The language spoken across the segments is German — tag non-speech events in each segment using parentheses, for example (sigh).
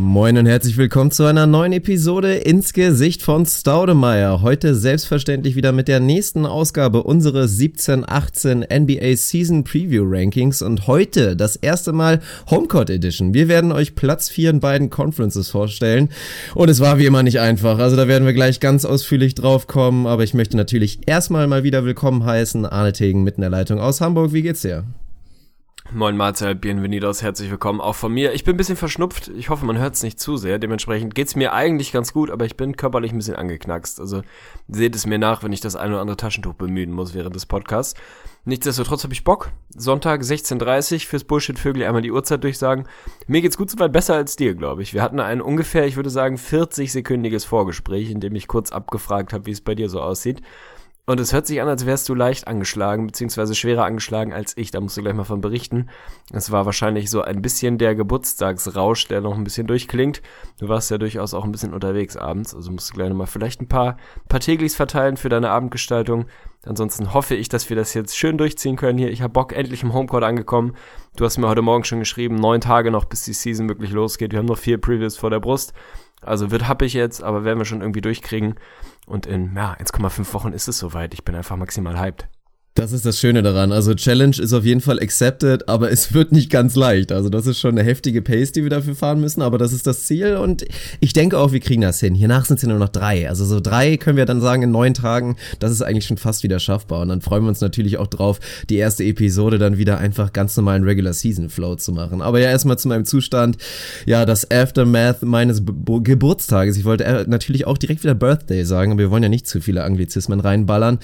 Moin und herzlich willkommen zu einer neuen Episode ins Gesicht von Staudemeyer. Heute selbstverständlich wieder mit der nächsten Ausgabe unseres 17-18 NBA Season Preview Rankings und heute das erste Mal Homecourt Edition. Wir werden euch Platz 4 in beiden Conferences vorstellen und es war wie immer nicht einfach. Also da werden wir gleich ganz ausführlich drauf kommen, aber ich möchte natürlich erstmal mal wieder willkommen heißen Arne Tegen mitten in der Leitung aus Hamburg. Wie geht's dir? Moin Marcel, bienvenidos, herzlich willkommen auch von mir. Ich bin ein bisschen verschnupft, ich hoffe, man hört es nicht zu sehr. Dementsprechend geht's mir eigentlich ganz gut, aber ich bin körperlich ein bisschen angeknackst. Also seht es mir nach, wenn ich das ein oder andere Taschentuch bemühen muss während des Podcasts. Nichtsdestotrotz habe ich Bock. Sonntag 16.30 fürs Bullshit-Vögel einmal die Uhrzeit durchsagen. Mir geht's gut soweit besser als dir, glaube ich. Wir hatten ein ungefähr, ich würde sagen, 40-sekündiges Vorgespräch, in dem ich kurz abgefragt habe, wie es bei dir so aussieht. Und es hört sich an, als wärst du leicht angeschlagen, beziehungsweise schwerer angeschlagen als ich. Da musst du gleich mal von berichten. Es war wahrscheinlich so ein bisschen der Geburtstagsrausch, der noch ein bisschen durchklingt. Du warst ja durchaus auch ein bisschen unterwegs abends, also musst du gleich mal vielleicht ein paar, paar Teglis verteilen für deine Abendgestaltung. Ansonsten hoffe ich, dass wir das jetzt schön durchziehen können hier. Ich habe Bock, endlich im Homecourt angekommen. Du hast mir heute Morgen schon geschrieben, neun Tage noch, bis die Season wirklich losgeht. Wir haben noch vier Previews vor der Brust. Also wird happig jetzt, aber werden wir schon irgendwie durchkriegen. Und in ja, 1,5 Wochen ist es soweit. Ich bin einfach maximal hyped. Das ist das Schöne daran. Also Challenge ist auf jeden Fall accepted, aber es wird nicht ganz leicht. Also das ist schon eine heftige Pace, die wir dafür fahren müssen, aber das ist das Ziel und ich denke auch, wir kriegen das hin. Hiernach sind es ja nur noch drei. Also so drei können wir dann sagen in neun Tagen, das ist eigentlich schon fast wieder schaffbar. Und dann freuen wir uns natürlich auch drauf, die erste Episode dann wieder einfach ganz normalen Regular Season Flow zu machen. Aber ja, erstmal zu meinem Zustand. Ja, das Aftermath meines Be Geburtstages. Ich wollte äh, natürlich auch direkt wieder Birthday sagen, aber wir wollen ja nicht zu viele Anglizismen reinballern.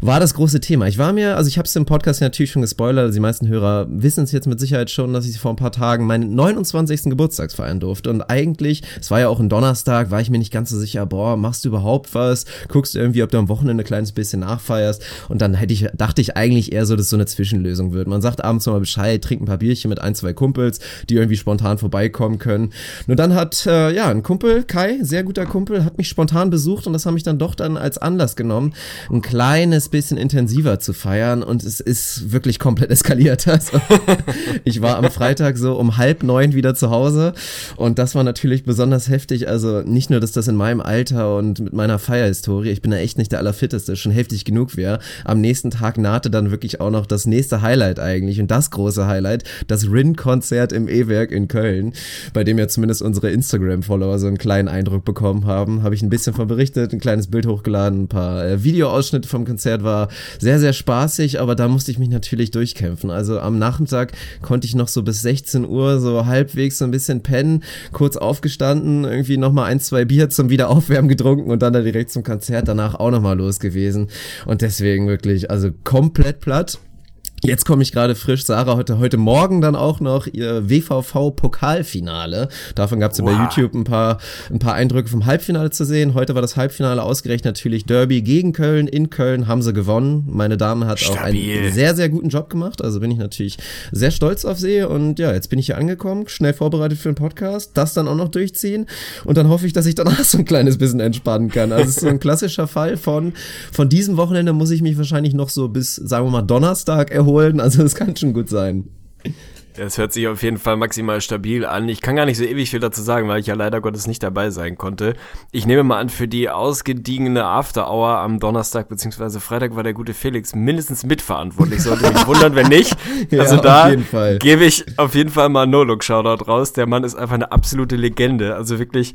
War das große Thema. Ich war mir, also ich habe es im Podcast natürlich schon gespoilert, also die meisten Hörer wissen es jetzt mit Sicherheit schon, dass ich vor ein paar Tagen meinen 29. Geburtstags feiern durfte. Und eigentlich, es war ja auch ein Donnerstag, war ich mir nicht ganz so sicher, boah, machst du überhaupt was? Guckst du irgendwie, ob du am Wochenende ein kleines bisschen nachfeierst? Und dann hätte ich, dachte ich eigentlich eher so, dass so eine Zwischenlösung wird. Man sagt abends nochmal Bescheid, trinkt ein paar Bierchen mit ein, zwei Kumpels, die irgendwie spontan vorbeikommen können. Nur dann hat, äh, ja, ein Kumpel, Kai, sehr guter Kumpel, hat mich spontan besucht und das habe ich dann doch dann als Anlass genommen, ein kleines bisschen intensiver zu feiern und es ist wirklich komplett (laughs) eskaliert. Also, ich war am Freitag so um halb neun wieder zu Hause und das war natürlich besonders heftig. Also nicht nur, dass das in meinem Alter und mit meiner Feierhistorie, ich bin da echt nicht der allerfitteste, schon heftig genug wäre. Am nächsten Tag nahte dann wirklich auch noch das nächste Highlight eigentlich und das große Highlight, das Rin-Konzert im E-Werk in Köln, bei dem ja zumindest unsere Instagram-Follower so einen kleinen Eindruck bekommen haben. Habe ich ein bisschen von berichtet, ein kleines Bild hochgeladen, ein paar äh, Videoausschnitte vom Konzert war sehr, sehr spaßig, aber da musste ich mich natürlich durchkämpfen. Also am Nachmittag konnte ich noch so bis 16 Uhr so halbwegs so ein bisschen pennen, kurz aufgestanden, irgendwie nochmal ein, zwei Bier zum Wiederaufwärmen getrunken und dann da direkt zum Konzert danach auch nochmal los gewesen. Und deswegen wirklich, also komplett platt. Jetzt komme ich gerade frisch. Sarah heute heute Morgen dann auch noch ihr WVV-Pokalfinale. Davon gab es ja wow. bei YouTube ein paar, ein paar Eindrücke vom Halbfinale zu sehen. Heute war das Halbfinale ausgerechnet natürlich Derby gegen Köln. In Köln haben sie gewonnen. Meine Dame hat Stabil. auch einen sehr, sehr guten Job gemacht. Also bin ich natürlich sehr stolz auf sie. Und ja, jetzt bin ich hier angekommen, schnell vorbereitet für den Podcast. Das dann auch noch durchziehen. Und dann hoffe ich, dass ich danach so ein kleines bisschen entspannen kann. Also es ist so ein klassischer Fall von, von diesem Wochenende muss ich mich wahrscheinlich noch so bis, sagen wir mal, Donnerstag erholen. Also es kann schon gut sein. Das hört sich auf jeden Fall maximal stabil an. Ich kann gar nicht so ewig viel dazu sagen, weil ich ja leider Gottes nicht dabei sein konnte. Ich nehme mal an, für die ausgediegene After Hour am Donnerstag bzw. Freitag war der gute Felix mindestens mitverantwortlich. Sollte mich wundern, wenn nicht. (laughs) Also ja, da gebe ich auf jeden Fall mal No-Look-Shoutout raus. Der Mann ist einfach eine absolute Legende. Also wirklich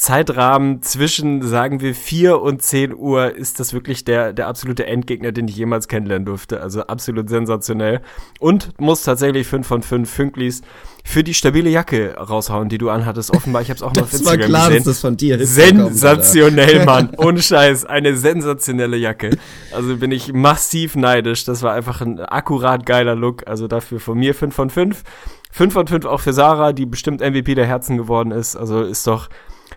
Zeitrahmen zwischen, sagen wir, 4 und 10 Uhr ist das wirklich der, der absolute Endgegner, den ich jemals kennenlernen durfte. Also absolut sensationell. Und muss tatsächlich 5 von 5 Fünklis für die stabile Jacke raushauen, die du anhattest. Offenbar, ich habe es auch noch auf Instagram war klar, gesehen. Dass das von dir ist. Sensationell, Mann. Ohne Scheiß. Eine sensationelle Jacke. Also bin ich massiv neidisch. Das war einfach ein akkurat geiler Look. Also dafür von mir 5 von 5. 5 von 5 auch für Sarah, die bestimmt MVP der Herzen geworden ist. Also ist doch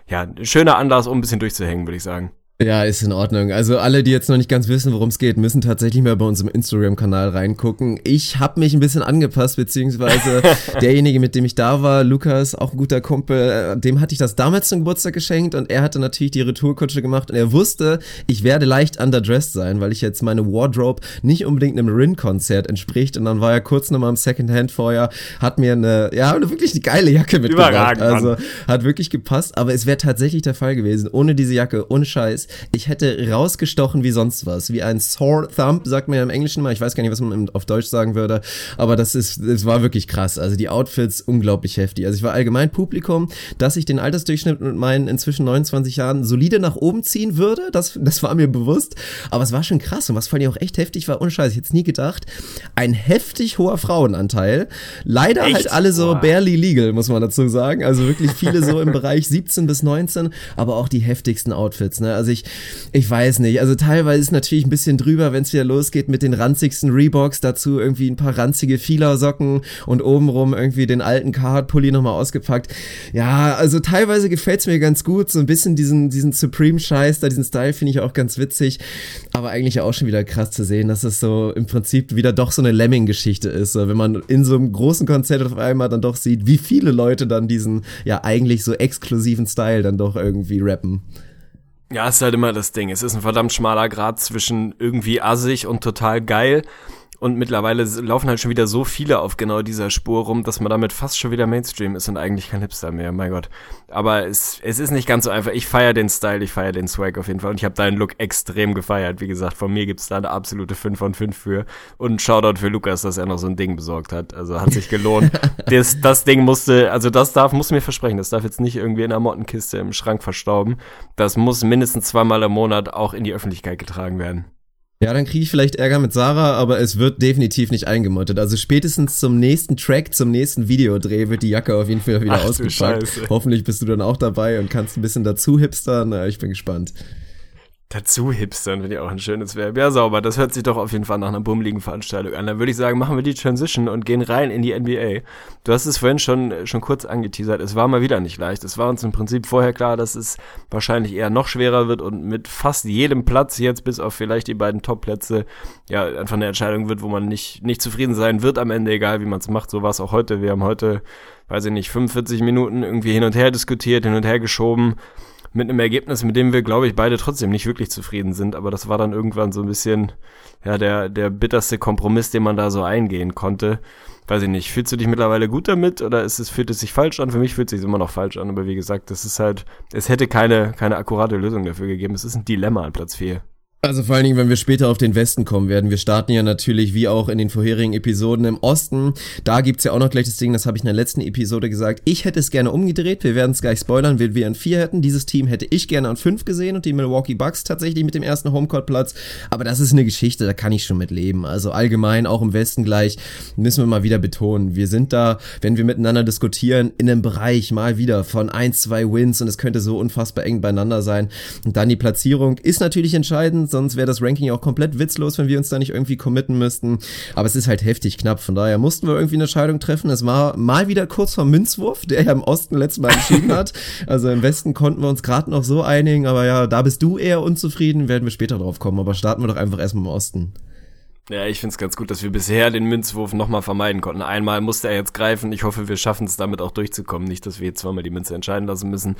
ja, ein schöner Anlass, um ein bisschen durchzuhängen, würde ich sagen. Ja, ist in Ordnung. Also alle, die jetzt noch nicht ganz wissen, worum es geht, müssen tatsächlich mal bei uns im Instagram-Kanal reingucken. Ich habe mich ein bisschen angepasst, beziehungsweise (laughs) derjenige, mit dem ich da war, Lukas, auch ein guter Kumpel, äh, dem hatte ich das damals zum Geburtstag geschenkt und er hatte natürlich die Retourkutsche gemacht und er wusste, ich werde leicht underdressed sein, weil ich jetzt meine Wardrobe nicht unbedingt einem Rin-Konzert entspricht und dann war er kurz nochmal im Secondhand vorher, hat mir eine, ja, wirklich eine geile Jacke mitgebracht. Überragend, also hat wirklich gepasst, aber es wäre tatsächlich der Fall gewesen, ohne diese Jacke, ohne Scheiß. Ich hätte rausgestochen wie sonst was, wie ein Sore Thumb, sagt man ja im Englischen mal. Ich weiß gar nicht, was man auf Deutsch sagen würde, aber das ist, es war wirklich krass. Also die Outfits unglaublich heftig. Also ich war allgemein Publikum, dass ich den Altersdurchschnitt mit meinen inzwischen 29 Jahren solide nach oben ziehen würde. Das, das war mir bewusst, aber es war schon krass und was vor allem auch echt heftig war, ohne Scheiß, ich hätte es nie gedacht. Ein heftig hoher Frauenanteil. Leider Echt? halt alle so Boah. barely legal, muss man dazu sagen. Also wirklich viele so im Bereich 17 bis 19, aber auch die heftigsten Outfits. Ne? Also ich, ich weiß nicht. Also teilweise ist natürlich ein bisschen drüber, wenn es wieder losgeht mit den ranzigsten Reeboks, dazu irgendwie ein paar ranzige Fila-Socken und obenrum irgendwie den alten Carhartt-Pulli nochmal ausgepackt. Ja, also teilweise gefällt's mir ganz gut. So ein bisschen diesen, diesen Supreme-Scheiß, da diesen Style finde ich auch ganz witzig. Aber eigentlich auch schon wieder krass zu sehen, dass es so im Prinzip wieder doch so eine Lemming-Geschichte ist. So, wenn man in so einem großen Konzert auf einmal dann doch sieht, wie viele Leute dann diesen ja eigentlich so exklusiven Style dann doch irgendwie rappen. Ja, ist halt immer das Ding. Es ist ein verdammt schmaler Grad zwischen irgendwie assig und total geil. Und mittlerweile laufen halt schon wieder so viele auf genau dieser Spur rum, dass man damit fast schon wieder Mainstream ist und eigentlich kein Hipster mehr, mein Gott. Aber es, es ist nicht ganz so einfach. Ich feiere den Style, ich feiere den Swag auf jeden Fall. Und ich habe deinen Look extrem gefeiert. Wie gesagt, von mir gibt's da eine absolute 5 von 5 für. Und ein Shoutout für Lukas, dass er noch so ein Ding besorgt hat. Also hat sich gelohnt. (laughs) das, das Ding musste, also das darf, muss mir versprechen, das darf jetzt nicht irgendwie in einer Mottenkiste im Schrank verstauben. Das muss mindestens zweimal im Monat auch in die Öffentlichkeit getragen werden. Ja, dann kriege ich vielleicht Ärger mit Sarah, aber es wird definitiv nicht eingemottet. Also spätestens zum nächsten Track, zum nächsten Videodreh wird die Jacke auf jeden Fall wieder Ach ausgepackt. Hoffentlich bist du dann auch dabei und kannst ein bisschen dazu hipstern. Na, ich bin gespannt. Dazu hipstern finde ich auch ein schönes Verb. Ja, sauber. Das hört sich doch auf jeden Fall nach einer bummeligen Veranstaltung an. Dann würde ich sagen, machen wir die Transition und gehen rein in die NBA. Du hast es vorhin schon, schon kurz angeteasert. Es war mal wieder nicht leicht. Es war uns im Prinzip vorher klar, dass es wahrscheinlich eher noch schwerer wird und mit fast jedem Platz jetzt, bis auf vielleicht die beiden Top-Plätze, ja, einfach eine Entscheidung wird, wo man nicht, nicht zufrieden sein wird am Ende, egal wie man es macht. So war es auch heute. Wir haben heute, weiß ich nicht, 45 Minuten irgendwie hin und her diskutiert, hin und her geschoben mit einem Ergebnis, mit dem wir, glaube ich, beide trotzdem nicht wirklich zufrieden sind. Aber das war dann irgendwann so ein bisschen, ja, der, der bitterste Kompromiss, den man da so eingehen konnte. Weiß ich nicht, fühlst du dich mittlerweile gut damit oder ist es, fühlt es sich falsch an? Für mich fühlt es sich immer noch falsch an, aber wie gesagt, das ist halt, es hätte keine, keine akkurate Lösung dafür gegeben. Es ist ein Dilemma an Platz 4. Also vor allen Dingen, wenn wir später auf den Westen kommen werden. Wir starten ja natürlich, wie auch in den vorherigen Episoden, im Osten. Da gibt's ja auch noch gleich das Ding, das habe ich in der letzten Episode gesagt. Ich hätte es gerne umgedreht. Wir werden es gleich spoilern, wenn wir an vier hätten. Dieses Team hätte ich gerne an fünf gesehen und die Milwaukee Bucks tatsächlich mit dem ersten Homecourt-Platz. Aber das ist eine Geschichte, da kann ich schon mit leben. Also allgemein, auch im Westen gleich, müssen wir mal wieder betonen. Wir sind da, wenn wir miteinander diskutieren, in einem Bereich mal wieder von ein, zwei Wins und es könnte so unfassbar eng beieinander sein. Und dann die Platzierung ist natürlich entscheidend, sonst wäre das Ranking auch komplett witzlos, wenn wir uns da nicht irgendwie committen müssten. Aber es ist halt heftig knapp, von daher mussten wir irgendwie eine Entscheidung treffen. Es war mal wieder kurz vor Münzwurf, der ja im Osten letztes Mal entschieden hat. (laughs) Also im Westen konnten wir uns gerade noch so einigen, aber ja, da bist du eher unzufrieden, werden wir später drauf kommen. Aber starten wir doch einfach erstmal im Osten. Ja, ich find's ganz gut, dass wir bisher den Münzwurf nochmal vermeiden konnten. Einmal musste er jetzt greifen. Ich hoffe, wir schaffen es damit auch durchzukommen. Nicht, dass wir jetzt zweimal die Münze entscheiden lassen müssen.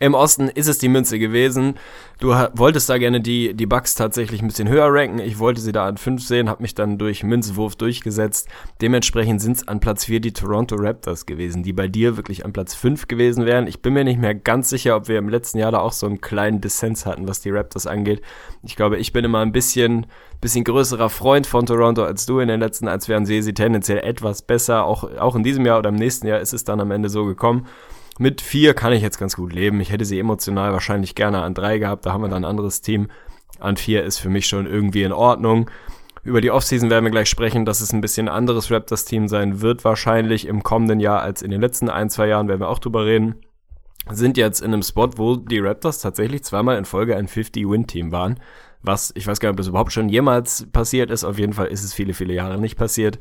Im Osten ist es die Münze gewesen. Du wolltest da gerne die, die Bucks tatsächlich ein bisschen höher ranken. Ich wollte sie da an 5 sehen, habe mich dann durch Münzwurf durchgesetzt. Dementsprechend sind's an Platz 4 die Toronto Raptors gewesen, die bei dir wirklich an Platz 5 gewesen wären. Ich bin mir nicht mehr ganz sicher, ob wir im letzten Jahr da auch so einen kleinen Dissens hatten, was die Raptors angeht. Ich glaube, ich bin immer ein bisschen bisschen größerer Freund von Toronto als du in den letzten, als wären sie sie tendenziell etwas besser. Auch, auch in diesem Jahr oder im nächsten Jahr ist es dann am Ende so gekommen. Mit vier kann ich jetzt ganz gut leben. Ich hätte sie emotional wahrscheinlich gerne an drei gehabt. Da haben wir dann ein anderes Team. An vier ist für mich schon irgendwie in Ordnung. Über die Offseason werden wir gleich sprechen, dass es ein bisschen anderes Raptors-Team sein wird, wahrscheinlich im kommenden Jahr als in den letzten ein, zwei Jahren, werden wir auch drüber reden. Sind jetzt in einem Spot, wo die Raptors tatsächlich zweimal in Folge ein 50-Win-Team waren was, ich weiß gar nicht, ob das überhaupt schon jemals passiert ist. Auf jeden Fall ist es viele, viele Jahre nicht passiert.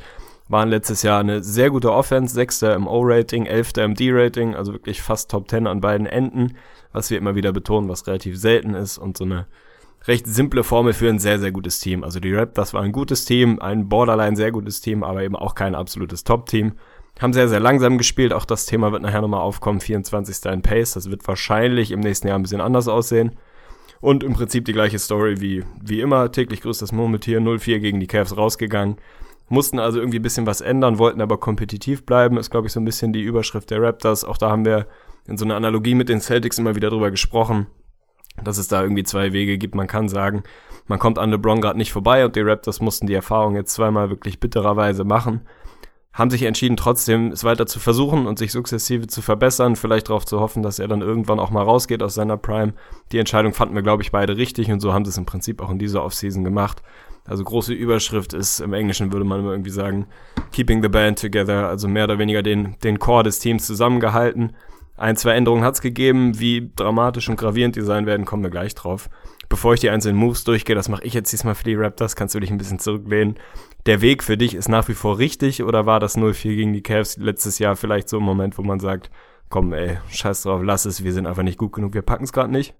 waren letztes Jahr eine sehr gute Offense, Sechster im O-Rating, Elfter im D-Rating, also wirklich fast Top 10 an beiden Enden, was wir immer wieder betonen, was relativ selten ist und so eine recht simple Formel für ein sehr, sehr gutes Team. Also die Raptors war ein gutes Team, ein borderline sehr gutes Team, aber eben auch kein absolutes Top-Team. Haben sehr, sehr langsam gespielt, auch das Thema wird nachher nochmal aufkommen, 24. in Pace, das wird wahrscheinlich im nächsten Jahr ein bisschen anders aussehen. Und im Prinzip die gleiche Story wie, wie immer. Täglich grüßt das Murmeltier 0-4 gegen die Cavs rausgegangen. Mussten also irgendwie ein bisschen was ändern, wollten aber kompetitiv bleiben. Ist, glaube ich, so ein bisschen die Überschrift der Raptors. Auch da haben wir in so einer Analogie mit den Celtics immer wieder drüber gesprochen, dass es da irgendwie zwei Wege gibt. Man kann sagen, man kommt an LeBron gerade nicht vorbei und die Raptors mussten die Erfahrung jetzt zweimal wirklich bittererweise machen haben sich entschieden, trotzdem es weiter zu versuchen und sich sukzessive zu verbessern, vielleicht darauf zu hoffen, dass er dann irgendwann auch mal rausgeht aus seiner Prime. Die Entscheidung fanden wir, glaube ich, beide richtig und so haben sie es im Prinzip auch in dieser Offseason gemacht. Also große Überschrift ist, im Englischen würde man immer irgendwie sagen, keeping the band together, also mehr oder weniger den, den Core des Teams zusammengehalten. Ein, zwei Änderungen hat es gegeben, wie dramatisch und gravierend die sein werden, kommen wir gleich drauf. Bevor ich die einzelnen Moves durchgehe, das mache ich jetzt diesmal für die Raptors, kannst du dich ein bisschen zurücklehnen der Weg für dich ist nach wie vor richtig oder war das 0-4 gegen die Cavs letztes Jahr vielleicht so ein Moment, wo man sagt, komm ey, scheiß drauf, lass es, wir sind einfach nicht gut genug, wir packen es gerade nicht?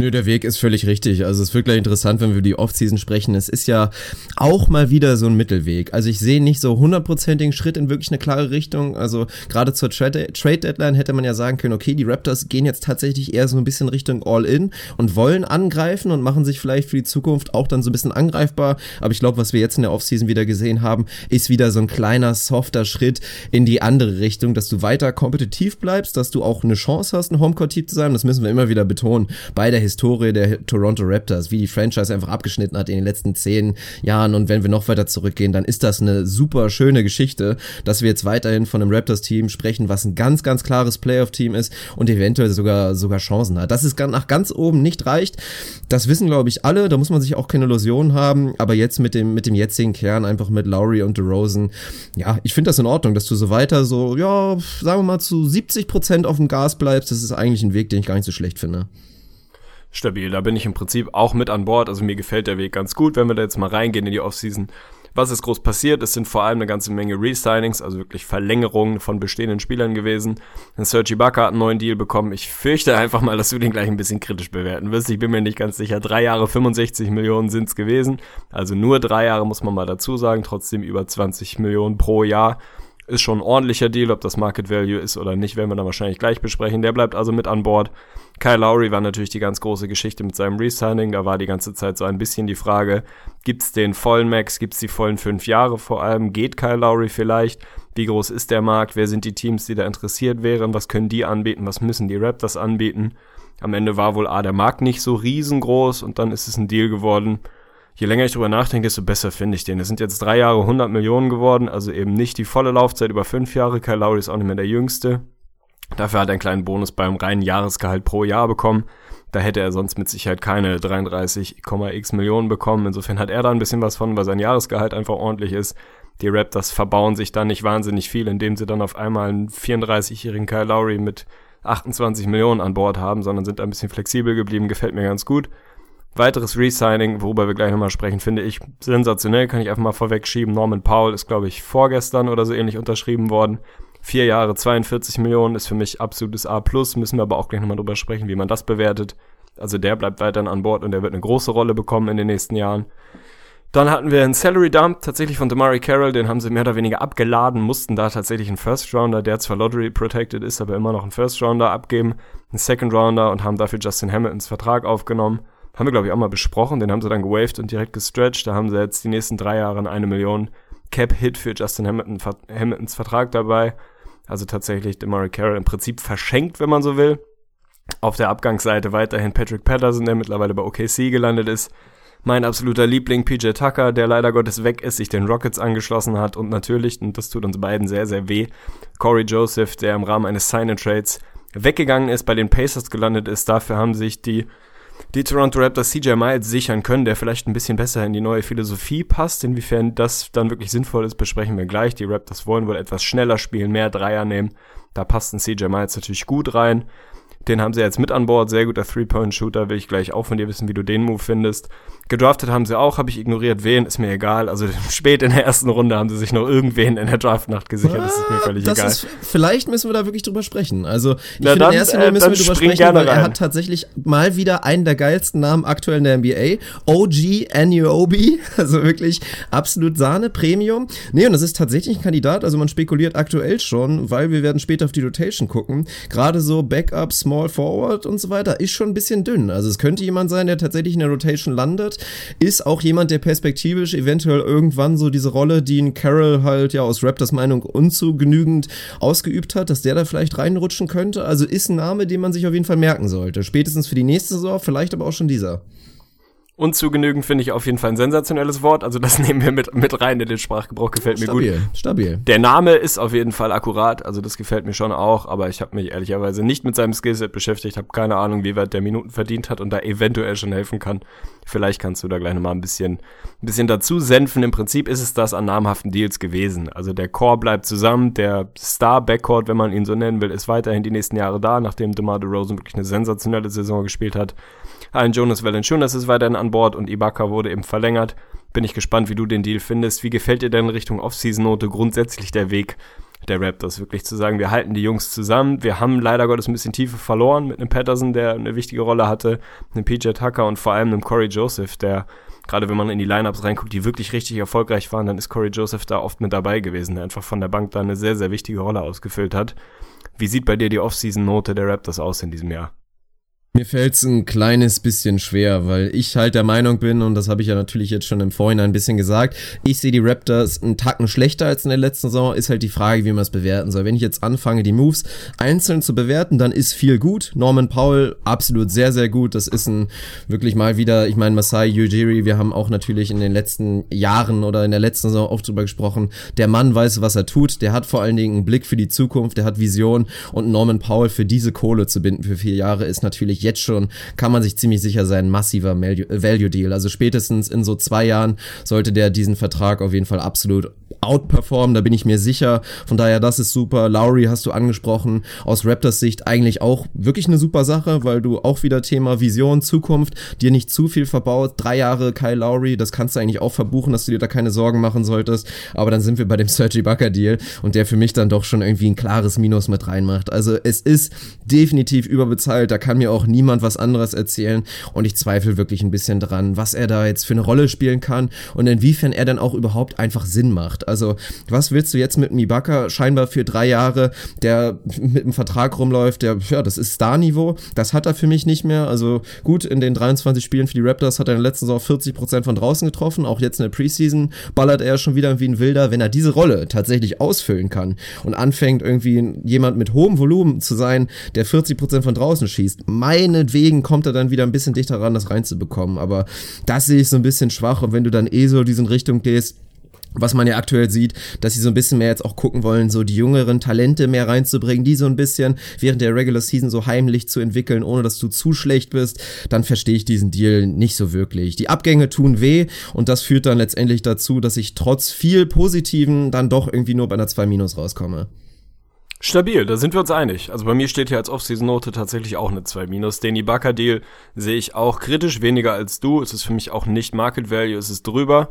Nö, der Weg ist völlig richtig. Also es wird gleich interessant, wenn wir über die Offseason sprechen. Es ist ja auch mal wieder so ein Mittelweg. Also ich sehe nicht so hundertprozentigen Schritt in wirklich eine klare Richtung. Also gerade zur Trade, Trade Deadline hätte man ja sagen können, okay, die Raptors gehen jetzt tatsächlich eher so ein bisschen Richtung All-In und wollen angreifen und machen sich vielleicht für die Zukunft auch dann so ein bisschen angreifbar. Aber ich glaube, was wir jetzt in der Offseason wieder gesehen haben, ist wieder so ein kleiner, softer Schritt in die andere Richtung, dass du weiter kompetitiv bleibst, dass du auch eine Chance hast, ein Homecourt-Team zu sein. Das müssen wir immer wieder betonen. Bei der Historie der Toronto Raptors, wie die Franchise einfach abgeschnitten hat in den letzten zehn Jahren. Und wenn wir noch weiter zurückgehen, dann ist das eine super schöne Geschichte, dass wir jetzt weiterhin von einem Raptors-Team sprechen, was ein ganz, ganz klares Playoff-Team ist und eventuell sogar, sogar Chancen hat. Dass es nach ganz oben nicht reicht, das wissen, glaube ich, alle. Da muss man sich auch keine Illusionen haben. Aber jetzt mit dem, mit dem jetzigen Kern, einfach mit Lowry und DeRozan, ja, ich finde das in Ordnung, dass du so weiter so, ja, sagen wir mal zu 70 Prozent auf dem Gas bleibst. Das ist eigentlich ein Weg, den ich gar nicht so schlecht finde stabil. Da bin ich im Prinzip auch mit an Bord. Also mir gefällt der Weg ganz gut, wenn wir da jetzt mal reingehen in die Offseason. Was ist groß passiert? Es sind vor allem eine ganze Menge Resignings, also wirklich Verlängerungen von bestehenden Spielern gewesen. Sergi Ibaka hat einen neuen Deal bekommen. Ich fürchte einfach mal, dass du den gleich ein bisschen kritisch bewerten wirst. Ich bin mir nicht ganz sicher. Drei Jahre 65 Millionen sind's gewesen. Also nur drei Jahre muss man mal dazu sagen. Trotzdem über 20 Millionen pro Jahr. Ist schon ein ordentlicher Deal, ob das Market Value ist oder nicht, werden wir dann wahrscheinlich gleich besprechen. Der bleibt also mit an Bord. Kyle Lowry war natürlich die ganz große Geschichte mit seinem Resigning. Da war die ganze Zeit so ein bisschen die Frage, gibt's den vollen Max, gibt's die vollen fünf Jahre vor allem? Geht Kyle Lowry vielleicht? Wie groß ist der Markt? Wer sind die Teams, die da interessiert wären? Was können die anbieten? Was müssen die Raptors anbieten? Am Ende war wohl A, der Markt nicht so riesengroß und dann ist es ein Deal geworden, je länger ich drüber nachdenke, desto besser finde ich den. Es sind jetzt drei Jahre 100 Millionen geworden, also eben nicht die volle Laufzeit über fünf Jahre. Kyle Lowry ist auch nicht mehr der Jüngste. Dafür hat er einen kleinen Bonus beim reinen Jahresgehalt pro Jahr bekommen. Da hätte er sonst mit Sicherheit keine 33,x Millionen bekommen. Insofern hat er da ein bisschen was von, weil sein Jahresgehalt einfach ordentlich ist. Die Raptors verbauen sich da nicht wahnsinnig viel, indem sie dann auf einmal einen 34-jährigen Kyle Lowry mit 28 Millionen an Bord haben, sondern sind ein bisschen flexibel geblieben. Gefällt mir ganz gut. Weiteres Resigning, worüber wir gleich nochmal sprechen, finde ich sensationell, kann ich einfach mal vorwegschieben. Norman Powell ist, glaube ich, vorgestern oder so ähnlich unterschrieben worden. Vier Jahre, 42 Millionen ist für mich absolutes A+, müssen wir aber auch gleich nochmal drüber sprechen, wie man das bewertet. Also der bleibt weiterhin an Bord und der wird eine große Rolle bekommen in den nächsten Jahren. Dann hatten wir einen Salary Dump tatsächlich von Damari Carroll, den haben sie mehr oder weniger abgeladen, mussten da tatsächlich einen First Rounder, der zwar Lottery protected ist, aber immer noch einen First Rounder abgeben, einen Second Rounder und haben dafür Justin Hamiltons Vertrag aufgenommen. Haben wir, glaube ich, auch mal besprochen. Den haben sie dann gewaved und direkt gestretched. Da haben sie jetzt die nächsten drei Jahre eine Million Cap-Hit für Justin Hamilton, Hamiltons Vertrag dabei. Also tatsächlich Demary Carroll im Prinzip verschenkt, wenn man so will. Auf der Abgangsseite weiterhin Patrick Patterson, der mittlerweile bei OKC gelandet ist. Mein absoluter Liebling PJ Tucker, der leider Gottes weg ist, sich den Rockets angeschlossen hat und natürlich, und das tut uns beiden sehr, sehr weh, Corey Joseph, der im Rahmen eines Sign-and-Trades weggegangen ist, bei den Pacers gelandet ist. Dafür haben sich die die Toronto Raptors CJ Miles sichern können, der vielleicht ein bisschen besser in die neue Philosophie passt. Inwiefern das dann wirklich sinnvoll ist, besprechen wir gleich. Die Raptors wollen wohl etwas schneller spielen, mehr Dreier nehmen. Da passt ein CJ Miles natürlich gut rein. Den haben sie jetzt mit an Bord. Sehr guter Three-Point-Shooter. Will ich gleich auch von dir wissen, wie du den Move findest. Gedraftet haben sie auch, habe ich ignoriert. Wen, ist mir egal. Also (laughs) spät in der ersten Runde haben sie sich noch irgendwen in der Draftnacht gesichert. Das ist mir völlig das egal. Ist, vielleicht müssen wir da wirklich drüber sprechen. Also ich Na finde, dann, in erster äh, Linie müssen dann wir drüber sprechen, weil er rein. hat tatsächlich mal wieder einen der geilsten Namen aktuell in der NBA. OG Anuobi. (laughs) Also wirklich absolut Sahne, Premium. Nee, und das ist tatsächlich ein Kandidat. Also man spekuliert aktuell schon, weil wir werden später auf die Rotation gucken. Gerade so Backup, Small Forward und so weiter ist schon ein bisschen dünn. Also es könnte jemand sein, der tatsächlich in der Rotation landet. Ist auch jemand, der perspektivisch eventuell irgendwann so diese Rolle, die ein Carroll halt ja aus Raptors Meinung unzugenügend ausgeübt hat, dass der da vielleicht reinrutschen könnte. Also ist ein Name, den man sich auf jeden Fall merken sollte. Spätestens für die nächste Saison, vielleicht aber auch schon dieser. Unzugenügend finde ich auf jeden Fall ein sensationelles Wort. Also das (laughs) nehmen wir mit, mit rein in den Sprachgebrauch. Gefällt mir gut. Stabil, stabil. Der Name ist auf jeden Fall akkurat, also das gefällt mir schon auch, aber ich habe mich ehrlicherweise nicht mit seinem Skillset beschäftigt, habe keine Ahnung, wie weit der Minuten verdient hat und da eventuell schon helfen kann. Vielleicht kannst du da gleich nochmal ein bisschen, ein bisschen dazu senfen. Im Prinzip ist es das an namhaften Deals gewesen. Also der Core bleibt zusammen, der Star-Backcourt, wenn man ihn so nennen will, ist weiterhin die nächsten Jahre da, nachdem DeMar DeRozan wirklich eine sensationelle Saison gespielt hat. Ein Jonas Valanciunas ist weiterhin an Bord und Ibaka wurde eben verlängert. Bin ich gespannt, wie du den Deal findest. Wie gefällt dir denn Richtung Off-Season-Note grundsätzlich der Weg der Raptors? Wirklich zu sagen, wir halten die Jungs zusammen. Wir haben leider Gottes ein bisschen Tiefe verloren mit einem Patterson, der eine wichtige Rolle hatte, einem PJ Tucker und vor allem einem Corey Joseph, der gerade wenn man in die Lineups reinguckt, die wirklich richtig erfolgreich waren, dann ist Corey Joseph da oft mit dabei gewesen, der einfach von der Bank da eine sehr, sehr wichtige Rolle ausgefüllt hat. Wie sieht bei dir die Off-Season-Note der Raptors aus in diesem Jahr? Mir fällt's ein kleines bisschen schwer, weil ich halt der Meinung bin, und das habe ich ja natürlich jetzt schon im Vorhinein ein bisschen gesagt, ich sehe die Raptors einen Tacken schlechter als in der letzten Saison, ist halt die Frage, wie man es bewerten soll. Wenn ich jetzt anfange, die Moves einzeln zu bewerten, dann ist viel gut. Norman Powell, absolut sehr, sehr gut. Das ist ein wirklich mal wieder, ich meine, Masai Ujiri, wir haben auch natürlich in den letzten Jahren oder in der letzten Saison auch drüber gesprochen, der Mann weiß, was er tut, der hat vor allen Dingen einen Blick für die Zukunft, der hat Vision und Norman Powell für diese Kohle zu binden für vier Jahre ist natürlich jetzt schon, kann man sich ziemlich sicher sein, massiver Value Deal. Also spätestens in so zwei Jahren sollte der diesen Vertrag auf jeden Fall absolut outperformen, da bin ich mir sicher. Von daher, das ist super. Lowry hast du angesprochen. Aus Raptors Sicht eigentlich auch wirklich eine super Sache, weil du auch wieder Thema Vision, Zukunft, dir nicht zu viel verbaut. Drei Jahre Kyle Lowry, das kannst du eigentlich auch verbuchen, dass du dir da keine Sorgen machen solltest. Aber dann sind wir bei dem (laughs) Sergi Bucker Deal und der für mich dann doch schon irgendwie ein klares Minus mit reinmacht. Also es ist definitiv überbezahlt, da kann mir auch niemand was anderes erzählen und ich zweifle wirklich ein bisschen dran, was er da jetzt für eine Rolle spielen kann und inwiefern er dann auch überhaupt einfach Sinn macht. Also was willst du jetzt mit Mibaka scheinbar für drei Jahre, der mit einem Vertrag rumläuft, der, ja, das ist Star-Niveau, das hat er für mich nicht mehr. Also gut, in den 23 Spielen für die Raptors hat er in der letzten Saison 40% von draußen getroffen, auch jetzt in der Preseason ballert er schon wieder wie ein Wilder, wenn er diese Rolle tatsächlich ausfüllen kann und anfängt irgendwie jemand mit hohem Volumen zu sein, der 40% von draußen schießt. Meinetwegen kommt er dann wieder ein bisschen dichter ran, das reinzubekommen, aber das sehe ich so ein bisschen schwach und wenn du dann eh so diesen Richtung gehst, was man ja aktuell sieht, dass sie so ein bisschen mehr jetzt auch gucken wollen, so die jüngeren Talente mehr reinzubringen, die so ein bisschen während der Regular Season so heimlich zu entwickeln, ohne dass du zu schlecht bist, dann verstehe ich diesen Deal nicht so wirklich. Die Abgänge tun weh und das führt dann letztendlich dazu, dass ich trotz viel Positiven dann doch irgendwie nur bei einer 2 Minus rauskomme. Stabil, da sind wir uns einig. Also bei mir steht hier als Off-Season-Note tatsächlich auch eine 2 minus. Den Ibaka-Deal sehe ich auch kritisch, weniger als du. Es ist für mich auch nicht Market Value, es ist drüber.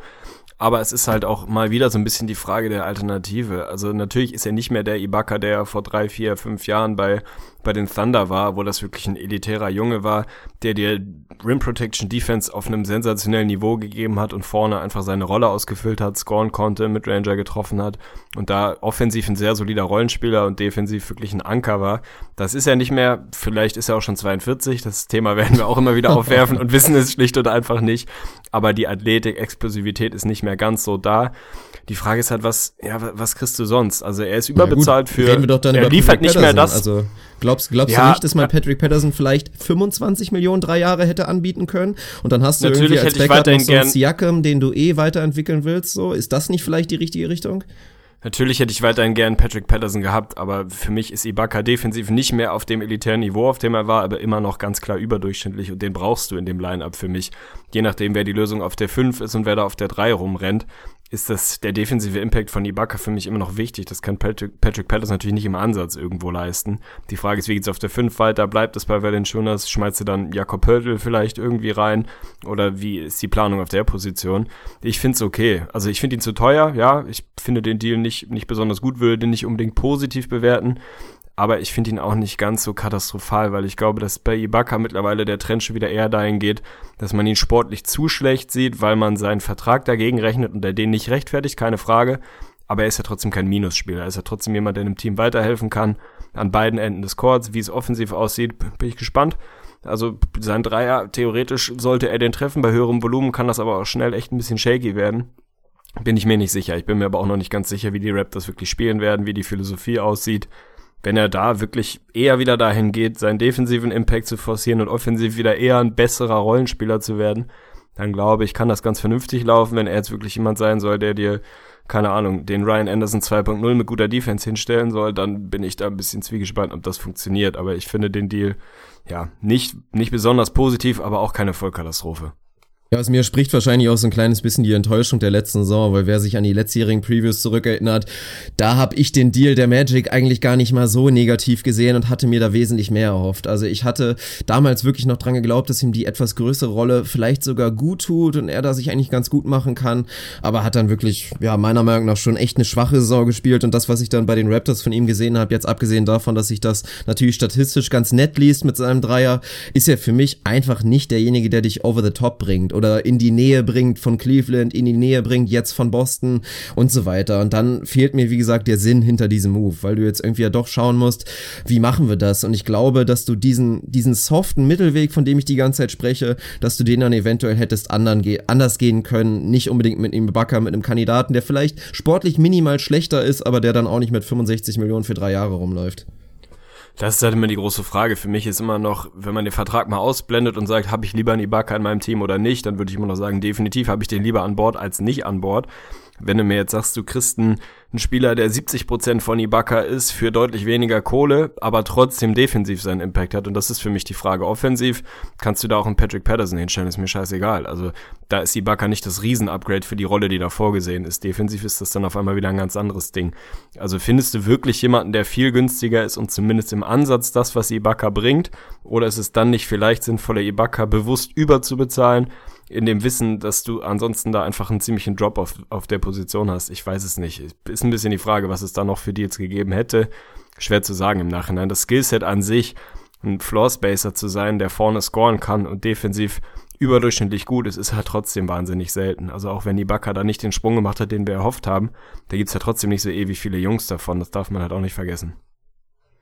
Aber es ist halt auch mal wieder so ein bisschen die Frage der Alternative. Also natürlich ist er nicht mehr der Ibaka, der vor drei, vier, fünf Jahren bei, bei den Thunder war, wo das wirklich ein elitärer Junge war, der dir Rim Protection Defense auf einem sensationellen Niveau gegeben hat und vorne einfach seine Rolle ausgefüllt hat, scoren konnte, mit Ranger getroffen hat und da offensiv ein sehr solider Rollenspieler und defensiv wirklich ein Anker war. Das ist er nicht mehr. Vielleicht ist er auch schon 42. Das Thema werden wir auch immer wieder aufwerfen und wissen es schlicht und einfach nicht. Aber die Athletik, Explosivität ist nicht mehr ganz so da. Die Frage ist halt, was, ja, was kriegst du sonst? Also er ist überbezahlt ja, für, Reden wir doch dann er liefert nicht mehr das. Also glaubst, glaubst Ja, du nicht, dass man Patrick Patterson vielleicht 25 Millionen drei Jahre hätte anbieten können? Und dann hast du Natürlich irgendwie als hätte ich Backup noch so einen Siakam, den du eh weiterentwickeln willst. So, ist das nicht vielleicht die richtige Richtung? Natürlich hätte ich weiterhin gern Patrick Patterson gehabt, aber für mich ist Ibaka defensiv nicht mehr auf dem elitären Niveau, auf dem er war, aber immer noch ganz klar überdurchschnittlich und den brauchst du in dem Line-Up für mich. Je nachdem, wer die Lösung auf der 5 ist und wer da auf der 3 rumrennt. Ist das der defensive Impact von Ibaka für mich immer noch wichtig. Das kann Patrick, Patrick Pettis natürlich nicht im Ansatz irgendwo leisten. Die Frage ist, wie geht's auf der 5 weiter? Bleibt es bei Valanciunas? Schmeißt du dann Jakob Pöltl vielleicht irgendwie rein? Oder wie ist die Planung auf der Position? Ich find's okay. Also ich finde ihn zu teuer, ja. Ich finde den Deal nicht, nicht besonders gut, würde den nicht unbedingt positiv bewerten aber ich finde ihn auch nicht ganz so katastrophal, weil ich glaube, dass bei Ibaka mittlerweile der Trend schon wieder eher dahin geht, dass man ihn sportlich zu schlecht sieht, weil man seinen Vertrag dagegen rechnet und der den nicht rechtfertigt, keine Frage. Aber er ist ja trotzdem kein Minusspieler. Er ist ja trotzdem jemand, der dem Team weiterhelfen kann. An beiden Enden des Courts. Wie es offensiv aussieht, bin ich gespannt. Also sein Dreier, theoretisch sollte er den treffen. Bei höherem Volumen kann das aber auch schnell echt ein bisschen shaky werden. Bin ich mir nicht sicher. Ich bin mir aber auch noch nicht ganz sicher, wie die Raptors wirklich spielen werden, wie die Philosophie aussieht wenn er da wirklich eher wieder dahin geht, seinen defensiven Impact zu forcieren und offensiv wieder eher ein besserer Rollenspieler zu werden, dann glaube ich, kann das ganz vernünftig laufen, wenn er jetzt wirklich jemand sein soll, der dir, keine Ahnung, den Ryan Anderson 2.0 mit guter Defense hinstellen soll, dann bin ich da ein bisschen zwiegespannt, ob das funktioniert. Aber ich finde den Deal, ja, nicht, nicht besonders positiv, aber auch keine Vollkatastrophe. Ja, aus mir spricht wahrscheinlich auch so ein kleines bisschen die Enttäuschung der letzten Saison, weil wer sich an die letztjährigen Previews zurückerinnert, da habe ich den Deal der Magic eigentlich gar nicht mal so negativ gesehen und hatte mir da wesentlich mehr erhofft. Also ich hatte damals wirklich noch dran geglaubt, dass ihm die etwas größere Rolle vielleicht sogar gut tut und er da sich eigentlich ganz gut machen kann, aber hat dann wirklich, ja, meiner Meinung nach schon echt eine schwache Saison gespielt und das, was ich dann bei den Raptors von ihm gesehen habe, jetzt abgesehen davon, dass sich das natürlich statistisch ganz nett liest mit seinem Dreier, ist er für mich einfach nicht derjenige, der dich over the top bringt oder in die Nähe bringt von Cleveland, in die Nähe bringt jetzt von Boston und so weiter. Und dann fehlt mir, wie gesagt, der Sinn hinter diesem Move, weil du jetzt irgendwie ja doch schauen musst, wie machen wir das? Und ich glaube, dass du diesen, diesen soften Mittelweg, von dem ich die ganze Zeit spreche, dass du den dann eventuell hättest anderen ge anders gehen können. Nicht unbedingt mit einem Backer, mit einem Kandidaten, der vielleicht sportlich minimal schlechter ist, aber der dann auch nicht mit 65 Millionen für drei Jahre rumläuft. Das ist halt immer die große Frage. Für mich ist immer noch, wenn man den Vertrag mal ausblendet und sagt, habe ich lieber einen Ibaka in meinem Team oder nicht, dann würde ich immer noch sagen, definitiv habe ich den lieber an Bord als nicht an Bord. Wenn du mir jetzt sagst, du kriegst einen ein Spieler, der 70% von Ibaka ist, für deutlich weniger Kohle, aber trotzdem defensiv seinen Impact hat. Und das ist für mich die Frage. Offensiv kannst du da auch einen Patrick Patterson hinstellen, ist mir scheißegal. Also da ist Ibaka nicht das Riesen-Upgrade für die Rolle, die da vorgesehen ist. Defensiv ist das dann auf einmal wieder ein ganz anderes Ding. Also findest du wirklich jemanden, der viel günstiger ist und zumindest im Ansatz das, was Ibaka bringt? Oder ist es dann nicht vielleicht sinnvoller, Ibaka bewusst überzubezahlen? In dem Wissen, dass du ansonsten da einfach einen ziemlichen Drop auf, auf der Position hast. Ich weiß es nicht. Ist ein bisschen die Frage, was es da noch für Deals gegeben hätte. Schwer zu sagen im Nachhinein. Das Skillset an sich, ein Floor Spacer zu sein, der vorne scoren kann und defensiv überdurchschnittlich gut ist, ist halt trotzdem wahnsinnig selten. Also auch wenn die Backer da nicht den Sprung gemacht hat, den wir erhofft haben, da gibt's ja trotzdem nicht so ewig viele Jungs davon. Das darf man halt auch nicht vergessen.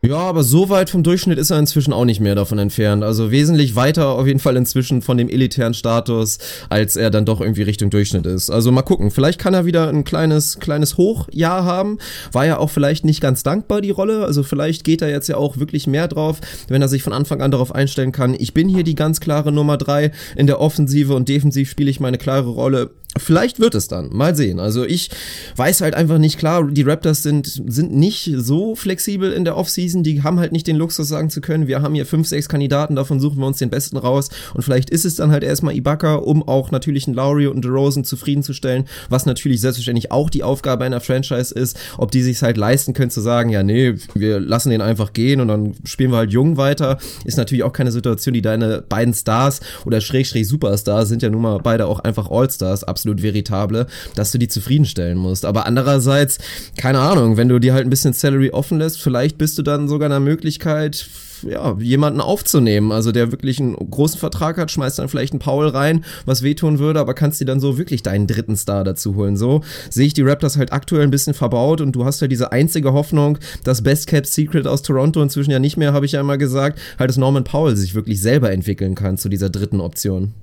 Ja, aber so weit vom Durchschnitt ist er inzwischen auch nicht mehr davon entfernt. Also wesentlich weiter auf jeden Fall inzwischen von dem elitären Status, als er dann doch irgendwie Richtung Durchschnitt ist. Also mal gucken, vielleicht kann er wieder ein kleines, kleines Hochjahr haben. War ja auch vielleicht nicht ganz dankbar, die Rolle. Also vielleicht geht er jetzt ja auch wirklich mehr drauf, wenn er sich von Anfang an darauf einstellen kann. Ich bin hier die ganz klare Nummer drei in der Offensive und defensiv spiele ich meine klare Rolle. Vielleicht wird es dann. Mal sehen. Also ich weiß halt einfach nicht klar, die Raptors sind, sind nicht so flexibel in der Offseason. Die haben halt nicht den Luxus sagen zu können, wir haben hier fünf, sechs Kandidaten, davon suchen wir uns den besten raus. Und vielleicht ist es dann halt erstmal Ibaka, um auch natürlich einen Lowry und einen DeRozan zufriedenzustellen, was natürlich selbstverständlich auch die Aufgabe einer Franchise ist, ob die sich halt leisten können zu sagen, ja, nee, wir lassen den einfach gehen und dann spielen wir halt jung weiter. Ist natürlich auch keine Situation, die deine beiden Stars oder Schrägstrich Superstars sind ja nun mal beide auch einfach Allstars, absolut absolut veritable, dass du die zufriedenstellen musst. Aber andererseits, keine Ahnung, wenn du dir halt ein bisschen Salary offen lässt, vielleicht bist du dann sogar in der Möglichkeit, ja, jemanden aufzunehmen, also der wirklich einen großen Vertrag hat, schmeißt dann vielleicht einen Paul rein, was wehtun würde, aber kannst dir dann so wirklich deinen dritten Star dazu holen. So sehe ich die Raptors halt aktuell ein bisschen verbaut und du hast halt diese einzige Hoffnung, das Best Kept Secret aus Toronto inzwischen ja nicht mehr, habe ich ja immer gesagt, halt, dass Norman Powell sich wirklich selber entwickeln kann zu dieser dritten Option.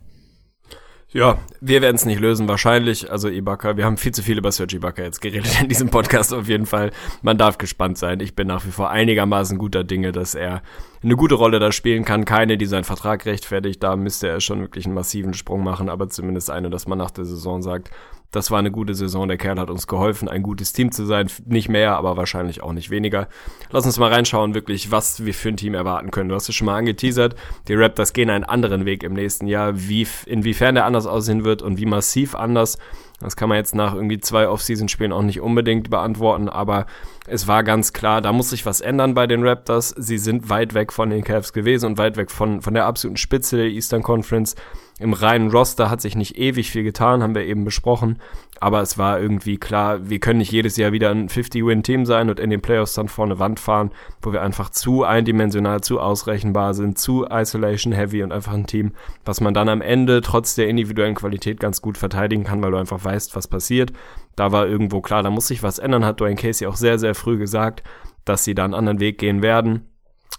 Ja, wir werden es nicht lösen, wahrscheinlich. Also Ibaka, wir haben viel zu viel über Serge Ibaka jetzt geredet in diesem Podcast auf jeden Fall. Man darf gespannt sein. Ich bin nach wie vor einigermaßen guter Dinge, dass er eine gute Rolle da spielen kann. Keine, die seinen Vertrag rechtfertigt. Da müsste er schon wirklich einen massiven Sprung machen, aber zumindest eine, dass man nach der Saison sagt, das war eine gute Saison. Der Kerl hat uns geholfen, ein gutes Team zu sein. Nicht mehr, aber wahrscheinlich auch nicht weniger. Lass uns mal reinschauen, wirklich, was wir für ein Team erwarten können. Du hast es schon mal angeteasert. Die Raptors gehen einen anderen Weg im nächsten Jahr. Wie, inwiefern der anders aussehen wird und wie massiv anders, Das kann man jetzt nach irgendwie zwei Off-Season-Spielen auch nicht unbedingt beantworten, aber es war ganz klar, da muss sich was ändern bei den Raptors. Sie sind weit weg von den Cavs gewesen und weit weg von, von der absoluten Spitze der Eastern Conference. Im reinen Roster hat sich nicht ewig viel getan, haben wir eben besprochen. Aber es war irgendwie klar, wir können nicht jedes Jahr wieder ein 50-Win-Team sein und in den Playoffs dann vorne Wand fahren, wo wir einfach zu eindimensional, zu ausrechenbar sind, zu Isolation-Heavy und einfach ein Team, was man dann am Ende trotz der individuellen Qualität ganz gut verteidigen kann, weil du einfach weißt, was passiert. Da war irgendwo klar, da muss sich was ändern, hat Dwayne Casey auch sehr, sehr früh gesagt, dass sie da einen anderen Weg gehen werden.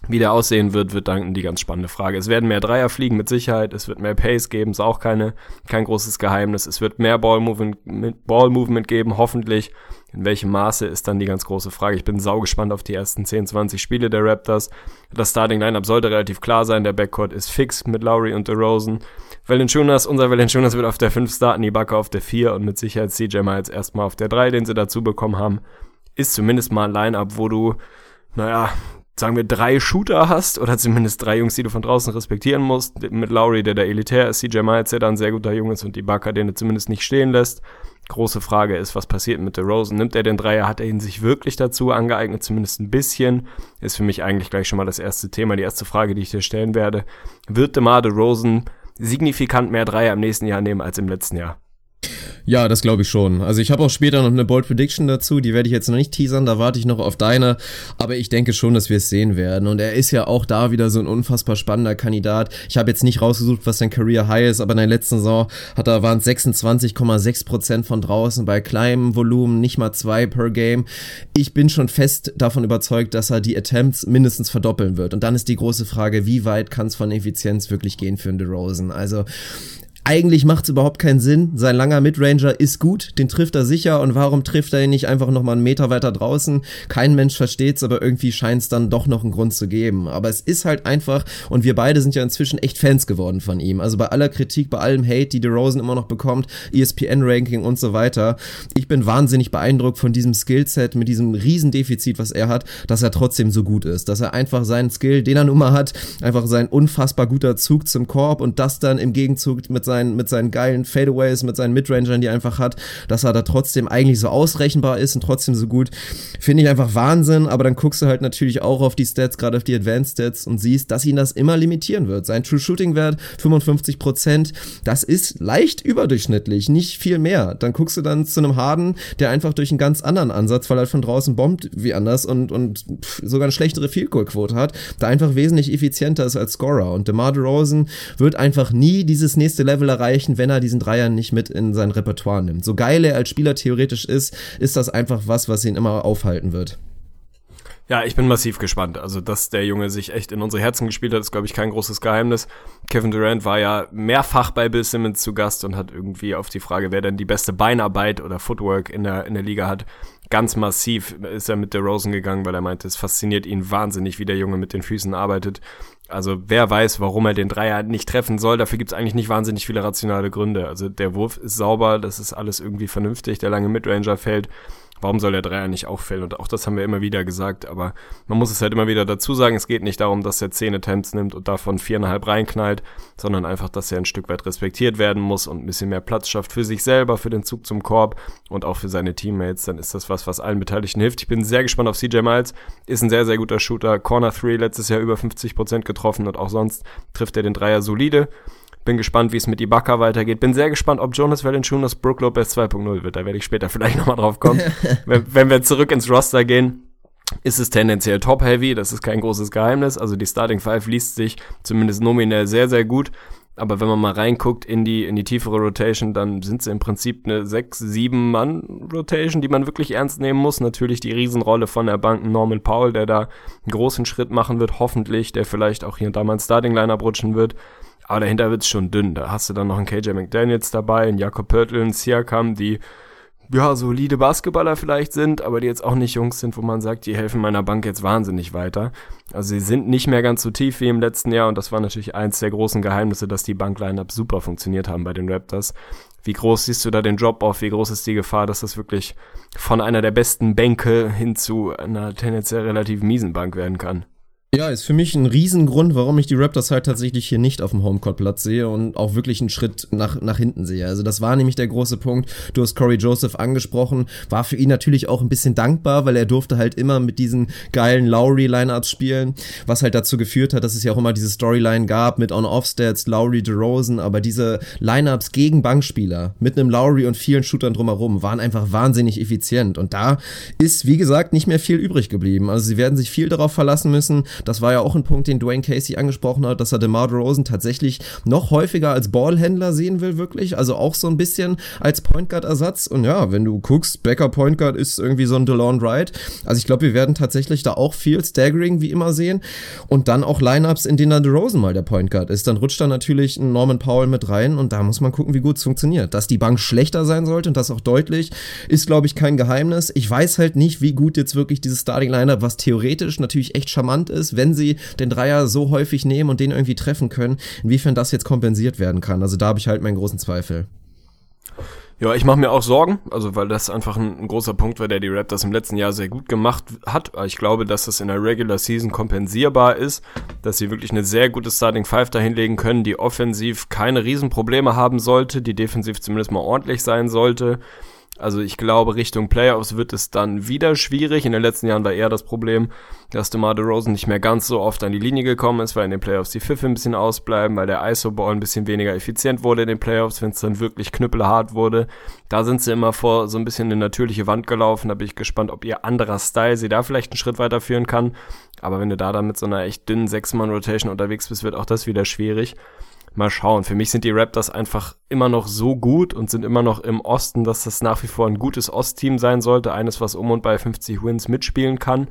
Wie der aussehen wird, wird dann die ganz spannende Frage. Es werden mehr Dreier fliegen mit Sicherheit, es wird mehr Pace geben, ist auch keine, kein großes Geheimnis. Es wird mehr Ball Movement, Ball Movement geben, hoffentlich. In welchem Maße ist dann die ganz große Frage. Ich bin saugespannt auf die ersten 10, 20 Spiele der Raptors. Das Starting Lineup sollte relativ klar sein. Der Backcourt ist fix mit Lowry und DeRozan. Valanciunas, unser Valanciunas wird auf der 5 starten, Ibaka auf der 4 und mit Sicherheit CJ Miles erstmal auf der 3, den sie dazu bekommen haben. Ist zumindest mal ein Lineup, wo du naja, sagen wir, drei Shooter hast oder zumindest drei Jungs, die du von draußen respektieren musst. Mit Lowry, der da elitär ist, CJ Miles, der da ein sehr guter Junge ist und die Ibaka, den er zumindest nicht stehen lässt. Große Frage ist, was passiert mit der Rosen? Nimmt er den Dreier? Hat er ihn sich wirklich dazu angeeignet? Zumindest ein bisschen. Ist für mich eigentlich gleich schon mal das erste Thema, die erste Frage, die ich dir stellen werde. Wird DeMar DeRozan signifikant mehr Dreier im nächsten Jahr nehmen als im letzten Jahr? Ja, das glaube ich schon. Also ich habe auch später noch eine Bold Prediction dazu, die werde ich jetzt noch nicht teasern, da warte ich noch auf deine, aber ich denke schon, dass wir es sehen werden. Und er ist ja auch da wieder so ein unfassbar spannender Kandidat. Ich habe jetzt nicht rausgesucht, was sein Career High ist, aber in der letzten Saison hat er waren 26,6 Prozent von draußen bei kleinem Volumen, nicht mal zwei per Game. Ich bin schon fest davon überzeugt, dass er die Attempts mindestens verdoppeln wird. Und dann ist die große Frage, wie weit kann es von Effizienz wirklich gehen für einen DeRozan? Also eigentlich macht es überhaupt keinen Sinn. Sein langer Midranger ist gut, den trifft er sicher und warum trifft er ihn nicht einfach nochmal einen Meter weiter draußen? Kein Mensch versteht's, aber irgendwie scheint es dann doch noch einen Grund zu geben. Aber es ist halt einfach, und wir beide sind ja inzwischen echt Fans geworden von ihm. Also bei aller Kritik, bei allem Hate, die DeRozan immer noch bekommt, ESPN-Ranking und so weiter. Ich bin wahnsinnig beeindruckt von diesem Skillset mit diesem Riesendefizit, was er hat, dass er trotzdem so gut ist. Dass er einfach seinen Skill, den er nun mal hat, einfach sein unfassbar guter Zug zum Korb und das dann im Gegenzug mit seinem seinen, mit seinen geilen Fadeaways, mit seinen Midrangern, die er einfach hat, dass er da trotzdem eigentlich so ausrechenbar ist und trotzdem so gut. Finde ich einfach Wahnsinn, aber dann guckst du halt natürlich auch auf die Stats, gerade auf die Advanced Stats und siehst, dass ihn das immer limitieren wird. Sein True Shooting Wert 55% das ist leicht überdurchschnittlich, nicht viel mehr. Dann guckst du dann zu einem Harden, der einfach durch einen ganz anderen Ansatz, weil er von draußen bombt wie anders und, und sogar eine schlechtere Field Goal Quote hat, da einfach wesentlich effizienter ist als Scorer. Und DeMar DeRozan wird einfach nie dieses nächste Level Level erreichen, wenn er diesen Dreier nicht mit in sein Repertoire nimmt. So geil er als Spieler theoretisch ist, ist das einfach was, was ihn immer aufhalten wird. Ja, ich bin massiv gespannt. Also, dass der Junge sich echt in unsere Herzen gespielt hat, ist, glaube ich, kein großes Geheimnis. Kevin Durant war ja mehrfach bei Bill Simmons zu Gast und hat irgendwie auf die Frage, wer denn die beste Beinarbeit oder Footwork in der, in der Liga hat, ganz massiv ist er mit der Rosen gegangen, weil er meinte, es fasziniert ihn wahnsinnig, wie der Junge mit den Füßen arbeitet. Also wer weiß, warum er den Dreier nicht treffen soll, dafür gibt es eigentlich nicht wahnsinnig viele rationale Gründe. Also der Wurf ist sauber, das ist alles irgendwie vernünftig, der lange Midranger fällt warum soll der Dreier nicht auffällen? Und auch das haben wir immer wieder gesagt, aber man muss es halt immer wieder dazu sagen, es geht nicht darum, dass er zehn Attempts nimmt und davon viereinhalb reinknallt, sondern einfach, dass er ein Stück weit respektiert werden muss und ein bisschen mehr Platz schafft für sich selber, für den Zug zum Korb und auch für seine Teammates. Dann ist das was, was allen Beteiligten hilft. Ich bin sehr gespannt auf CJ Miles, ist ein sehr, sehr guter Shooter. Corner 3 letztes Jahr über 50% getroffen und auch sonst trifft er den Dreier solide. Bin gespannt, wie es mit Ibaka weitergeht. Bin sehr gespannt, ob Jonas Valanciunas Brook Lopez 2.0 wird. Da werde ich später (laughs) vielleicht nochmal drauf kommen. (laughs) wenn, wenn wir zurück ins Roster gehen, ist es tendenziell top-heavy. Das ist kein großes Geheimnis. Also die Starting Five liest sich zumindest nominell sehr, sehr gut. Aber wenn man mal reinguckt in die, in die tiefere Rotation, dann sind sie im Prinzip eine 6, 7 Mann Rotation, die man wirklich ernst nehmen muss. Natürlich die Riesenrolle von der Bank Norman Powell, der da einen großen Schritt machen wird, hoffentlich, der vielleicht auch hier und da mal ein Starting Liner rutschen wird. Aber dahinter wird's schon dünn. Da hast du dann noch einen KJ McDaniels dabei, einen Jakob Pörtl, einen Siakam, die ja, solide Basketballer vielleicht sind, aber die jetzt auch nicht Jungs sind, wo man sagt, die helfen meiner Bank jetzt wahnsinnig weiter. Also sie sind nicht mehr ganz so tief wie im letzten Jahr und das war natürlich eins der großen Geheimnisse, dass die Bankline-Up super funktioniert haben bei den Raptors. Wie groß siehst du da den Drop-Off? Wie groß ist die Gefahr, dass das wirklich von einer der besten Bänke hin zu einer tendenziell relativ miesen Bank werden kann? Ja, ist für mich ein Riesengrund, warum ich die Raptors halt tatsächlich hier nicht auf dem Homecourt-Platz sehe und auch wirklich einen Schritt nach, nach hinten sehe. Also das war nämlich der große Punkt. Du hast Corey Joseph angesprochen, war für ihn natürlich auch ein bisschen dankbar, weil er durfte halt immer mit diesen geilen Lowry-Lineups spielen, was halt dazu geführt hat, dass es ja auch immer diese Storyline gab mit On-Off-Stats, Lowry, DeRozan, aber diese Lineups gegen Bankspieler mit einem Lowry und vielen Shootern drumherum waren einfach wahnsinnig effizient und da ist, wie gesagt, nicht mehr viel übrig geblieben. Also sie werden sich viel darauf verlassen müssen, das war ja auch ein Punkt, den Dwayne Casey angesprochen hat, dass er DeMar DeRozan tatsächlich noch häufiger als Ballhändler sehen will, wirklich. Also auch so ein bisschen als Point Guard Ersatz. Und ja, wenn du guckst, Becker Point Guard ist irgendwie so ein DeLon Wright. Also ich glaube, wir werden tatsächlich da auch viel Staggering wie immer sehen. Und dann auch Lineups, in denen dann DeRozan mal der Point Guard ist. Dann rutscht da natürlich ein Norman Powell mit rein und da muss man gucken, wie gut es funktioniert. Dass die Bank schlechter sein sollte und das auch deutlich, ist, glaube ich, kein Geheimnis. Ich weiß halt nicht, wie gut jetzt wirklich dieses Starting Lineup, was theoretisch natürlich echt charmant ist, wenn sie den Dreier so häufig nehmen und den irgendwie treffen können, inwiefern das jetzt kompensiert werden kann. Also da habe ich halt meinen großen Zweifel. Ja, ich mache mir auch Sorgen, also weil das einfach ein, ein, großer Punkt war, der die Raptors im letzten Jahr sehr gut gemacht hat. Ich glaube, dass das in der Regular Season kompensierbar ist, dass sie wirklich eine sehr gute Starting Five dahinlegen können, die offensiv keine Riesenprobleme haben sollte, die defensiv zumindest mal ordentlich sein sollte. Also ich glaube, Richtung Playoffs wird es dann wieder schwierig. In den letzten Jahren war eher das Problem, dass DeMar DeRozan nicht mehr ganz so oft an die Linie gekommen ist, weil in den Playoffs die Pfiffe ein bisschen ausbleiben, weil der ISO-Ball ein bisschen weniger effizient wurde in den Playoffs, wenn es dann wirklich knüppelhart wurde. Da sind sie immer vor so ein bisschen eine natürliche Wand gelaufen. Da bin ich gespannt, ob ihr anderer Style sie da vielleicht einen Schritt weiterführen kann. Aber wenn du da dann mit so einer echt dünnen Sechs-Mann-Rotation unterwegs bist, wird auch das wieder schwierig mal schauen. Für mich sind die Raptors einfach immer noch so gut und sind immer noch im Osten, dass das nach wie vor ein gutes Ostteam sein sollte. Eines, was um und bei 50 Wins mitspielen kann.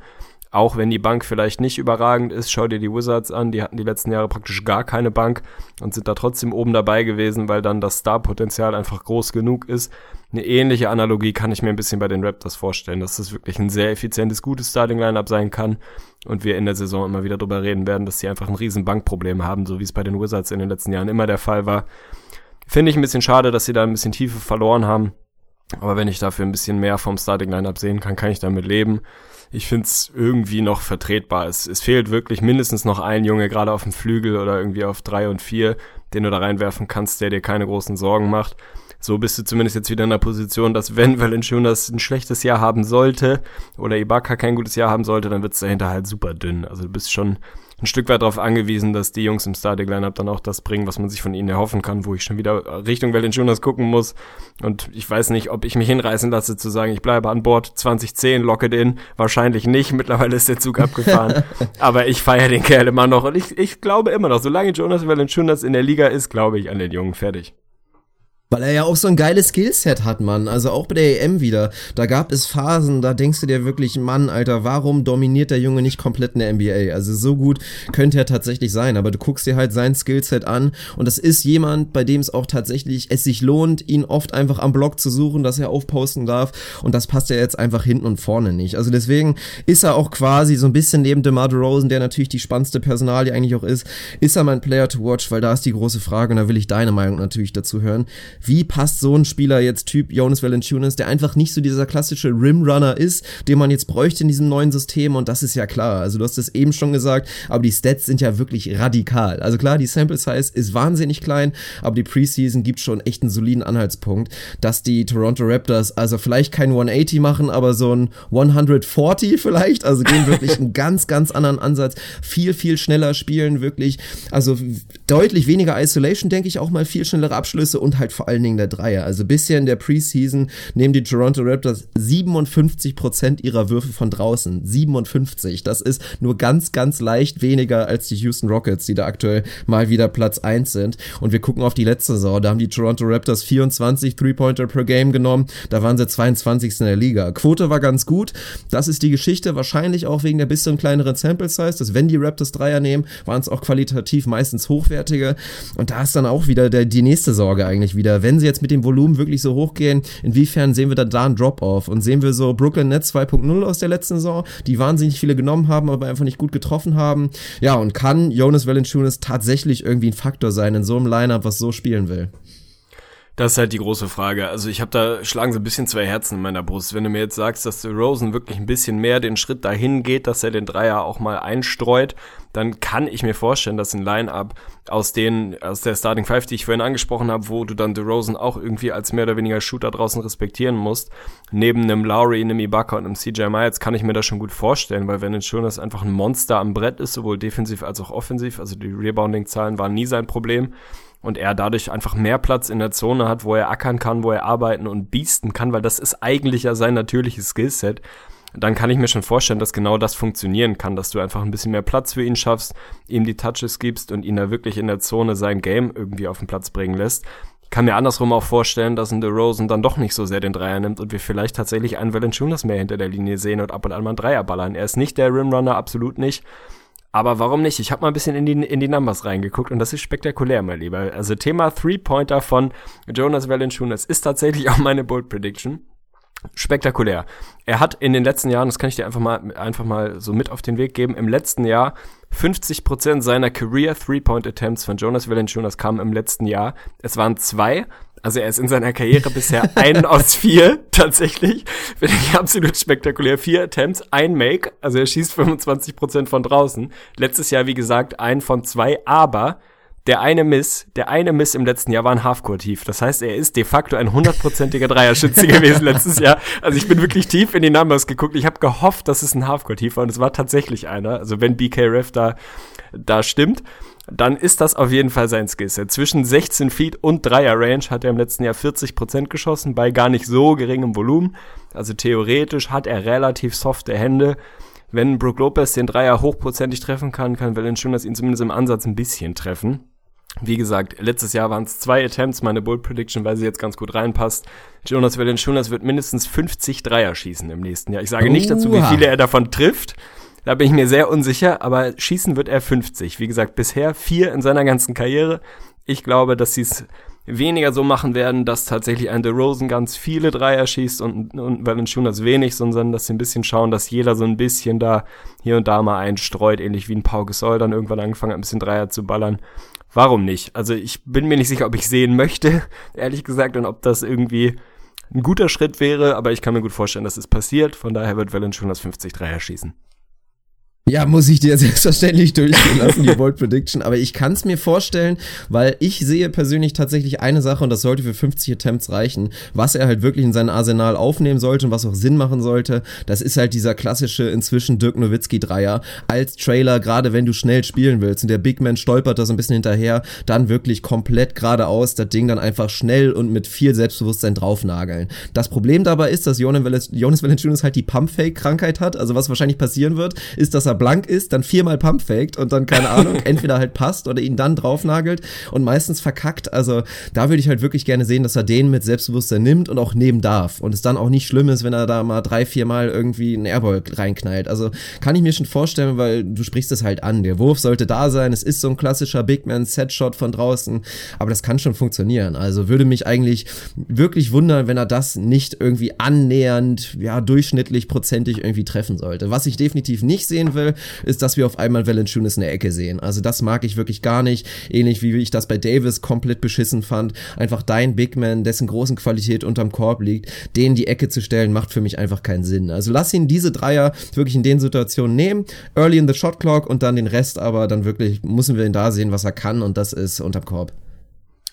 Auch wenn die Bank vielleicht nicht überragend ist, schau dir die Wizards an, die hatten die letzten Jahre praktisch gar keine Bank und sind da trotzdem oben dabei gewesen, weil dann das Star-Potenzial einfach groß genug ist. Eine ähnliche Analogie kann ich mir ein bisschen bei den Raptors vorstellen, dass das wirklich ein sehr effizientes, gutes Starting-Lineup sein kann und wir in der Saison immer wieder darüber reden werden, dass sie einfach ein riesen Bankproblem haben, so wie es bei den Wizards in den letzten Jahren immer der Fall war. Finde ich ein bisschen schade, dass sie da ein bisschen Tiefe verloren haben. Aber wenn ich dafür ein bisschen mehr vom Starting Lineup sehen kann, kann ich damit leben ich finde es irgendwie noch vertretbar. Es, es fehlt wirklich mindestens noch ein Junge, gerade auf dem Flügel oder irgendwie auf drei und vier, den du da reinwerfen kannst, der dir keine großen Sorgen macht. So bist du zumindest jetzt wieder in der Position, dass wenn Valanciunas ein schlechtes Jahr haben sollte oder Ibaka kein gutes Jahr haben sollte, dann wird es dahinter halt super dünn. Also du bist schon ein Stück weit darauf angewiesen, dass die Jungs im Starting Lineup dann auch das bringen, was man sich von ihnen erhoffen kann, wo ich schon wieder Richtung Valanciunas gucken muss. Und ich weiß nicht, ob ich mich hinreißen lasse zu sagen, ich bleibe an Bord 2010, lock it in. Wahrscheinlich nicht. Mittlerweile ist der Zug abgefahren. (laughs) Aber ich feiere den Kerl immer noch. Und ich, ich glaube immer noch, solange Jonas Valanciunas in der Liga ist, glaube ich an den Jungen fertig. Weil er ja auch so ein geiles Skillset hat, Mann. Also auch bei der EM wieder. Da gab es Phasen, da denkst du dir wirklich, Mann, Alter, warum dominiert der Junge nicht komplett in der NBA? Also so gut könnte er tatsächlich sein. Aber du guckst dir halt sein Skillset an und das ist jemand, bei dem es auch tatsächlich es sich lohnt, ihn oft einfach am Block zu suchen, dass er aufposten darf. Und das passt ja jetzt einfach hinten und vorne nicht. Also deswegen ist er auch quasi so ein bisschen neben DeMar DeRozan, der natürlich die spannendste Personalie eigentlich auch ist, ist er mein Player to watch, weil da ist die große Frage und da will ich deine Meinung natürlich dazu hören wie passt so ein Spieler jetzt Typ Jonas Valanciunas, der einfach nicht so dieser klassische Rimrunner ist, den man jetzt bräuchte in diesem neuen System und das ist ja klar. Also du hast es eben schon gesagt, aber die Stats sind ja wirklich radikal. Also klar, die Sample Size ist wahnsinnig klein, aber die Preseason gibt schon echt einen soliden Anhaltspunkt, dass die Toronto Raptors also vielleicht kein 180 machen, aber so ein 140 vielleicht, also gehen wirklich einen (laughs) ganz, ganz anderen Ansatz, viel, viel schneller spielen, wirklich, also deutlich weniger Isolation, denke ich auch mal, viel schnellere Abschlüsse und halt vor allen Dingen der Dreier. Also bisher in der Preseason nehmen die Toronto Raptors 57 Prozent ihrer Würfe von draußen. 57. Das ist nur ganz, ganz leicht weniger als die Houston Rockets, die da aktuell mal wieder Platz 1 sind. Und wir gucken auf die letzte Saison. Da haben die Toronto Raptors 24 Three-Pointer per Game genommen. Da waren sie 22. in der Liga. Quote war ganz gut. Das ist die Geschichte. Wahrscheinlich auch wegen der bisschen kleineren Sample Size, dass wenn die Raptors Dreier nehmen, waren es auch qualitativ meistens hochwertige. Und da ist dann auch wieder der, die nächste Sorge eigentlich wieder wenn sie jetzt mit dem Volumen wirklich so hochgehen, inwiefern sehen wir da da einen Drop-Off? Und sehen wir so Brooklyn Nets 2.0 aus der letzten Saison, die wahnsinnig viele genommen haben, aber einfach nicht gut getroffen haben? Ja, und kann Jonas Valanciunas tatsächlich irgendwie ein Faktor sein in so einem Lineup, was so spielen will? Das ist halt die große Frage. Also ich habe da schlagen so ein bisschen zwei Herzen in meiner Brust. Wenn du mir jetzt sagst, dass Rosen wirklich ein bisschen mehr den Schritt dahin geht, dass er den Dreier auch mal einstreut, dann kann ich mir vorstellen, dass ein Line-Up aus den aus der Starting Five, die ich vorhin angesprochen habe, wo du dann DeRozan auch irgendwie als mehr oder weniger Shooter draußen respektieren musst, neben einem Lowry, einem Ibaka und einem CJ Miles, kann ich mir das schon gut vorstellen, weil wenn ein Jonas einfach ein Monster am Brett ist, sowohl defensiv als auch offensiv, also die Rebounding-Zahlen waren nie sein Problem und er dadurch einfach mehr Platz in der Zone hat, wo er ackern kann, wo er arbeiten und biesten kann, weil das ist eigentlich ja sein natürliches Skillset, dann kann ich mir schon vorstellen, dass genau das funktionieren kann, dass du einfach ein bisschen mehr Platz für ihn schaffst, ihm die Touches gibst und ihn da wirklich in der Zone sein Game irgendwie auf den Platz bringen lässt. Ich kann mir andersrum auch vorstellen, dass ein DeRozan dann doch nicht so sehr den Dreier nimmt und wir vielleicht tatsächlich einen Valanciunas mehr hinter der Linie sehen und ab und an mal einen Dreier ballern. Er ist nicht der Rimrunner, absolut nicht. Aber warum nicht? Ich habe mal ein bisschen in die, in die Numbers reingeguckt und das ist spektakulär, mein Lieber. Also Thema Three-Pointer von Jonas Valanciunas ist tatsächlich (laughs) auch meine Bold Prediction. Spektakulär. Er hat in den letzten Jahren, das kann ich dir einfach mal, einfach mal so mit auf den Weg geben, im letzten Jahr 50% seiner Career Three-Point-Attempts von Jonas Valanciunas kamen im letzten Jahr. Es waren zwei also er ist in seiner Karriere bisher (laughs) ein aus vier, tatsächlich. Finde ich absolut spektakulär. Vier Attempts, ein Make. Also er schießt 25% von draußen. Letztes Jahr, wie gesagt, ein von zwei, aber der eine Miss, der eine Miss im letzten Jahr war ein Halfcourt-Tief. Das heißt, er ist de facto ein hundertprozentiger Dreierschütze (laughs) gewesen letztes Jahr. Also ich bin wirklich tief in die Numbers geguckt. Ich habe gehofft, dass es ein Halfcourt-Tief war und es war tatsächlich einer. Also wenn BK Ref da, da stimmt dann ist das auf jeden Fall sein Skillset. Zwischen 16 Feet und Dreier Range hat er im letzten Jahr 40 Prozent geschossen, bei gar nicht so geringem Volumen. Also theoretisch hat er relativ softe Hände. Wenn Brook Lopez den Dreier hochprozentig treffen kann, kann Valanciunas ihn zumindest im Ansatz ein bisschen treffen. Wie gesagt, letztes Jahr waren es zwei Attempts, meine Bull Prediction, weil sie jetzt ganz gut reinpasst. Jonas Valanciunas wird mindestens 50 Dreier schießen im nächsten Jahr. Ich sage nicht dazu, wie viele er davon trifft. Da bin ich mir sehr unsicher, aber schießen wird er 50. Wie gesagt, bisher vier in seiner ganzen Karriere. Ich glaube, dass sie es weniger so machen werden, dass tatsächlich ein DeRozan ganz viele Dreier schießt und, und Valanciunas wenig, sondern dass sie ein bisschen schauen, dass jeder so ein bisschen da hier und da mal einstreut, ähnlich wie ein Pau Gasol dann irgendwann angefangen hat, ein bisschen Dreier zu ballern. Warum nicht? Also ich bin mir nicht sicher, ob ich sehen möchte, (laughs) ehrlich gesagt, und ob das irgendwie ein guter Schritt wäre, aber ich kann mir gut vorstellen, dass es passiert. Von daher wird Valanciunas 50 Dreier schießen. Ja, muss ich dir (laughs) selbstverständlich durchgehen lassen, die Bold Prediction. Aber ich kann es mir vorstellen, weil ich sehe persönlich tatsächlich eine Sache und das sollte für 50 Attempts reichen, was er halt wirklich in sein Arsenal aufnehmen sollte und was auch Sinn machen sollte. Das ist halt dieser klassische inzwischen Dirk Nowitzki Dreier als Trailer, gerade wenn du schnell spielen willst und der Big Man stolpert da so ein bisschen hinterher, dann wirklich komplett geradeaus das Ding dann einfach schnell und mit viel Selbstbewusstsein draufnageln. Das Problem dabei ist, dass Jonas Valanciunas halt die Pump-Fake-Krankheit hat. Also was wahrscheinlich passieren wird, ist, dass er blank ist, dann viermal Pump faked und dann, keine Ahnung, (laughs) entweder halt passt oder ihn dann draufnagelt und meistens verkackt. Also da würde ich halt wirklich gerne sehen, dass er den mit Selbstbewusstsein nimmt und auch nehmen darf. Und es dann auch nicht schlimm ist, wenn er da mal drei, viermal irgendwie einen Airball reinknallt. Also kann ich mir schon vorstellen, weil du sprichst es halt an. Der Wurf sollte da sein. Es ist so ein klassischer Big Man Set Shot von draußen. Aber das kann schon funktionieren. Also würde mich eigentlich wirklich wundern, wenn er das nicht irgendwie annähernd, ja, durchschnittlich prozentig irgendwie treffen sollte. Was ich definitiv nicht sehen will, ist, dass wir auf einmal Valanciunas in der Ecke sehen. Also das mag ich wirklich gar nicht. Ähnlich wie ich das bei Davis komplett beschissen fand. Einfach dein Big Man, dessen großen Qualität unterm Korb liegt, den die Ecke zu stellen, macht für mich einfach keinen Sinn. Also lass ihn diese Dreier wirklich in den Situationen nehmen. Early in the Shot Clock und dann den Rest aber dann wirklich müssen wir ihn da sehen, was er kann und das ist unterm Korb.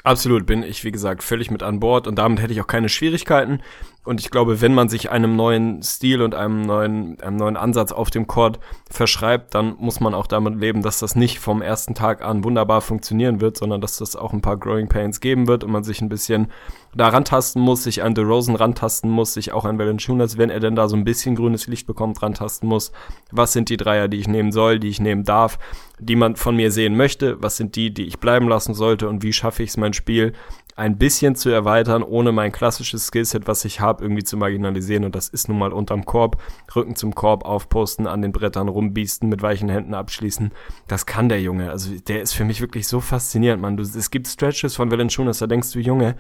Absolut, bin ich, wie gesagt, völlig mit an Bord und damit hätte ich auch keine Schwierigkeiten. Und ich glaube, wenn man sich einem neuen Stil und einem neuen, einem neuen Ansatz auf dem Court verschreibt, dann muss man auch damit leben, dass das nicht vom ersten Tag an wunderbar funktionieren wird, sondern dass das auch ein paar Growing Pains geben wird und man sich ein bisschen da rantasten muss, sich an DeRozan rantasten muss, sich auch an Valanciunas, wenn er denn da so ein bisschen grünes Licht bekommt, rantasten muss. Was sind die Dreier, die ich nehmen soll, die ich nehmen darf, die man von mir sehen möchte? Was sind die, die ich bleiben lassen sollte und wie schaffe ich es, mein Spiel ein bisschen zu erweitern, ohne mein klassisches Skillset, was ich habe, irgendwie zu marginalisieren. Und das ist nun mal unterm Korb, Rücken zum Korb aufposten, an den Brettern rumbiesten, mit weichen Händen abschließen. Das kann der Junge. Also der ist für mich wirklich so faszinierend, man. Du, es gibt Stretches von Valanciunas, da denkst du, Junge,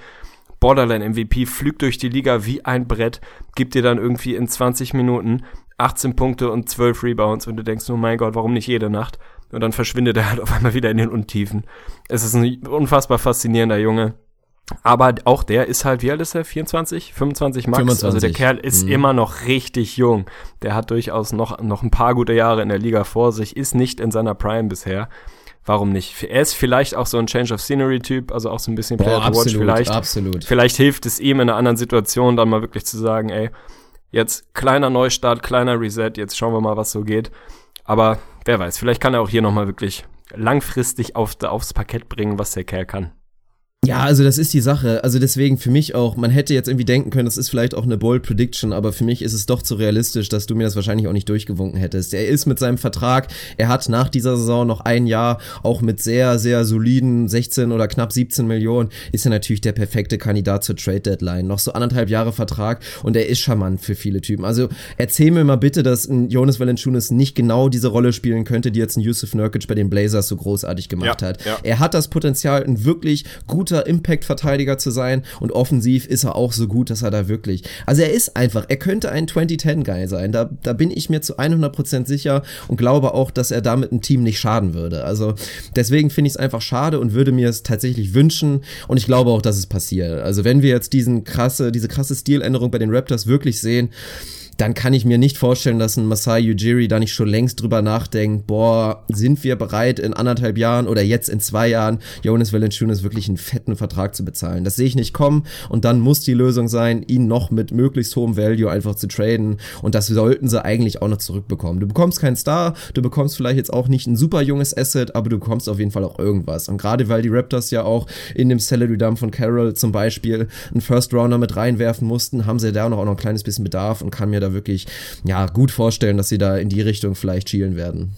Borderline MVP flügt durch die Liga wie ein Brett, gibt dir dann irgendwie in 20 Minuten 18 Punkte und 12 Rebounds und du denkst, oh mein Gott, warum nicht jede Nacht? Und dann verschwindet er halt auf einmal wieder in den Untiefen. Es ist ein unfassbar faszinierender Junge Aber auch der ist halt, wie alt ist er? 24? 25 Max? 25. Also der Kerl ist Mhm. immer noch richtig jung. Der hat durchaus noch, noch ein paar gute Jahre in der Liga vor sich, ist nicht in seiner Prime bisher. Warum nicht? Er ist vielleicht auch so ein Change of Scenery-Typ, also auch so ein bisschen Player Boah, to Watch absolut, vielleicht. absolut. Vielleicht hilft es ihm in einer anderen Situation dann mal wirklich zu sagen, ey, jetzt kleiner Neustart, kleiner Reset, jetzt schauen wir mal, was so geht. Aber wer weiß, vielleicht kann er auch hier nochmal wirklich langfristig auf, aufs Parkett bringen, was der Kerl kann. Ja, also das ist die Sache. Also deswegen für mich auch, man hätte jetzt irgendwie denken können, das ist vielleicht auch eine bold Prediction, aber für mich ist es doch zu realistisch, dass du mir das wahrscheinlich auch nicht durchgewunken hättest. Er ist mit seinem Vertrag, er hat nach dieser Saison noch ein Jahr, auch mit sehr, sehr soliden 16 oder knapp 17 Millionen, ist er natürlich der perfekte Kandidat zur Trade Deadline. Noch so anderthalb Jahre Vertrag und er ist charmant für viele Typen. Also erzähl mir mal bitte, dass ein Jonas Valanciunas nicht genau diese Rolle spielen könnte, die jetzt ein Yusuf Nurkic bei den Blazers so großartig gemacht Ja, hat. ja. Er hat das Potenzial, ein wirklich guter Impact-Verteidiger zu sein und offensiv ist er auch so gut, dass er da wirklich, also er ist einfach, er könnte ein 2010-Guy sein, da, da bin ich mir zu 100% sicher und glaube auch, dass er damit ein Team nicht schaden würde. Also deswegen finde ich es einfach schade und würde mir es tatsächlich wünschen und ich glaube auch, dass es passiert. Also wenn wir jetzt diesen krasse, diese krasse Stiländerung bei den Raptors wirklich sehen, dann kann ich mir nicht vorstellen, dass ein Masai Ujiri da nicht schon längst drüber nachdenkt, boah, sind wir bereit in anderthalb Jahren oder jetzt in zwei Jahren Jonas Valanciunas wirklich einen fetten Vertrag zu bezahlen. Das sehe ich nicht kommen und dann muss die Lösung sein, ihn noch mit möglichst hohem Value einfach zu traden und das sollten sie eigentlich auch noch zurückbekommen. Du bekommst keinen Star, du bekommst vielleicht jetzt auch nicht ein super junges Asset, aber du bekommst auf jeden Fall auch irgendwas. Und gerade weil die Raptors ja auch in dem Salary Dump von Carroll zum Beispiel einen First Rounder mit reinwerfen mussten, haben sie da auch noch ein kleines bisschen Bedarf und kann mir da wirklich ja gut vorstellen, dass sie da in die Richtung vielleicht schielen werden.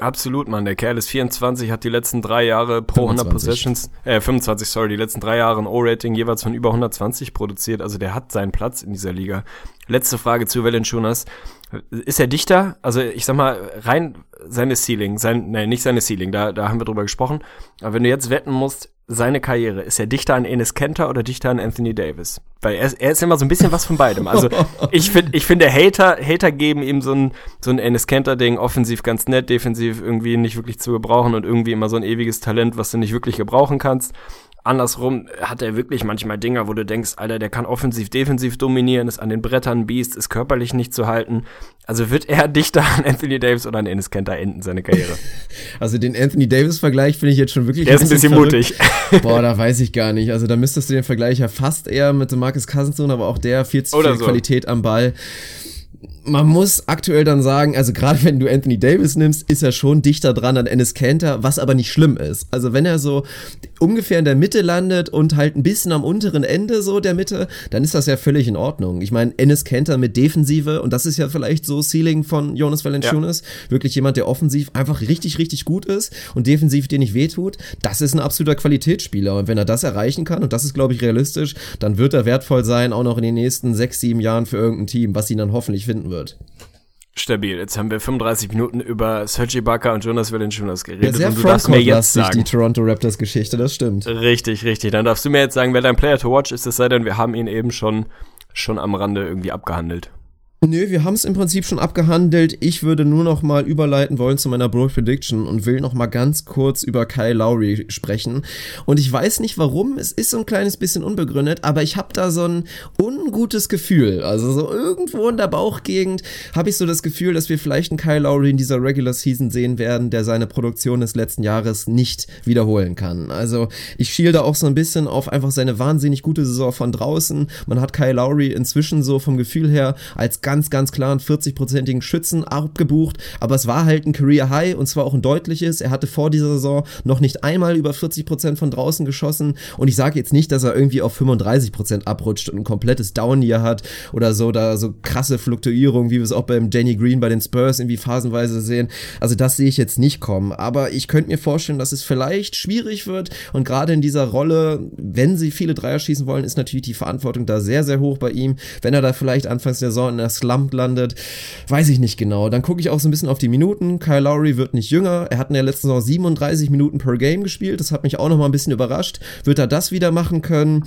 Absolut, Mann. Der Kerl ist 24, hat die letzten drei Jahre pro 100 25. Possessions, äh, 25, sorry, die letzten drei Jahre ein O-Rating jeweils von über 120 produziert. Also der hat seinen Platz in dieser Liga. Letzte Frage zu Valanciunas. Ist er dichter? Also ich sag mal, rein seine Ceiling, sein, nein, nicht seine Ceiling, da, da haben wir drüber gesprochen. Aber wenn du jetzt wetten musst, seine Karriere, ist er dichter an Enes Kenter oder dichter an Anthony Davis? Weil er, ist- er ist immer so ein bisschen was von beidem. Also (laughs) ich finde, ich finde Hater, Hater geben ihm so ein, so ein Enes Kenter-Ding, offensiv ganz nett, defensiv irgendwie nicht wirklich zu gebrauchen und irgendwie immer so ein ewiges Talent, was du nicht wirklich gebrauchen kannst. Andersrum hat er wirklich manchmal Dinger, wo du denkst, Alter, der kann offensiv, defensiv dominieren, ist an den Brettern ein Biest, ist körperlich nicht zu halten. Also wird er (laughs) dichter an Anthony Davis oder an Enes Kenter enden, seine Karriere? (laughs) Also den Anthony Davis-Vergleich finde ich jetzt schon wirklich Der ist ein bisschen verrückt. mutig. (laughs) Boah, da weiß ich gar nicht. Also da müsstest du den Vergleich ja fast eher mit dem Marcus Cousins tun, aber auch der viel zu viel so. Qualität am Ball. Man muss aktuell dann sagen, also gerade wenn du Anthony Davis nimmst, ist er schon dichter dran an Ennis Cantor, was aber nicht schlimm ist. Also wenn er so ungefähr in der Mitte landet und halt ein bisschen am unteren Ende so der Mitte, dann ist das ja völlig in Ordnung. Ich meine, Ennis Cantor mit Defensive und das ist ja vielleicht so Ceiling von Jonas Valanciunas, wirklich jemand, der offensiv einfach richtig, richtig gut ist und defensiv dir nicht wehtut. Das ist ein absoluter Qualitätsspieler und wenn er das erreichen kann, und das ist, glaube ich, realistisch, dann wird er wertvoll sein, auch noch in den nächsten sechs, sieben Jahren für irgendein Team, was ihn dann hoffentlich finden wird. Stabil. Jetzt haben wir 35 Minuten über Sergi Ibaka und Jonas Valanciunas geredet. Ja, sehr und du darfst mir jetzt sagen. die Toronto Raptors Geschichte, das stimmt. Richtig, richtig. Dann darfst du mir jetzt sagen, wer dein Player to watch ist, es sei denn, wir haben ihn eben schon, schon am Rande irgendwie abgehandelt. Nö, wir haben es im Prinzip schon abgehandelt. Ich würde nur noch mal überleiten wollen zu meiner Bro Prediction und will noch mal ganz kurz über Kyle Lowry sprechen. Und ich weiß nicht warum, es ist so ein kleines bisschen unbegründet, aber ich habe da so ein ungutes Gefühl. Also so irgendwo in der Bauchgegend habe ich so das Gefühl, dass wir vielleicht einen Kyle Lowry in dieser Regular Season sehen werden, der seine Produktion des letzten Jahres nicht wiederholen kann. Also ich schiel da auch so ein bisschen auf einfach seine wahnsinnig gute Saison von draußen. Man hat Kyle Lowry inzwischen so vom Gefühl her als ganz, ganz klaren 40-prozentigen Schützen abgebucht, aber es war halt ein Career High und zwar auch ein deutliches. Er hatte vor dieser Saison noch nicht einmal über 40 Prozent von draußen geschossen und ich sage jetzt nicht, dass er irgendwie auf 35 Prozent abrutscht und ein komplettes Down-Year hat oder so, da so krasse Fluktuierungen, wie wir es auch beim Danny Green bei den Spurs irgendwie phasenweise sehen. Also das sehe ich jetzt nicht kommen, aber ich könnte mir vorstellen, dass es vielleicht schwierig wird und gerade in dieser Rolle, wenn sie viele Dreier schießen wollen, ist natürlich die Verantwortung da sehr, sehr hoch bei ihm. Wenn er da vielleicht anfangs der Saison in der Slump landet, weiß ich nicht genau. Dann gucke ich auch so ein bisschen auf die Minuten. Kyle Lowry wird nicht jünger. Er hat in der letzten Saison 37 Minuten per Game gespielt. Das hat mich auch noch mal ein bisschen überrascht. Wird er das wieder machen können?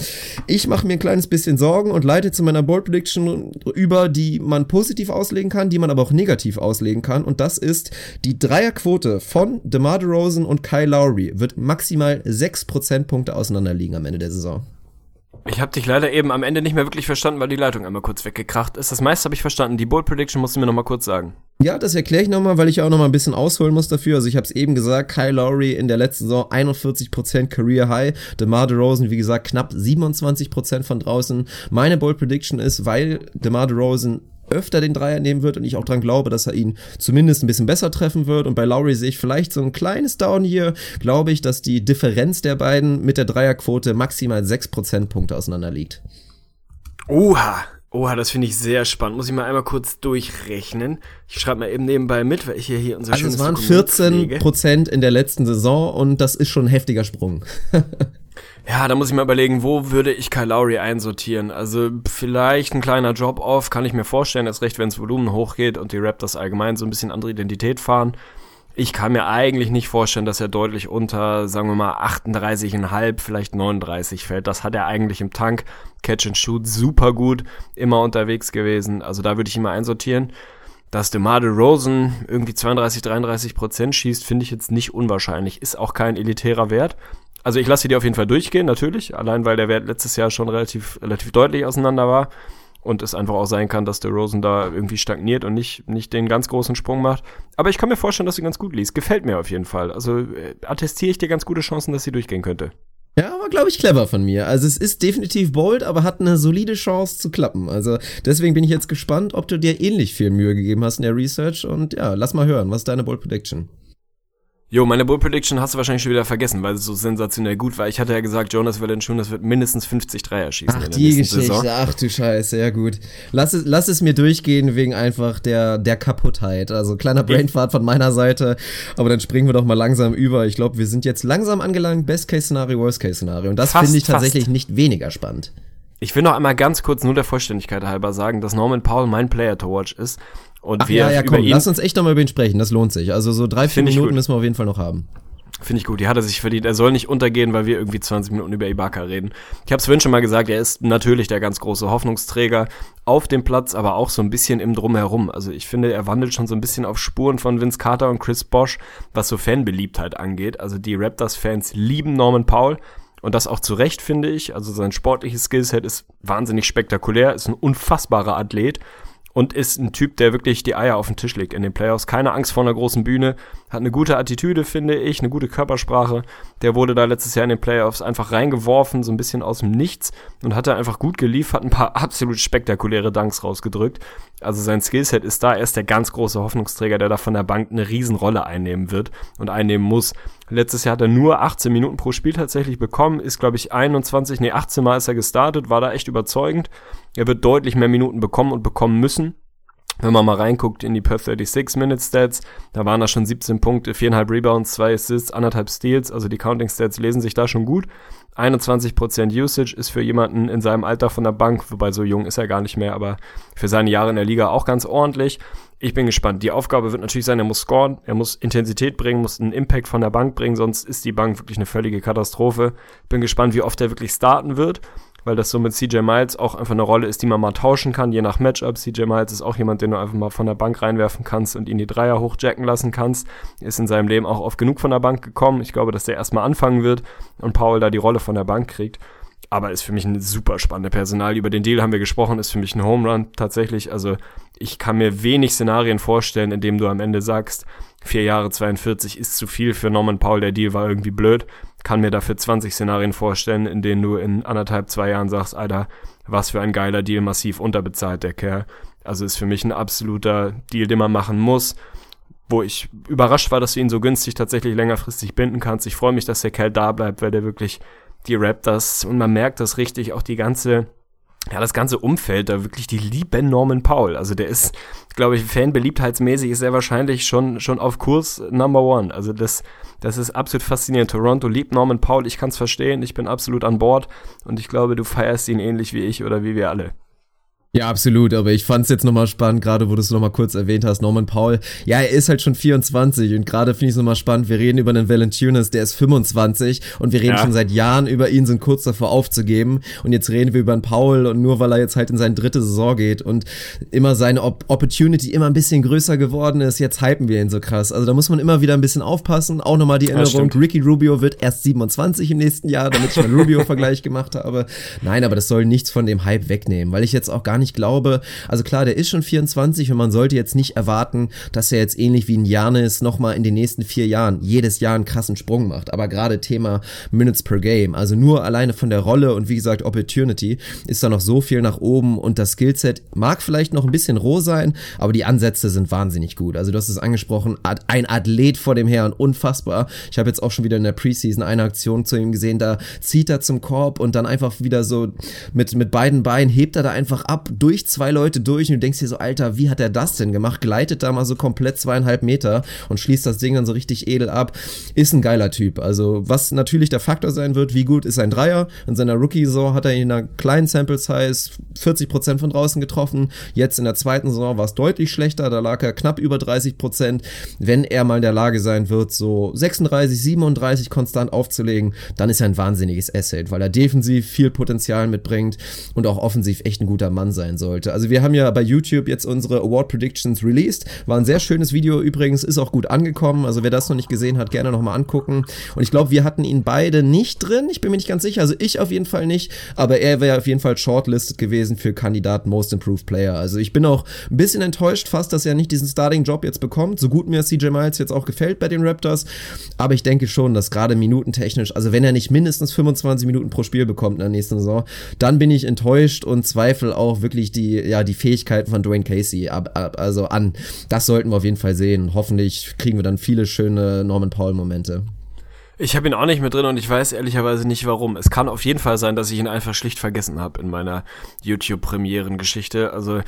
Ich mache mir ein kleines bisschen Sorgen und leite zu meiner Bold Prediction über, die man positiv auslegen kann, die man aber auch negativ auslegen kann. Und das ist die Dreierquote von DeMar DeRozan und Kyle Lowry wird maximal 6 Prozentpunkte auseinander liegen am Ende der Saison. Ich habe dich leider eben am Ende nicht mehr wirklich verstanden, weil die Leitung einmal kurz weggekracht ist. Das meiste habe ich verstanden. Die Bold Prediction musst du mir nochmal kurz sagen. Ja, das erkläre ich nochmal, weil ich auch nochmal ein bisschen ausholen muss dafür. Also ich habe es eben gesagt, Kyle Lowry in der letzten Saison 41% Career High, DeMar DeRozan, wie gesagt, knapp 27% von draußen. Meine Bold Prediction ist, weil DeMar DeRozan öfter den Dreier nehmen wird und ich auch dran glaube, dass er ihn zumindest ein bisschen besser treffen wird. Und bei Lowry sehe ich vielleicht so ein kleines Down hier. Glaube ich, dass die Differenz der beiden mit der Dreierquote maximal 6 Prozentpunkte auseinander liegt. Oha, Oha, das finde ich sehr spannend. Muss ich mal einmal kurz durchrechnen. Ich schreibe mal eben nebenbei mit, weil ich hier, hier unser Also es waren 14 Prozent in der letzten Saison und das ist schon ein heftiger Sprung. (laughs) Ja, da muss ich mal überlegen, wo würde ich Kyle Lowry einsortieren? Also vielleicht ein kleiner Job-Off, kann ich mir vorstellen, erst recht, wenn das Volumen hochgeht und die Raptors allgemein so ein bisschen andere Identität fahren. Ich kann mir eigentlich nicht vorstellen, dass er deutlich unter, sagen wir mal, 38,5, vielleicht 39 fällt. Das hat er eigentlich im Tank. Catch and Shoot super gut, immer unterwegs gewesen. Also da würde ich ihn mal einsortieren. Dass DeMar Rosen irgendwie 32, 33 Prozent schießt, finde ich jetzt nicht unwahrscheinlich. Ist auch kein elitärer Wert. Also ich lasse die auf jeden Fall durchgehen, natürlich, allein weil der Wert letztes Jahr schon relativ, relativ deutlich auseinander war und es einfach auch sein kann, dass der Rosen da irgendwie stagniert und nicht, nicht den ganz großen Sprung macht. Aber ich kann mir vorstellen, dass sie ganz gut liest. Gefällt mir auf jeden Fall. Also äh, attestiere ich dir ganz gute Chancen, dass sie durchgehen könnte. Ja, aber glaube ich clever von mir. Also es ist definitiv bold, aber hat eine solide Chance zu klappen. Also deswegen bin ich jetzt gespannt, ob du dir ähnlich viel Mühe gegeben hast in der Research und ja, lass mal hören, was ist deine Bold Prediction? Jo, meine Bull Prediction hast du wahrscheinlich schon wieder vergessen, weil es so sensationell gut war. Ich hatte ja gesagt, Jonas Valanciunas wird mindestens 50 Dreier schießen Ach, die Geschichte. Saison. Ach du Scheiße, ja gut. Lass es, lass es mir durchgehen wegen einfach der, der Kaputtheit. Also kleiner Brainfart von meiner Seite. Aber dann springen wir doch mal langsam über. Ich glaube, wir sind jetzt langsam angelangt. Best-Case-Szenario, Worst-Case-Szenario. Und das finde ich tatsächlich fast. nicht weniger spannend. Ich will noch einmal ganz kurz nur der Vollständigkeit halber sagen, dass Norman Powell mein Player to watch ist. Und Ach, wir ja, ja, komm, lass uns echt nochmal über ihn sprechen, das lohnt sich. Also so drei, vier Minuten müssen wir auf jeden Fall noch haben. Finde ich gut, die hat er sich verdient. Er soll nicht untergehen, weil wir irgendwie 20 Minuten über Ibaka reden. Ich habe es vorhin schon mal gesagt, er ist natürlich der ganz große Hoffnungsträger auf dem Platz, aber auch so ein bisschen im Drumherum. Also ich finde, er wandelt schon so ein bisschen auf Spuren von Vince Carter und Chris Bosch, was so Fanbeliebtheit angeht. Also die Raptors-Fans lieben Norman Powell. Und das auch zu Recht, finde ich. Also sein sportliches Skillset ist wahnsinnig spektakulär, ist ein unfassbarer Athlet und ist ein Typ, der wirklich die Eier auf den Tisch legt in den Playoffs. Keine Angst vor einer großen Bühne, hat eine gute Attitüde, finde ich, eine gute Körpersprache. Der wurde da letztes Jahr in den Playoffs einfach reingeworfen, so ein bisschen aus dem Nichts und hat da einfach gut geliefert, ein paar absolut spektakuläre Dunks rausgedrückt. Also sein Skillset ist da, er ist der ganz große Hoffnungsträger, der da von der Bank eine Riesenrolle einnehmen wird und einnehmen muss. Letztes Jahr hat er nur 18 Minuten pro Spiel tatsächlich bekommen, ist glaube ich 21, nee 18 Mal ist er gestartet, war da echt überzeugend er wird deutlich mehr Minuten bekommen und bekommen müssen. Wenn man mal reinguckt in die Per 36 Minute Stats, da waren da schon 17 Punkte, 4,5 Rebounds, 2 Assists, 1,5 Steals, also die Counting Stats lesen sich da schon gut. 21% Usage ist für jemanden in seinem Alter von der Bank, wobei so jung ist er gar nicht mehr, aber für seine Jahre in der Liga auch ganz ordentlich. Ich bin gespannt. Die Aufgabe wird natürlich sein, er muss scoren, er muss Intensität bringen, muss einen Impact von der Bank bringen, sonst ist die Bank wirklich eine völlige Katastrophe. Bin gespannt, wie oft er wirklich starten wird weil das so mit CJ Miles auch einfach eine Rolle ist, die man mal tauschen kann, je nach Matchup. CJ Miles ist auch jemand, den du einfach mal von der Bank reinwerfen kannst und ihn die Dreier hochjacken lassen kannst. Ist in seinem Leben auch oft genug von der Bank gekommen. Ich glaube, dass der erstmal anfangen wird und Paul da die Rolle von der Bank kriegt. Aber ist für mich eine super spannende Personal. Über den Deal haben wir gesprochen, ist für mich ein Home Run tatsächlich. Also ich kann mir wenig Szenarien vorstellen, in dem du am Ende sagst, vier Jahre 42 ist zu viel für Norman Paul, der Deal war irgendwie blöd kann mir dafür 20 Szenarien vorstellen, in denen du in anderthalb, zwei Jahren sagst, Alter, was für ein geiler Deal, massiv unterbezahlt der Kerl. Also ist für mich ein absoluter Deal, den man machen muss. Wo ich überrascht war, dass du ihn so günstig tatsächlich längerfristig binden kannst. Ich freue mich, dass der Kerl da bleibt, weil der wirklich die Raptors und man merkt das richtig, auch die ganze ja, das ganze Umfeld da wirklich, die lieben Norman Paul. Also der ist, glaube ich, fanbeliebtheitsmäßig ist er wahrscheinlich schon, schon auf Kurs Number One. Also das, das ist absolut faszinierend. Toronto liebt Norman Paul, ich kann es verstehen, ich bin absolut an Bord und ich glaube, du feierst ihn ähnlich wie ich oder wie wir alle. Ja, absolut, aber ich fand's jetzt nochmal spannend, gerade wo du es nochmal kurz erwähnt hast, Norman Paul. Ja, er ist halt schon 24 und gerade finde ich es nochmal spannend, wir reden über einen Valanciunas, der ist 25 und wir reden ja. schon seit Jahren über ihn, sind kurz davor aufzugeben und jetzt reden wir über einen Paul und nur weil er jetzt halt in seine dritte Saison geht und immer seine Op Opportunity immer ein bisschen größer geworden ist, jetzt hypen wir ihn so krass. Also da muss man immer wieder ein bisschen aufpassen, auch nochmal die Erinnerung, Ricky Rubio wird erst 27 im nächsten Jahr, damit ich mal Rubio-Vergleich gemacht habe. Nein, aber das soll nichts von dem Hype wegnehmen, weil ich jetzt auch gar nicht glaube, also klar, der ist schon 24 und man sollte jetzt nicht erwarten, dass er jetzt ähnlich wie ein Janis nochmal in den nächsten vier Jahren jedes Jahr einen krassen Sprung macht. Aber gerade Thema Minutes per Game, also nur alleine von der Rolle und wie gesagt Opportunity, ist da noch so viel nach oben und das Skillset mag vielleicht noch ein bisschen roh sein, aber die Ansätze sind wahnsinnig gut. Also du hast es angesprochen, ein Athlet vor dem Herrn, unfassbar. Ich habe jetzt auch schon wieder in der Preseason eine Aktion zu ihm gesehen, da zieht er zum Korb und dann einfach wieder so mit, mit beiden Beinen hebt er da einfach ab, durch zwei Leute durch und du denkst dir so, Alter, wie hat er das denn gemacht? Gleitet da mal so komplett zweieinhalb Meter und schließt das Ding dann so richtig edel ab. Ist ein geiler Typ. Also, was natürlich der Faktor sein wird, wie gut ist sein Dreier? In seiner Rookie-Saison hat er in einer kleinen Sample-Size 40% von draußen getroffen. Jetzt in der zweiten Saison war es deutlich schlechter, da lag er knapp über 30%. Wenn er mal in der Lage sein wird, so 36, 37 konstant aufzulegen, dann ist er ein wahnsinniges Asset, weil er defensiv viel Potenzial mitbringt und auch offensiv echt ein guter Mann sein sollte. Also wir haben ja bei YouTube jetzt unsere Award Predictions released. War ein sehr schönes Video übrigens, ist auch gut angekommen. Also wer das noch nicht gesehen hat, gerne nochmal angucken. Und ich glaube, wir hatten ihn beide nicht drin. Ich bin mir nicht ganz sicher. Also ich auf jeden Fall nicht. Aber er wäre auf jeden Fall shortlisted gewesen für Kandidat Most Improved Player. Also ich bin auch ein bisschen enttäuscht fast, dass er nicht diesen Starting-Job jetzt bekommt. So gut mir CJ Miles jetzt auch gefällt bei den Raptors. Aber ich denke schon, dass gerade minutentechnisch, also wenn er nicht mindestens 25 Minuten pro Spiel bekommt in der nächsten Saison, dann bin ich enttäuscht und zweifle auch wirklich die, ja, die Fähigkeiten von Dwayne Casey ab, ab, also an. Das sollten wir auf jeden Fall sehen. Hoffentlich kriegen wir dann viele schöne Norman Paul-Momente. Ich habe ihn auch nicht mehr drin und ich weiß ehrlicherweise nicht warum. Es kann auf jeden Fall sein, dass ich ihn einfach schlicht vergessen habe in meiner YouTube-Premieren-Geschichte. Also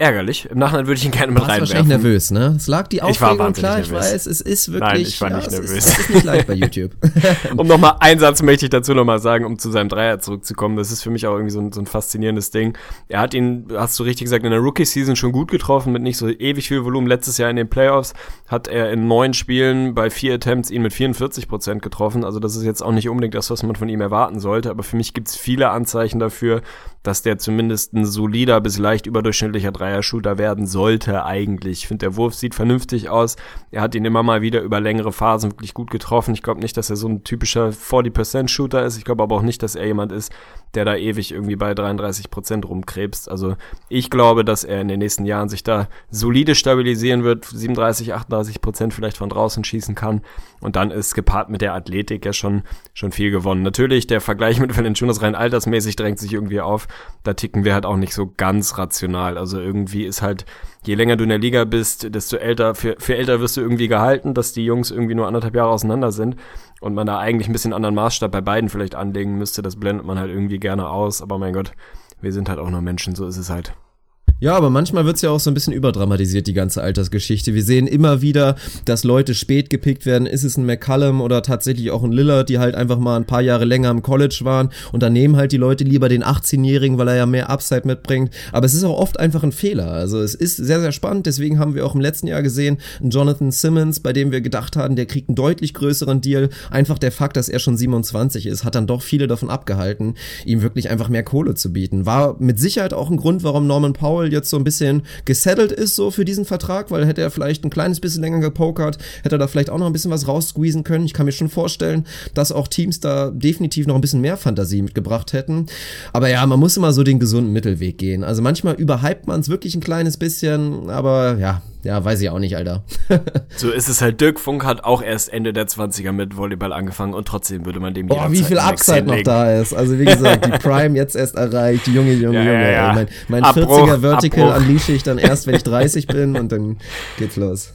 ärgerlich. Im Nachhinein würde ich ihn gerne mit reinwerfen. Ich war wahrscheinlich nervös, ne? Es lag die Aufregung klar, nervös. ich weiß, es ist wirklich, Nein, ich war nicht ja, nervös. Es ist, es ist nicht leicht bei YouTube. (laughs) um nochmal einen Satz möchte ich dazu nochmal sagen, um zu seinem Dreier zurückzukommen. Das ist für mich auch irgendwie so ein, so ein faszinierendes Ding. Er hat ihn, hast du richtig gesagt, in der Rookie-Season schon gut getroffen, mit nicht so ewig viel Volumen. Letztes Jahr in den Playoffs hat er in neun Spielen bei vier Attempts ihn mit 44 Prozent getroffen. Also das ist jetzt auch nicht unbedingt das, was man von ihm erwarten sollte. Aber für mich gibt es viele Anzeichen dafür, dass der zumindest ein solider bis leicht überdurchschnittlicher Dreier-Shooter werden sollte eigentlich. Ich finde, der Wurf sieht vernünftig aus. Er hat ihn immer mal wieder über längere Phasen wirklich gut getroffen. Ich glaube nicht, dass er so ein typischer 40%-Shooter ist. Ich glaube aber auch nicht, dass er jemand ist, der da ewig irgendwie bei 33% rumkrebst. Also ich glaube, dass er in den nächsten Jahren sich da solide stabilisieren wird, 37, 38% vielleicht von draußen schießen kann. Und dann ist gepaart mit der Athletik ja schon, schon viel gewonnen. Natürlich, der Vergleich mit Valanciunas rein altersmäßig drängt sich irgendwie auf da ticken wir halt auch nicht so ganz rational. Also irgendwie ist halt, je länger du in der Liga bist, desto älter, für, für älter wirst du irgendwie gehalten, dass die Jungs irgendwie nur anderthalb Jahre auseinander sind und man da eigentlich ein bisschen anderen Maßstab bei beiden vielleicht anlegen müsste. Das blendet man halt irgendwie gerne aus, aber mein Gott, wir sind halt auch nur Menschen, so ist es halt. Ja, aber manchmal wird's ja auch so ein bisschen überdramatisiert, die ganze Altersgeschichte. Wir sehen immer wieder, dass Leute spät gepickt werden. Ist es ein McCallum oder tatsächlich auch ein Lillard, die halt einfach mal ein paar Jahre länger im College waren und dann nehmen halt die Leute lieber den 18-Jährigen, weil er ja mehr Upside mitbringt. Aber es ist auch oft einfach ein Fehler. Also es ist sehr, sehr spannend. Deswegen haben wir auch im letzten Jahr gesehen, einen Jonathan Simmons, bei dem wir gedacht hatten, der kriegt einen deutlich größeren Deal. Einfach der Fakt, dass er schon 27 ist, hat dann doch viele davon abgehalten, ihm wirklich einfach mehr Kohle zu bieten. War mit Sicherheit auch ein Grund, warum Norman Powell jetzt so ein bisschen gesettelt ist so für diesen Vertrag, weil hätte er vielleicht ein kleines bisschen länger gepokert, hätte er da vielleicht auch noch ein bisschen was raussqueezen können. Ich kann mir schon vorstellen, dass auch Teams da definitiv noch ein bisschen mehr Fantasie mitgebracht hätten. Aber ja, man muss immer so den gesunden Mittelweg gehen. Also manchmal überhypt man es wirklich ein kleines bisschen, aber ja, ja, weiß ich auch nicht, Alter. (laughs) so ist es halt. Dirk Funk hat auch erst Ende der 20er mit Volleyball angefangen und trotzdem würde man dem Boah, wie viel Upside noch da ist. Also wie gesagt, die (laughs) Prime jetzt erst erreicht, Junge, Junge, ja, Junge. Ja, ja. Mein, mein Abbruch, 40er Vertical unleashe ich dann erst, wenn ich 30 bin und dann geht's los.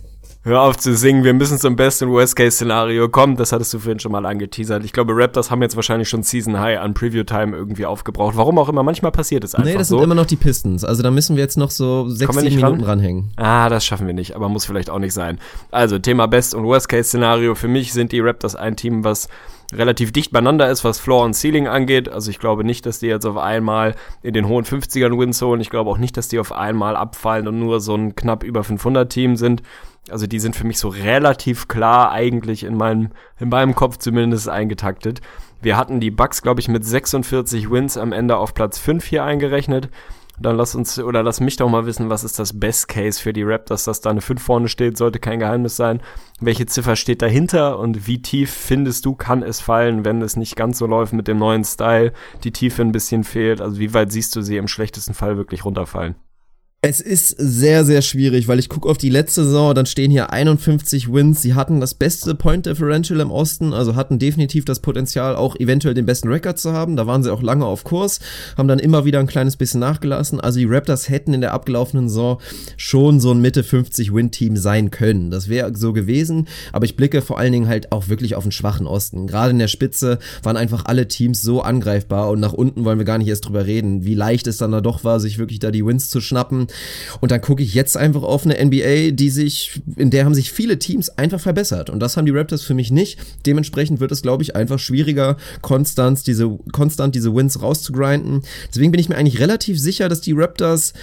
Hör auf zu singen, wir müssen zum Best- und Worst-Case-Szenario kommen. Das hattest du vorhin schon mal angeteasert. Ich glaube, Raptors haben jetzt wahrscheinlich schon Season High an Preview-Time irgendwie aufgebraucht. Warum auch immer, manchmal passiert es einfach Nee, das so. sind immer noch die Pistons. Also da müssen wir jetzt noch so sechs, sieben Minuten ran? ranhängen. Ah, das schaffen wir nicht, aber muss vielleicht auch nicht sein. Also, Thema Best- und Worst-Case-Szenario. Für mich sind die Raptors ein Team, was relativ dicht beieinander ist, was Floor und Ceiling angeht. Also ich glaube nicht, dass die jetzt auf einmal in den hohen 50ern Wins holen. Ich glaube auch nicht, dass die auf einmal abfallen und nur so ein knapp über 500 Team sind. Also die sind für mich so relativ klar eigentlich in meinem, in meinem Kopf zumindest eingetaktet. Wir hatten die Bucks, glaube ich, mit 46 Wins am Ende auf Platz 5 hier eingerechnet. Dann lass uns, oder lass mich doch mal wissen, was ist das Best Case für die Raptors, dass da eine 5 vorne steht, sollte kein Geheimnis sein. Welche Ziffer steht dahinter und wie tief findest du, kann es fallen, wenn es nicht ganz so läuft mit dem neuen Style, die Tiefe ein bisschen fehlt? Also wie weit siehst du sie im schlechtesten Fall wirklich runterfallen? Es ist sehr, sehr schwierig, weil ich gucke auf die letzte Saison, dann stehen hier 51 Wins. Sie hatten das beste Point Differential im Osten, also hatten definitiv das Potenzial, auch eventuell den besten Rekord zu haben. Da waren sie auch lange auf Kurs, haben dann immer wieder ein kleines bisschen nachgelassen. Also die Raptors hätten in der abgelaufenen Saison schon so ein Mitte 50 Win-Team sein können. Das wäre so gewesen, aber ich blicke vor allen Dingen halt auch wirklich auf den schwachen Osten. Gerade in der Spitze waren einfach alle Teams so angreifbar und nach unten wollen wir gar nicht erst drüber reden, wie leicht es dann da doch war, sich wirklich da die Wins zu schnappen. Und dann gucke ich jetzt einfach auf eine NBA, die sich, in der haben sich viele Teams einfach verbessert. Und das haben die Raptors für mich nicht. Dementsprechend wird es, glaube ich, einfach schwieriger, konstant diese, konstant diese Wins rauszugrinden. Deswegen bin ich mir eigentlich relativ sicher, dass die Raptors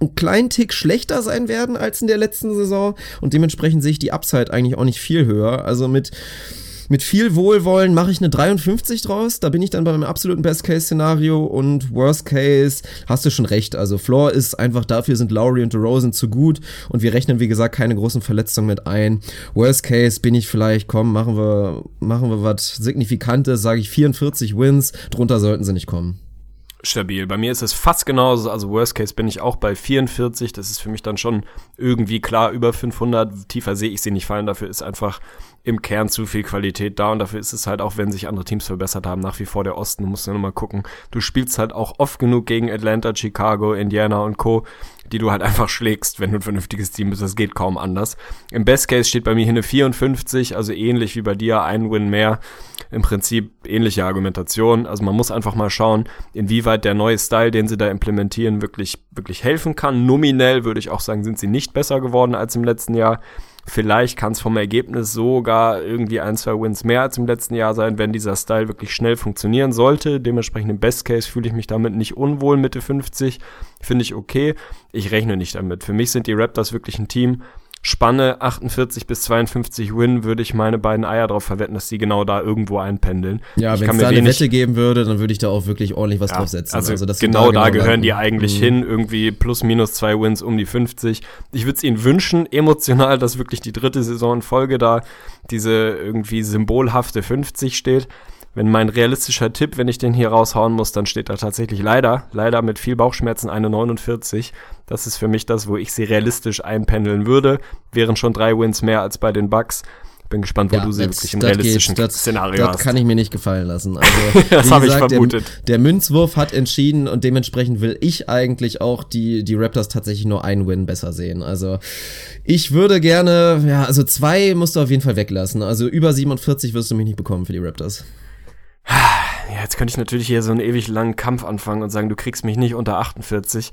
einen kleinen Tick schlechter sein werden als in der letzten Saison und dementsprechend sehe ich die Upside eigentlich auch nicht viel höher. Also mit mit viel Wohlwollen mache ich eine 53 draus. Da bin ich dann bei meinem absoluten Best-Case-Szenario und Worst-Case hast du schon recht. Also Floor ist einfach dafür sind Lowry und DeRozan zu gut und wir rechnen wie gesagt keine großen Verletzungen mit ein. Worst-Case bin ich vielleicht, komm, machen wir machen wir was signifikantes, sage ich 44 Wins, drunter sollten sie nicht kommen stabil. Bei mir ist es fast genauso, also Worst Case bin ich auch bei 44, das ist für mich dann schon irgendwie klar über 500, tiefer sehe ich sie nicht fallen, dafür ist einfach im Kern zu viel Qualität da und dafür ist es halt auch, wenn sich andere Teams verbessert haben, nach wie vor der Osten. Du musst ja nochmal gucken. Du spielst halt auch oft genug gegen Atlanta, Chicago, Indiana und Co., die du halt einfach schlägst, wenn du ein vernünftiges Team bist. Das geht kaum anders. Im Best Case steht bei mir hier eine 54, also ähnlich wie bei dir, ein Win mehr. Im Prinzip ähnliche Argumentation. Also man muss einfach mal schauen, inwieweit der neue Style, den sie da implementieren, wirklich, wirklich helfen kann. Nominell würde ich auch sagen, sind sie nicht besser geworden als im letzten Jahr. Vielleicht kann es vom Ergebnis sogar irgendwie ein, zwei Wins mehr als im letzten Jahr sein, wenn dieser Style wirklich schnell funktionieren sollte. Dementsprechend im Best Case fühle ich mich damit nicht unwohl, Mitte 50. Finde ich okay. Ich rechne nicht damit. Für mich sind die Raptors wirklich ein Team, Spanne 48 bis 52 Win würde ich meine beiden Eier drauf verwetten, dass sie genau da irgendwo einpendeln. Ja, wenn es da eine Wette geben würde, dann würde ich da auch wirklich ordentlich was ja, draufsetzen. Also, also genau da, genau gehören die eigentlich mhm. hin, irgendwie plus minus zwei Wins um die 50. Ich würde es ihnen wünschen, emotional, dass wirklich die dritte Saison in Folge da diese irgendwie symbolhafte 50 steht wenn mein realistischer Tipp, wenn ich den hier raushauen muss, dann steht da tatsächlich leider, leider mit viel Bauchschmerzen eine 49. Das ist für mich das, wo ich sie realistisch einpendeln würde. Wären schon drei Wins mehr als bei den Bucks. Bin gespannt, wo ja, du sie wirklich im realistischen geht, Szenario das, hast. Das kann ich mir nicht gefallen lassen. Also, (laughs) das habe ich vermutet. Der, der, Münzwurf hat entschieden und dementsprechend will ich eigentlich auch die, die Raptors tatsächlich nur einen Win besser sehen. Also ich würde gerne, ja, also zwei musst du auf jeden Fall weglassen. Also über 47 wirst du mich nicht bekommen für die Raptors. Ja, jetzt könnte ich natürlich hier so einen ewig langen Kampf anfangen und sagen, du kriegst mich nicht unter 48.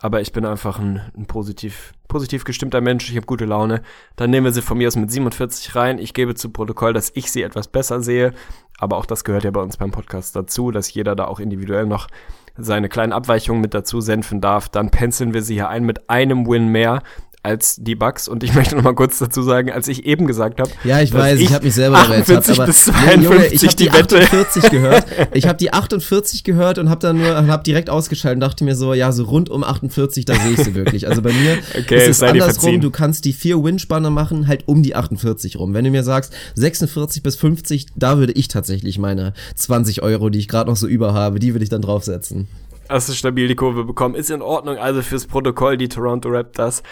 Aber ich bin einfach ein, ein positiv, positiv gestimmter Mensch. Ich habe gute Laune. Dann nehmen wir sie von mir aus mit 47 rein. Ich gebe zu Protokoll, dass ich sie etwas besser sehe. Aber auch das gehört ja bei uns beim Podcast dazu, dass jeder da auch individuell noch seine kleinen Abweichungen mit dazu senfen darf. Dann penseln wir sie hier ein mit einem Win mehr als die Bugs. Und ich (laughs) möchte noch mal kurz dazu sagen, als ich eben gesagt habe, ja, ich weiß, ich, ich habe mich selber 48 aber bis 52 Junge, ich habe die, die 48 gehört. (laughs) Ich habe die 48 gehört und habe dann nur hab direkt ausgeschaltet und dachte mir so, ja, so rund um 48, da sehe ich sie wirklich. Also bei mir (laughs) okay, ist es andersrum, du kannst die vier Win-Spanne machen halt um die 48 rum. Wenn du mir sagst 46 bis 50, da würde ich tatsächlich meine 20 Euro, die ich gerade noch so über habe, die würde ich dann draufsetzen. Hast du stabil die Kurve bekommen. Ist in Ordnung, also fürs Protokoll die Toronto Raptors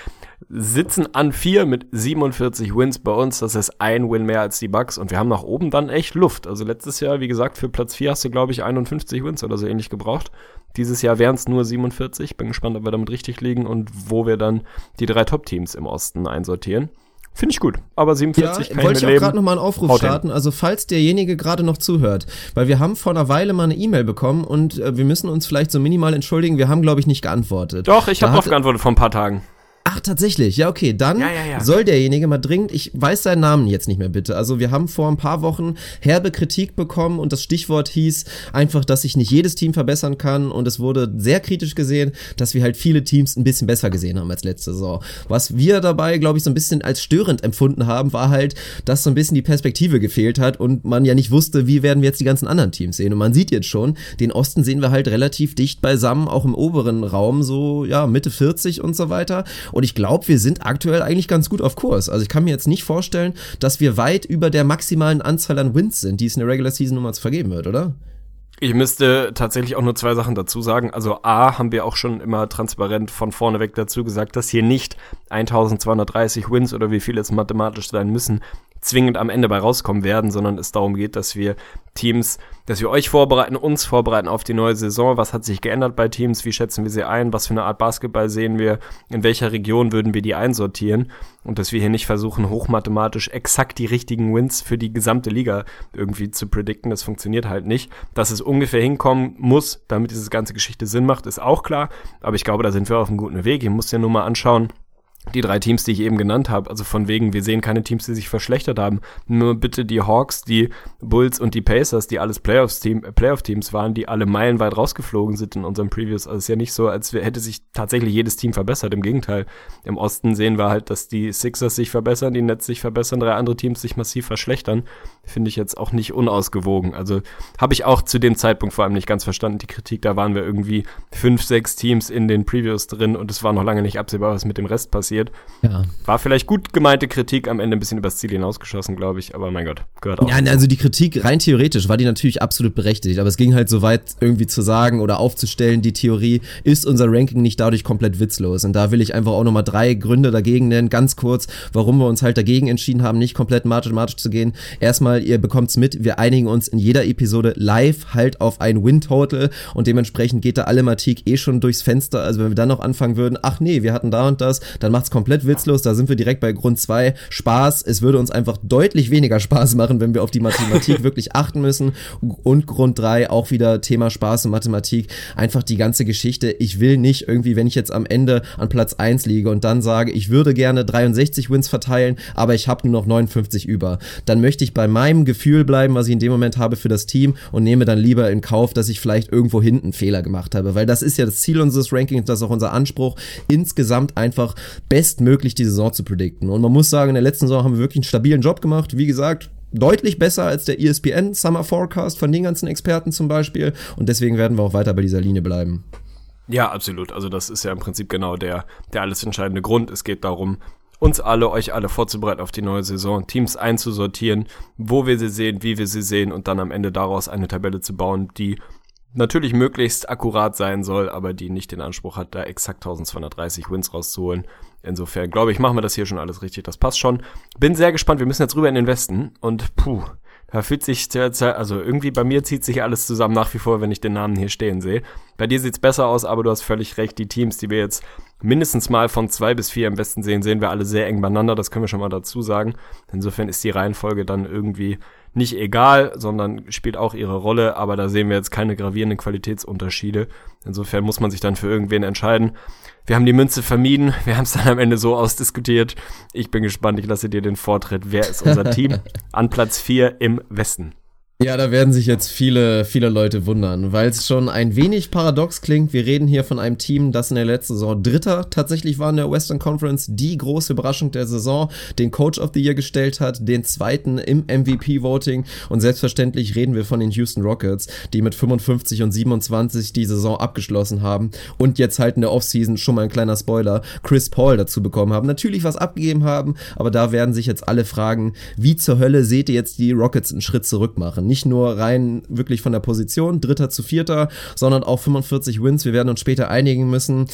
sitzen an vier mit 47 Wins bei uns. Das ist ein Win mehr als die Bucks und wir haben nach oben dann echt Luft. Also letztes Jahr, wie gesagt, für Platz 4 hast du, glaube ich, 51 Wins oder so ähnlich gebraucht. Dieses Jahr wären es nur 47. Bin gespannt, ob wir damit richtig liegen und wo wir dann die drei Top-Teams im Osten einsortieren. Finde ich gut. Aber 47 ja, kann wollte ich, ich auch gerade nochmal einen Aufruf Haut starten. Hin. Also falls derjenige gerade noch zuhört, weil wir haben vor einer Weile mal eine E-Mail bekommen und äh, wir müssen uns vielleicht so minimal entschuldigen. Wir haben, glaube ich, nicht geantwortet. Doch, ich habe drauf geantwortet vor ein paar Tagen. Ach, tatsächlich. Ja, okay. Dann Ja, ja, ja. soll derjenige mal dringend, ich weiß seinen Namen jetzt nicht mehr bitte. Also wir haben vor ein paar Wochen herbe Kritik bekommen und das Stichwort hieß einfach, dass sich nicht jedes Team verbessern kann und es wurde sehr kritisch gesehen, dass wir halt viele Teams ein bisschen besser gesehen haben als letzte Saison. Was wir dabei, glaube ich, so ein bisschen als störend empfunden haben, war halt, dass so ein bisschen die Perspektive gefehlt hat und man ja nicht wusste, wie werden wir jetzt die ganzen anderen Teams sehen. Und man sieht jetzt schon, den Osten sehen wir halt relativ dicht beisammen, auch im oberen Raum, so ja, Mitte 40 und so weiter. Und ich glaube, wir sind aktuell eigentlich ganz gut auf Kurs. Also ich kann mir jetzt nicht vorstellen, dass wir weit über der maximalen Anzahl an Wins sind, die es in der Regular Season Nummer vergeben wird, oder? Ich müsste tatsächlich auch nur zwei Sachen dazu sagen. Also A, haben wir auch schon immer transparent von vorne weg dazu gesagt, dass hier nicht 1230 Wins oder wie viel es mathematisch sein müssen, zwingend am Ende bei rauskommen werden, sondern es darum geht, dass wir Teams, dass wir euch vorbereiten, uns vorbereiten auf die neue Saison. Was hat sich geändert bei Teams? Wie schätzen wir sie ein? Was für eine Art Basketball sehen wir? In welcher Region würden wir die einsortieren? Und dass wir hier nicht versuchen, hochmathematisch exakt die richtigen Wins für die gesamte Liga irgendwie zu predikten. Das funktioniert halt nicht. Dass es ungefähr hinkommen muss, damit diese ganze Geschichte Sinn macht, ist auch klar. Aber ich glaube, da sind wir auf einem guten Weg. Ihr müsst ja nur mal anschauen, die drei Teams, die ich eben genannt habe, also von wegen, wir sehen keine Teams, die sich verschlechtert haben. Nur bitte die Hawks, die Bulls und die Pacers, die alles Playoffs-Team, äh, Playoff-Teams waren, die alle meilenweit rausgeflogen sind in unserem Previews. Also es ist ja nicht so, als hätte sich tatsächlich jedes Team verbessert. Im Gegenteil. Im Osten sehen wir halt, dass die Sixers sich verbessern, die Nets sich verbessern, drei andere Teams sich massiv verschlechtern. Finde ich jetzt auch nicht unausgewogen. Also habe ich auch zu dem Zeitpunkt vor allem nicht ganz verstanden, die Kritik. Da waren wir irgendwie fünf, sechs Teams in den Previews drin und es war noch lange nicht absehbar, was mit dem Rest passiert. Ja. War vielleicht gut gemeinte Kritik, am Ende ein bisschen übers Ziel hinausgeschossen, glaube ich, aber mein Gott, gehört auch. Ja, also die Kritik rein theoretisch war die natürlich absolut berechtigt, aber es ging halt so weit irgendwie zu sagen oder aufzustellen, die Theorie, ist unser Ranking nicht dadurch komplett witzlos. Und da will ich einfach auch nochmal drei Gründe dagegen nennen, ganz kurz, warum wir uns halt dagegen entschieden haben, nicht komplett mathematisch zu gehen. Erstmal, ihr bekommt's mit, wir einigen uns in jeder Episode live halt auf ein Win-Total und dementsprechend geht da alle Mathematik eh schon durchs Fenster. Also wenn wir dann noch anfangen würden, ach nee, wir hatten da und das, dann macht's komplett witzlos, da sind wir direkt bei Grund zwei Spaß. Es würde uns einfach deutlich weniger Spaß machen, wenn wir auf die Mathematik (laughs) wirklich achten müssen. Und Grund drei auch wieder Thema Spaß und Mathematik. Einfach die ganze Geschichte. Ich will nicht irgendwie, wenn ich jetzt am Ende an Platz eins liege und dann sage, ich würde gerne 63 Wins verteilen, aber ich habe nur noch 59 über. Dann möchte ich bei meinem Gefühl bleiben, was ich in dem Moment habe für das Team und nehme dann lieber in Kauf, dass ich vielleicht irgendwo hinten Fehler gemacht habe. Weil das ist ja das Ziel unseres Rankings, das ist auch unser Anspruch, insgesamt einfach bestmöglich die Saison zu predikten. Und man muss sagen, in der letzten Saison haben wir wirklich einen stabilen Job gemacht. Wie gesagt, deutlich besser als der ESPN Summer Forecast von den ganzen Experten zum Beispiel. Und deswegen werden wir auch weiter bei dieser Linie bleiben. Ja, absolut. Also das ist ja im Prinzip genau der, der alles entscheidende Grund. Es geht darum, uns alle, euch alle vorzubereiten auf die neue Saison, Teams einzusortieren, wo wir sie sehen, wie wir sie sehen und dann am Ende daraus eine Tabelle zu bauen, die natürlich möglichst akkurat sein soll, aber die nicht den Anspruch hat, da exakt 1230 Wins rauszuholen. Insofern glaube ich, machen wir das hier schon alles richtig. Das passt schon. Bin sehr gespannt. Wir müssen jetzt rüber in den Westen und puh, da fühlt sich, also irgendwie bei mir zieht sich alles zusammen nach wie vor, wenn ich den Namen hier stehen sehe. Bei dir sieht's besser aus, aber du hast völlig recht. Die Teams, die wir jetzt mindestens mal von zwei bis vier im Westen sehen, sehen wir alle sehr eng beieinander. Das können wir schon mal dazu sagen. Insofern ist die Reihenfolge dann irgendwie nicht egal, sondern spielt auch ihre Rolle, aber da sehen wir jetzt keine gravierenden Qualitätsunterschiede. Insofern muss man sich dann für irgendwen entscheiden. Wir haben die Münze vermieden, wir haben es dann am Ende so ausdiskutiert. Ich bin gespannt, ich lasse dir den Vortritt. Wer ist unser Team? (laughs) An Platz 4 im Westen. Ja, da werden sich jetzt viele, viele Leute wundern, weil es schon ein wenig paradox klingt. Wir reden hier von einem Team, das in der letzten Saison Dritter tatsächlich war in der Western Conference, die große Überraschung der Saison, den Coach of the Year gestellt hat, den zweiten im MVP-Voting und selbstverständlich reden wir von den Houston Rockets, die mit 55 und 27 die Saison abgeschlossen haben und jetzt halt in der Offseason schon mal ein kleiner Spoiler, Chris Paul dazu bekommen haben. Natürlich was abgegeben haben, aber da werden sich jetzt alle fragen, wie zur Hölle seht ihr jetzt die Rockets einen Schritt zurück machen? Nicht nur rein wirklich von der Position, dritter zu vierter, sondern auch 45 Wins. Wir werden uns später einigen müssen.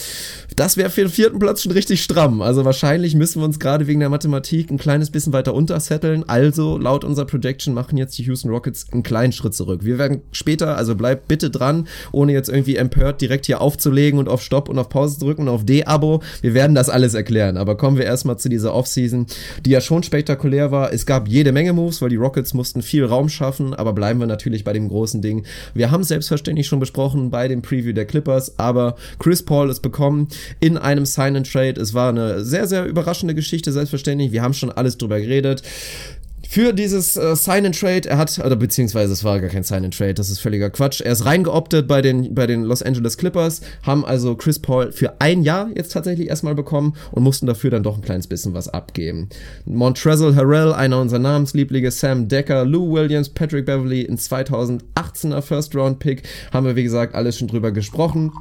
Das wäre für den vierten Platz schon richtig stramm. Also wahrscheinlich müssen wir uns gerade wegen der Mathematik ein kleines bisschen weiter untersetteln. Also laut unserer Projection machen jetzt die Houston Rockets einen kleinen Schritt zurück. Wir werden später, also bleibt bitte dran, ohne jetzt irgendwie empört direkt hier aufzulegen und auf Stopp und auf Pause zu drücken und auf D-Abo. Wir werden das alles erklären. Aber kommen wir erstmal zu dieser Offseason, die ja schon spektakulär war. Es gab jede Menge Moves, weil die Rockets mussten viel Raum schaffen, aber aber bleiben wir natürlich bei dem großen Ding. Wir haben es selbstverständlich schon besprochen bei dem Preview der Clippers, aber Chris Paul ist bekommen in einem Sign and Trade. Es war eine sehr, sehr überraschende Geschichte, selbstverständlich. Wir haben schon alles drüber geredet für dieses äh, Sign and Trade. Er hat, oder beziehungsweise es war gar kein Sign and Trade, das ist völliger Quatsch. Er ist reingeoptet bei den, bei den Los Angeles Clippers, haben also Chris Paul für ein Jahr jetzt tatsächlich erstmal bekommen und mussten dafür dann doch ein kleines bisschen was abgeben. Montrezl Harrell, einer unserer Namenslieblinge, Sam Decker, Lou Williams, Patrick Beverly, ein 2018er First Round Pick, haben wir wie gesagt alles schon drüber gesprochen.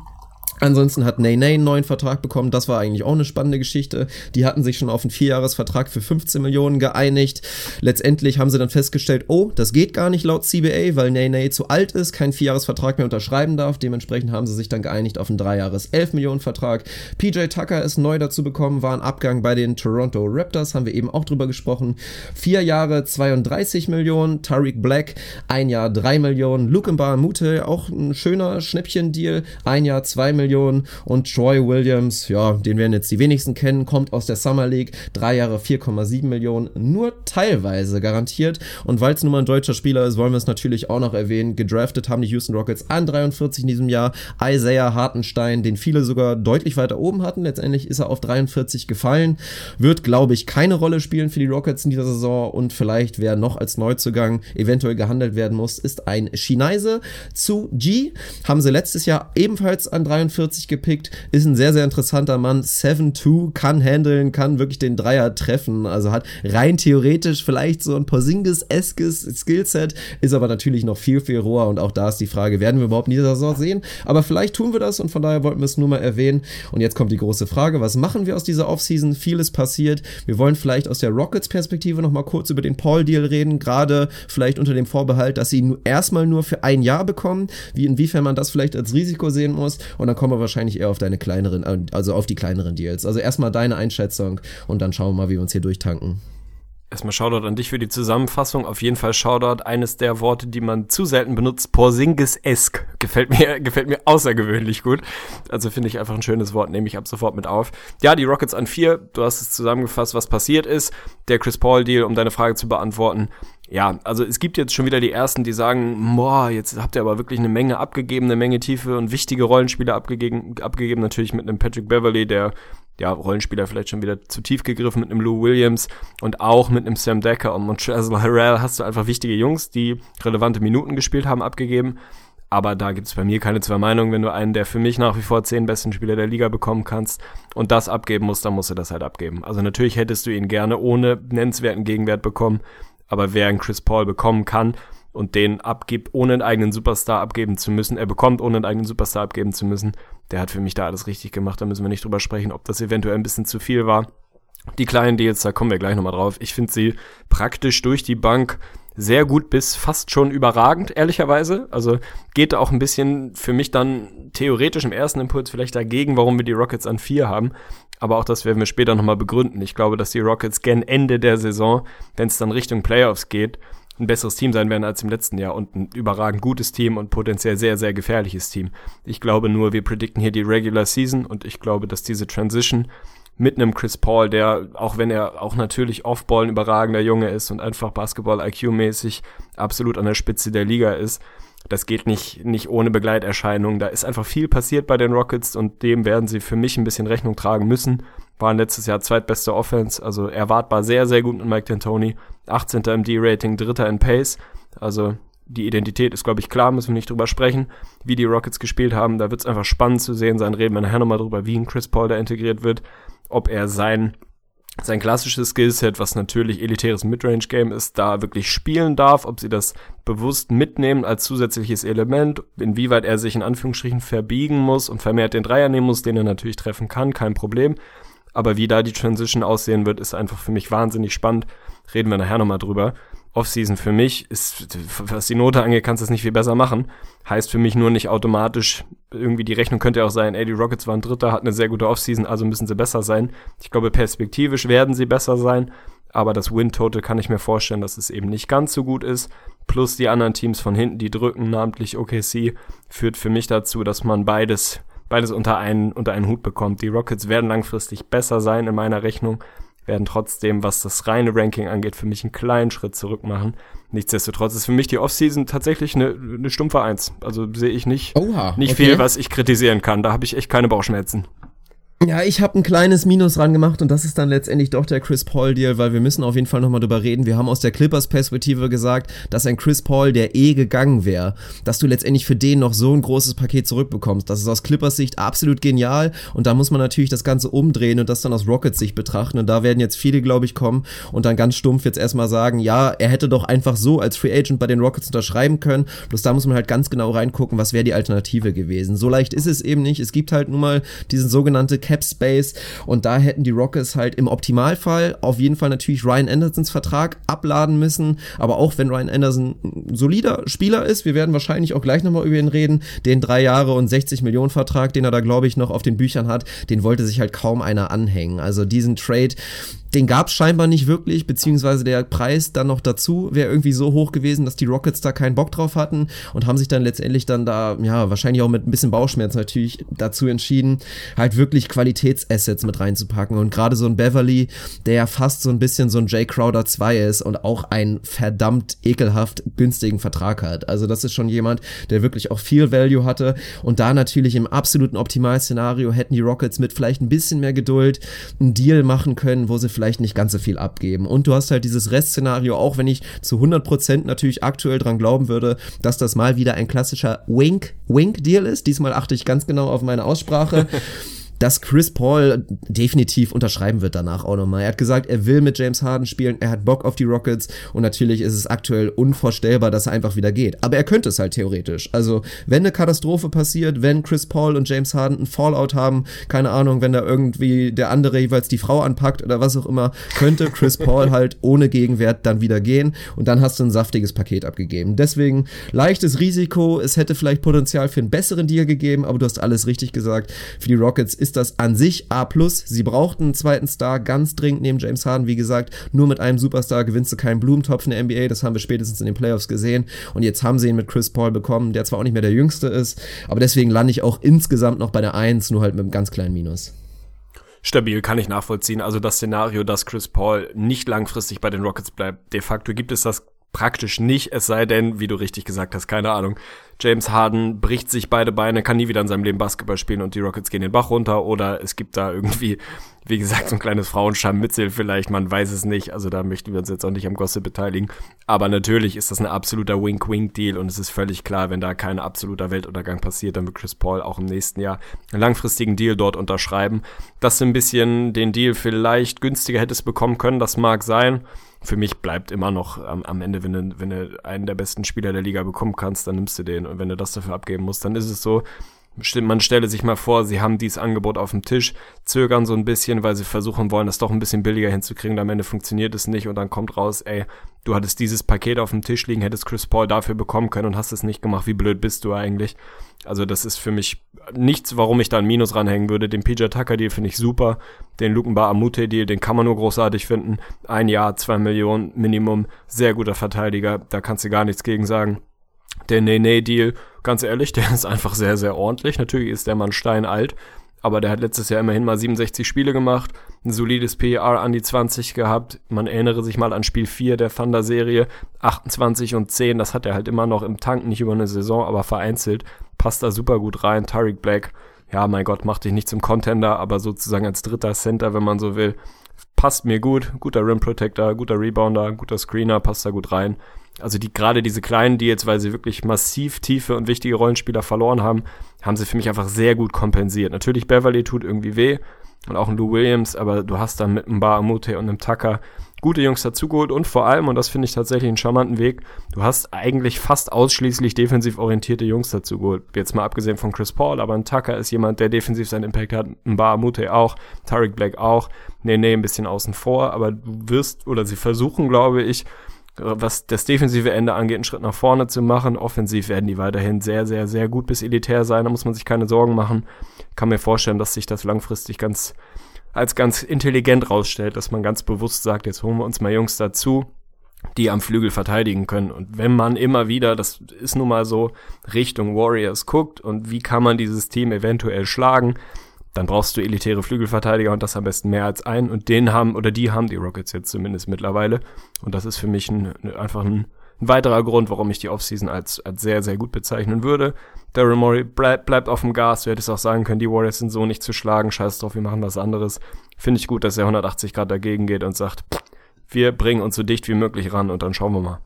Ansonsten hat Nay Nay einen neuen Vertrag bekommen. Das war eigentlich auch eine spannende Geschichte. Die hatten sich schon auf einen Vierjahresvertrag für 15 Millionen geeinigt. Letztendlich haben sie dann festgestellt, oh, das geht gar nicht laut CBA, weil Nay Nay zu alt ist, keinen Vierjahresvertrag mehr unterschreiben darf. Dementsprechend haben sie sich dann geeinigt auf einen Dreijahres 11 Millionen Vertrag. PJ Tucker ist neu dazu bekommen, war ein Abgang bei den Toronto Raptors, haben wir eben auch drüber gesprochen. Vier Jahre 32 Millionen. Tariq Black, ein Jahr 3 Millionen. Luke Mute, auch ein schöner Schnäppchen-Deal, ein Jahr 2 Millionen. Millionen. Und Troy Williams, ja, den werden jetzt die wenigsten kennen, kommt aus der Summer League, drei Jahre 4,7 Millionen, nur teilweise garantiert. Und weil es nun mal ein deutscher Spieler ist, wollen wir es natürlich auch noch erwähnen, gedraftet haben die Houston Rockets an 43 in diesem Jahr, Isaiah Hartenstein, den viele sogar deutlich weiter oben hatten, letztendlich ist er auf 43 gefallen, wird glaube ich keine Rolle spielen für die Rockets in dieser Saison. Und vielleicht wer noch als Neuzugang eventuell gehandelt werden muss, ist ein Schneise zu G, haben sie letztes Jahr ebenfalls an 43 43 gepickt, ist ein sehr, sehr interessanter Mann. 7-2, kann handeln, kann wirklich den Dreier treffen. Also hat rein theoretisch vielleicht so ein Porzingis-eskes Skillset, ist aber natürlich noch viel, viel roher. Und auch da ist die Frage, werden wir überhaupt in dieser Saison sehen? Aber vielleicht tun wir das und von daher wollten wir es nur mal erwähnen. Und jetzt kommt die große Frage, was machen wir aus dieser Offseason? Vieles passiert. Wir wollen vielleicht aus der Rockets-Perspektive noch mal kurz über den Paul-Deal reden, gerade vielleicht unter dem Vorbehalt, dass sie ihn erstmal nur für ein Jahr bekommen, wie inwiefern man das vielleicht als Risiko sehen muss. Und dann kommen wir wahrscheinlich eher auf deine kleineren, also auf die kleineren Deals. Also erstmal deine Einschätzung und dann schauen wir mal, wie wir uns hier durchtanken. Erstmal Shoutout an dich für die Zusammenfassung. Auf jeden Fall Shoutout, eines der Worte, die man zu selten benutzt, Porzingis-esk. Gefällt mir, (laughs) gefällt mir außergewöhnlich gut. Also finde ich einfach ein schönes Wort, nehme ich ab sofort mit auf. Ja, die Rockets an vier. Du hast es zusammengefasst, was passiert ist. Der Chris Paul-Deal, um deine Frage zu beantworten. Ja, also es gibt jetzt schon wieder die ersten, die sagen, boah, jetzt habt ihr aber wirklich eine Menge abgegeben, eine Menge tiefe und wichtige Rollenspieler abgegeben, abgegeben natürlich mit einem Patrick Beverly, der ja, Rollenspieler vielleicht schon wieder zu tief gegriffen mit einem Lou Williams und auch mit einem Sam Decker und Montrezl Harrell hast du einfach wichtige Jungs, die relevante Minuten gespielt haben, abgegeben. Aber da gibt es bei mir keine zwei Meinungen. Wenn du einen der für mich nach wie vor zehn besten Spieler der Liga bekommen kannst und das abgeben musst, dann musst du das halt abgeben. Also natürlich hättest du ihn gerne ohne nennenswerten Gegenwert bekommen, aber wer einen Chris Paul bekommen kann und den abgibt, ohne einen eigenen Superstar abgeben zu müssen, er bekommt, ohne einen eigenen Superstar abgeben zu müssen, der hat für mich da alles richtig gemacht. Da müssen wir nicht drüber sprechen, ob das eventuell ein bisschen zu viel war. Die kleinen Deals, da kommen wir gleich nochmal drauf. Ich finde sie praktisch durch die Bank sehr gut bis fast schon überragend, ehrlicherweise. Also geht auch ein bisschen für mich dann theoretisch im ersten Impuls vielleicht dagegen, warum wir die Rockets an vier haben. Aber auch das werden wir später nochmal begründen. Ich glaube, dass die Rockets gen Ende der Saison, wenn es dann Richtung Playoffs geht, ein besseres Team sein werden als im letzten Jahr und ein überragend gutes Team und potenziell sehr, sehr gefährliches Team. Ich glaube nur, wir predikten hier die Regular Season und ich glaube, dass diese Transition mit einem Chris Paul, der, auch wenn er auch natürlich Offball ein überragender Junge ist und einfach Basketball-IQ-mäßig absolut an der Spitze der Liga ist, das geht nicht, nicht ohne Begleiterscheinungen. Da ist einfach viel passiert bei den Rockets und dem werden sie für mich ein bisschen Rechnung tragen müssen. Waren letztes Jahr zweitbeste Offense, also erwartbar sehr, sehr gut mit Mike D'Antoni. 18. im D-Rating, dritter in Pace. Also die Identität ist, glaube ich, klar, müssen wir nicht drüber sprechen, wie die Rockets gespielt haben. Da wird es einfach spannend zu sehen sein. Reden wir nachher nochmal drüber, wie ein Chris Paul da integriert wird. Ob er sein sein klassisches Skillset, was natürlich elitäres Midrange-Game ist, da wirklich spielen darf, ob sie das bewusst mitnehmen als zusätzliches Element, inwieweit er sich in Anführungsstrichen verbiegen muss und vermehrt den Dreier nehmen muss, den er natürlich treffen kann, kein Problem. Aber wie da die Transition aussehen wird, ist einfach für mich wahnsinnig spannend. Reden wir nachher nochmal drüber. Offseason für mich ist, was die Note angeht, kannst du es nicht viel besser machen. Heißt für mich nur nicht automatisch, irgendwie die Rechnung könnte ja auch sein, ey, die Rockets waren Dritter, hat eine sehr gute Offseason, also müssen sie besser sein. Ich glaube, perspektivisch werden sie besser sein, aber das Win-Total kann ich mir vorstellen, dass es eben nicht ganz so gut ist. Plus die anderen Teams von hinten, die drücken, namentlich OKC, führt für mich dazu, dass man beides, beides unter einen, unter einen Hut bekommt. Die Rockets werden langfristig besser sein in meiner Rechnung werden trotzdem, was das reine Ranking angeht, für mich einen kleinen Schritt zurück machen. Nichtsdestotrotz ist für mich die Offseason tatsächlich eine, eine stumpfe Eins. Also sehe ich nicht, Oha, nicht okay. viel, was ich kritisieren kann. Da habe ich echt keine Bauchschmerzen. Ja, ich habe ein kleines Minus ran gemacht und das ist dann letztendlich doch der Chris Paul Deal, weil wir müssen auf jeden Fall nochmal drüber reden. Wir haben aus der Clippers Perspektive gesagt, dass ein Chris Paul, der eh gegangen wäre, dass du letztendlich für den noch so ein großes Paket zurückbekommst. Das ist aus Clippers Sicht absolut genial und da muss man natürlich das Ganze umdrehen und das dann aus Rockets Sicht betrachten und da werden jetzt viele, glaube ich, kommen und dann ganz stumpf jetzt erstmal sagen, ja, er hätte doch einfach so als Free Agent bei den Rockets unterschreiben können. Bloß da muss man halt ganz genau reingucken, was wäre die Alternative gewesen. So leicht ist es eben nicht. Es gibt halt nun mal diesen sogenannte Cap Space und da hätten die Rockets halt im Optimalfall auf jeden Fall natürlich Ryan Andersons Vertrag abladen müssen, aber auch wenn Ryan Anderson ein solider Spieler ist, wir werden wahrscheinlich auch gleich nochmal über ihn reden, den drei Jahre und 60 Millionen Vertrag, den er da glaube ich noch auf den Büchern hat, den wollte sich halt kaum einer anhängen. Also diesen Trade den gab es scheinbar nicht wirklich, beziehungsweise der Preis dann noch dazu wäre irgendwie so hoch gewesen, dass die Rockets da keinen Bock drauf hatten und haben sich dann letztendlich dann da, ja, wahrscheinlich auch mit ein bisschen Bauchschmerz natürlich dazu entschieden, halt wirklich Qualitätsassets mit reinzupacken. Und gerade so ein Beverly, der ja fast so ein bisschen so ein Jay Crowder 2 ist und auch einen verdammt ekelhaft günstigen Vertrag hat. Also das ist schon jemand, der wirklich auch viel Value hatte. Und da natürlich im absoluten Optimalszenario hätten die Rockets mit vielleicht ein bisschen mehr Geduld einen Deal machen können, wo sie vielleicht nicht ganz so viel abgeben. Und du hast halt dieses Restszenario, auch wenn ich zu 100% natürlich aktuell dran glauben würde, dass das mal wieder ein klassischer Wink-Wink-Deal ist. Diesmal achte ich ganz genau auf meine Aussprache. (laughs) dass Chris Paul definitiv unterschreiben wird danach auch nochmal. Er hat gesagt, er will mit James Harden spielen, er hat Bock auf die Rockets und natürlich ist es aktuell unvorstellbar, dass er einfach wieder geht. Aber er könnte es halt theoretisch. Also, wenn eine Katastrophe passiert, wenn Chris Paul und James Harden ein Fallout haben, keine Ahnung, wenn da irgendwie der andere jeweils die Frau anpackt oder was auch immer, könnte Chris Paul halt (laughs) ohne Gegenwert dann wieder gehen und dann hast du ein saftiges Paket abgegeben. Deswegen leichtes Risiko, es hätte vielleicht Potenzial für einen besseren Deal gegeben, aber du hast alles richtig gesagt. Für die Rockets ist das an sich A+. Sie brauchten einen zweiten Star ganz dringend neben James Harden. Wie gesagt, nur mit einem Superstar gewinnst du keinen Blumentopf in der NBA. Das haben wir spätestens in den Playoffs gesehen. Und jetzt haben sie ihn mit Chris Paul bekommen, der zwar auch nicht mehr der Jüngste ist, aber deswegen lande ich auch insgesamt noch bei der 1, nur halt mit einem ganz kleinen Minus. Stabil kann ich nachvollziehen. Also das Szenario, dass Chris Paul nicht langfristig bei den Rockets bleibt, de facto gibt es das praktisch nicht, es sei denn, wie du richtig gesagt hast, keine Ahnung. James Harden bricht sich beide Beine, kann nie wieder in seinem Leben Basketball spielen und die Rockets gehen den Bach runter oder es gibt da irgendwie, wie gesagt, so ein kleines Frauenscharmützel vielleicht, man weiß es nicht. Also da möchten wir uns jetzt auch nicht am Gossip beteiligen. Aber natürlich ist das ein absoluter Wink-Wink-Deal und es ist völlig klar, wenn da kein absoluter Weltuntergang passiert, dann wird Chris Paul auch im nächsten Jahr einen langfristigen Deal dort unterschreiben. Dass du ein bisschen den Deal vielleicht günstiger hättest bekommen können, das mag sein für mich bleibt immer noch am, am Ende, wenn du, wenn du einen der besten Spieler der Liga bekommen kannst, dann nimmst du den. Und wenn du das dafür abgeben musst, dann ist es so. Man stelle sich mal vor, sie haben dieses Angebot auf dem Tisch, zögern so ein bisschen, weil sie versuchen wollen, das doch ein bisschen billiger hinzukriegen. Am Ende funktioniert es nicht und dann kommt raus, ey, du hattest dieses Paket auf dem Tisch liegen, hättest Chris Paul dafür bekommen können und hast es nicht gemacht. Wie blöd bist du eigentlich? Also das ist für mich nichts, warum ich da ein Minus ranhängen würde. Den PJ Tucker Deal finde ich super. Den Lukenbar Amute Deal, den kann man nur großartig finden. Ein Jahr, zwei Millionen Minimum. Sehr guter Verteidiger. Da kannst du gar nichts gegen sagen. Der Nene-Deal, ganz ehrlich, (laughs) der ist einfach sehr, sehr ordentlich. Natürlich ist der Mann steinalt, aber der hat letztes Jahr immerhin mal 67 Spiele gemacht, ein solides PER an die 20 gehabt. Man erinnere sich mal an Spiel 4 der Thunder-Serie, 28 und 10, das hat er halt immer noch im Tank, nicht über eine Saison, aber vereinzelt. Passt da super gut rein. Tariq Black, ja, mein Gott, macht dich nicht zum Contender, aber sozusagen als dritter Center, wenn man so will. Passt mir gut, guter Rim Protector, guter Rebounder, guter Screener, passt da gut rein also die gerade diese kleinen Deals, weil sie wirklich massiv tiefe und wichtige Rollenspieler verloren haben, haben sie für mich einfach sehr gut kompensiert. Natürlich Beverly tut irgendwie weh und auch ein Lou Williams, aber du hast dann mit einem Bar Amute und einem Tucker gute Jungs dazugeholt und vor allem, und das finde ich tatsächlich einen charmanten Weg, du hast eigentlich fast ausschließlich defensiv orientierte Jungs dazugeholt. Jetzt mal abgesehen von Chris Paul, aber ein Tucker ist jemand, der defensiv seinen Impact hat, ein Bar Amute auch, Tariq Black auch, nee, nee, ein bisschen außen vor, aber du wirst, oder sie versuchen, glaube ich, was das defensive Ende angeht, einen Schritt nach vorne zu machen. Offensiv werden die weiterhin sehr, sehr, sehr gut bis elitär sein. Da muss man sich keine Sorgen machen. Kann mir vorstellen, dass sich das langfristig ganz als ganz intelligent rausstellt, dass man ganz bewusst sagt, jetzt holen wir uns mal Jungs dazu, die am Flügel verteidigen können. Und wenn man immer wieder, das ist nun mal so, Richtung Warriors guckt und wie kann man dieses Team eventuell schlagen, dann brauchst du elitäre Flügelverteidiger und das am besten mehr als einen. Und den haben, oder die haben die Rockets jetzt zumindest mittlerweile. Und das ist für mich ein, einfach ein, ein weiterer Grund, warum ich die Offseason als, als sehr, sehr gut bezeichnen würde. Daryl Morey bleib, bleibt auf dem Gas. Du hättest auch sagen können, die Warriors sind so nicht zu schlagen. Scheiß drauf, wir machen was anderes. Finde ich gut, dass er 180 Grad dagegen geht und sagt, wir bringen uns so dicht wie möglich ran und dann schauen wir mal.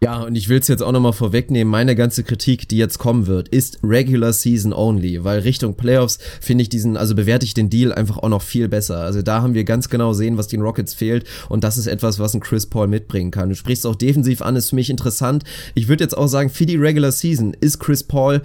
Ja, und ich will es jetzt auch nochmal vorwegnehmen, meine ganze Kritik, die jetzt kommen wird, ist Regular Season only, weil Richtung Playoffs finde ich diesen, also bewerte ich den Deal einfach auch noch viel besser. Also da haben wir ganz genau sehen, was den Rockets fehlt und das ist etwas, was ein Chris Paul mitbringen kann. Du sprichst auch defensiv an, ist für mich interessant. Ich würde jetzt auch sagen, für die Regular Season ist Chris Paul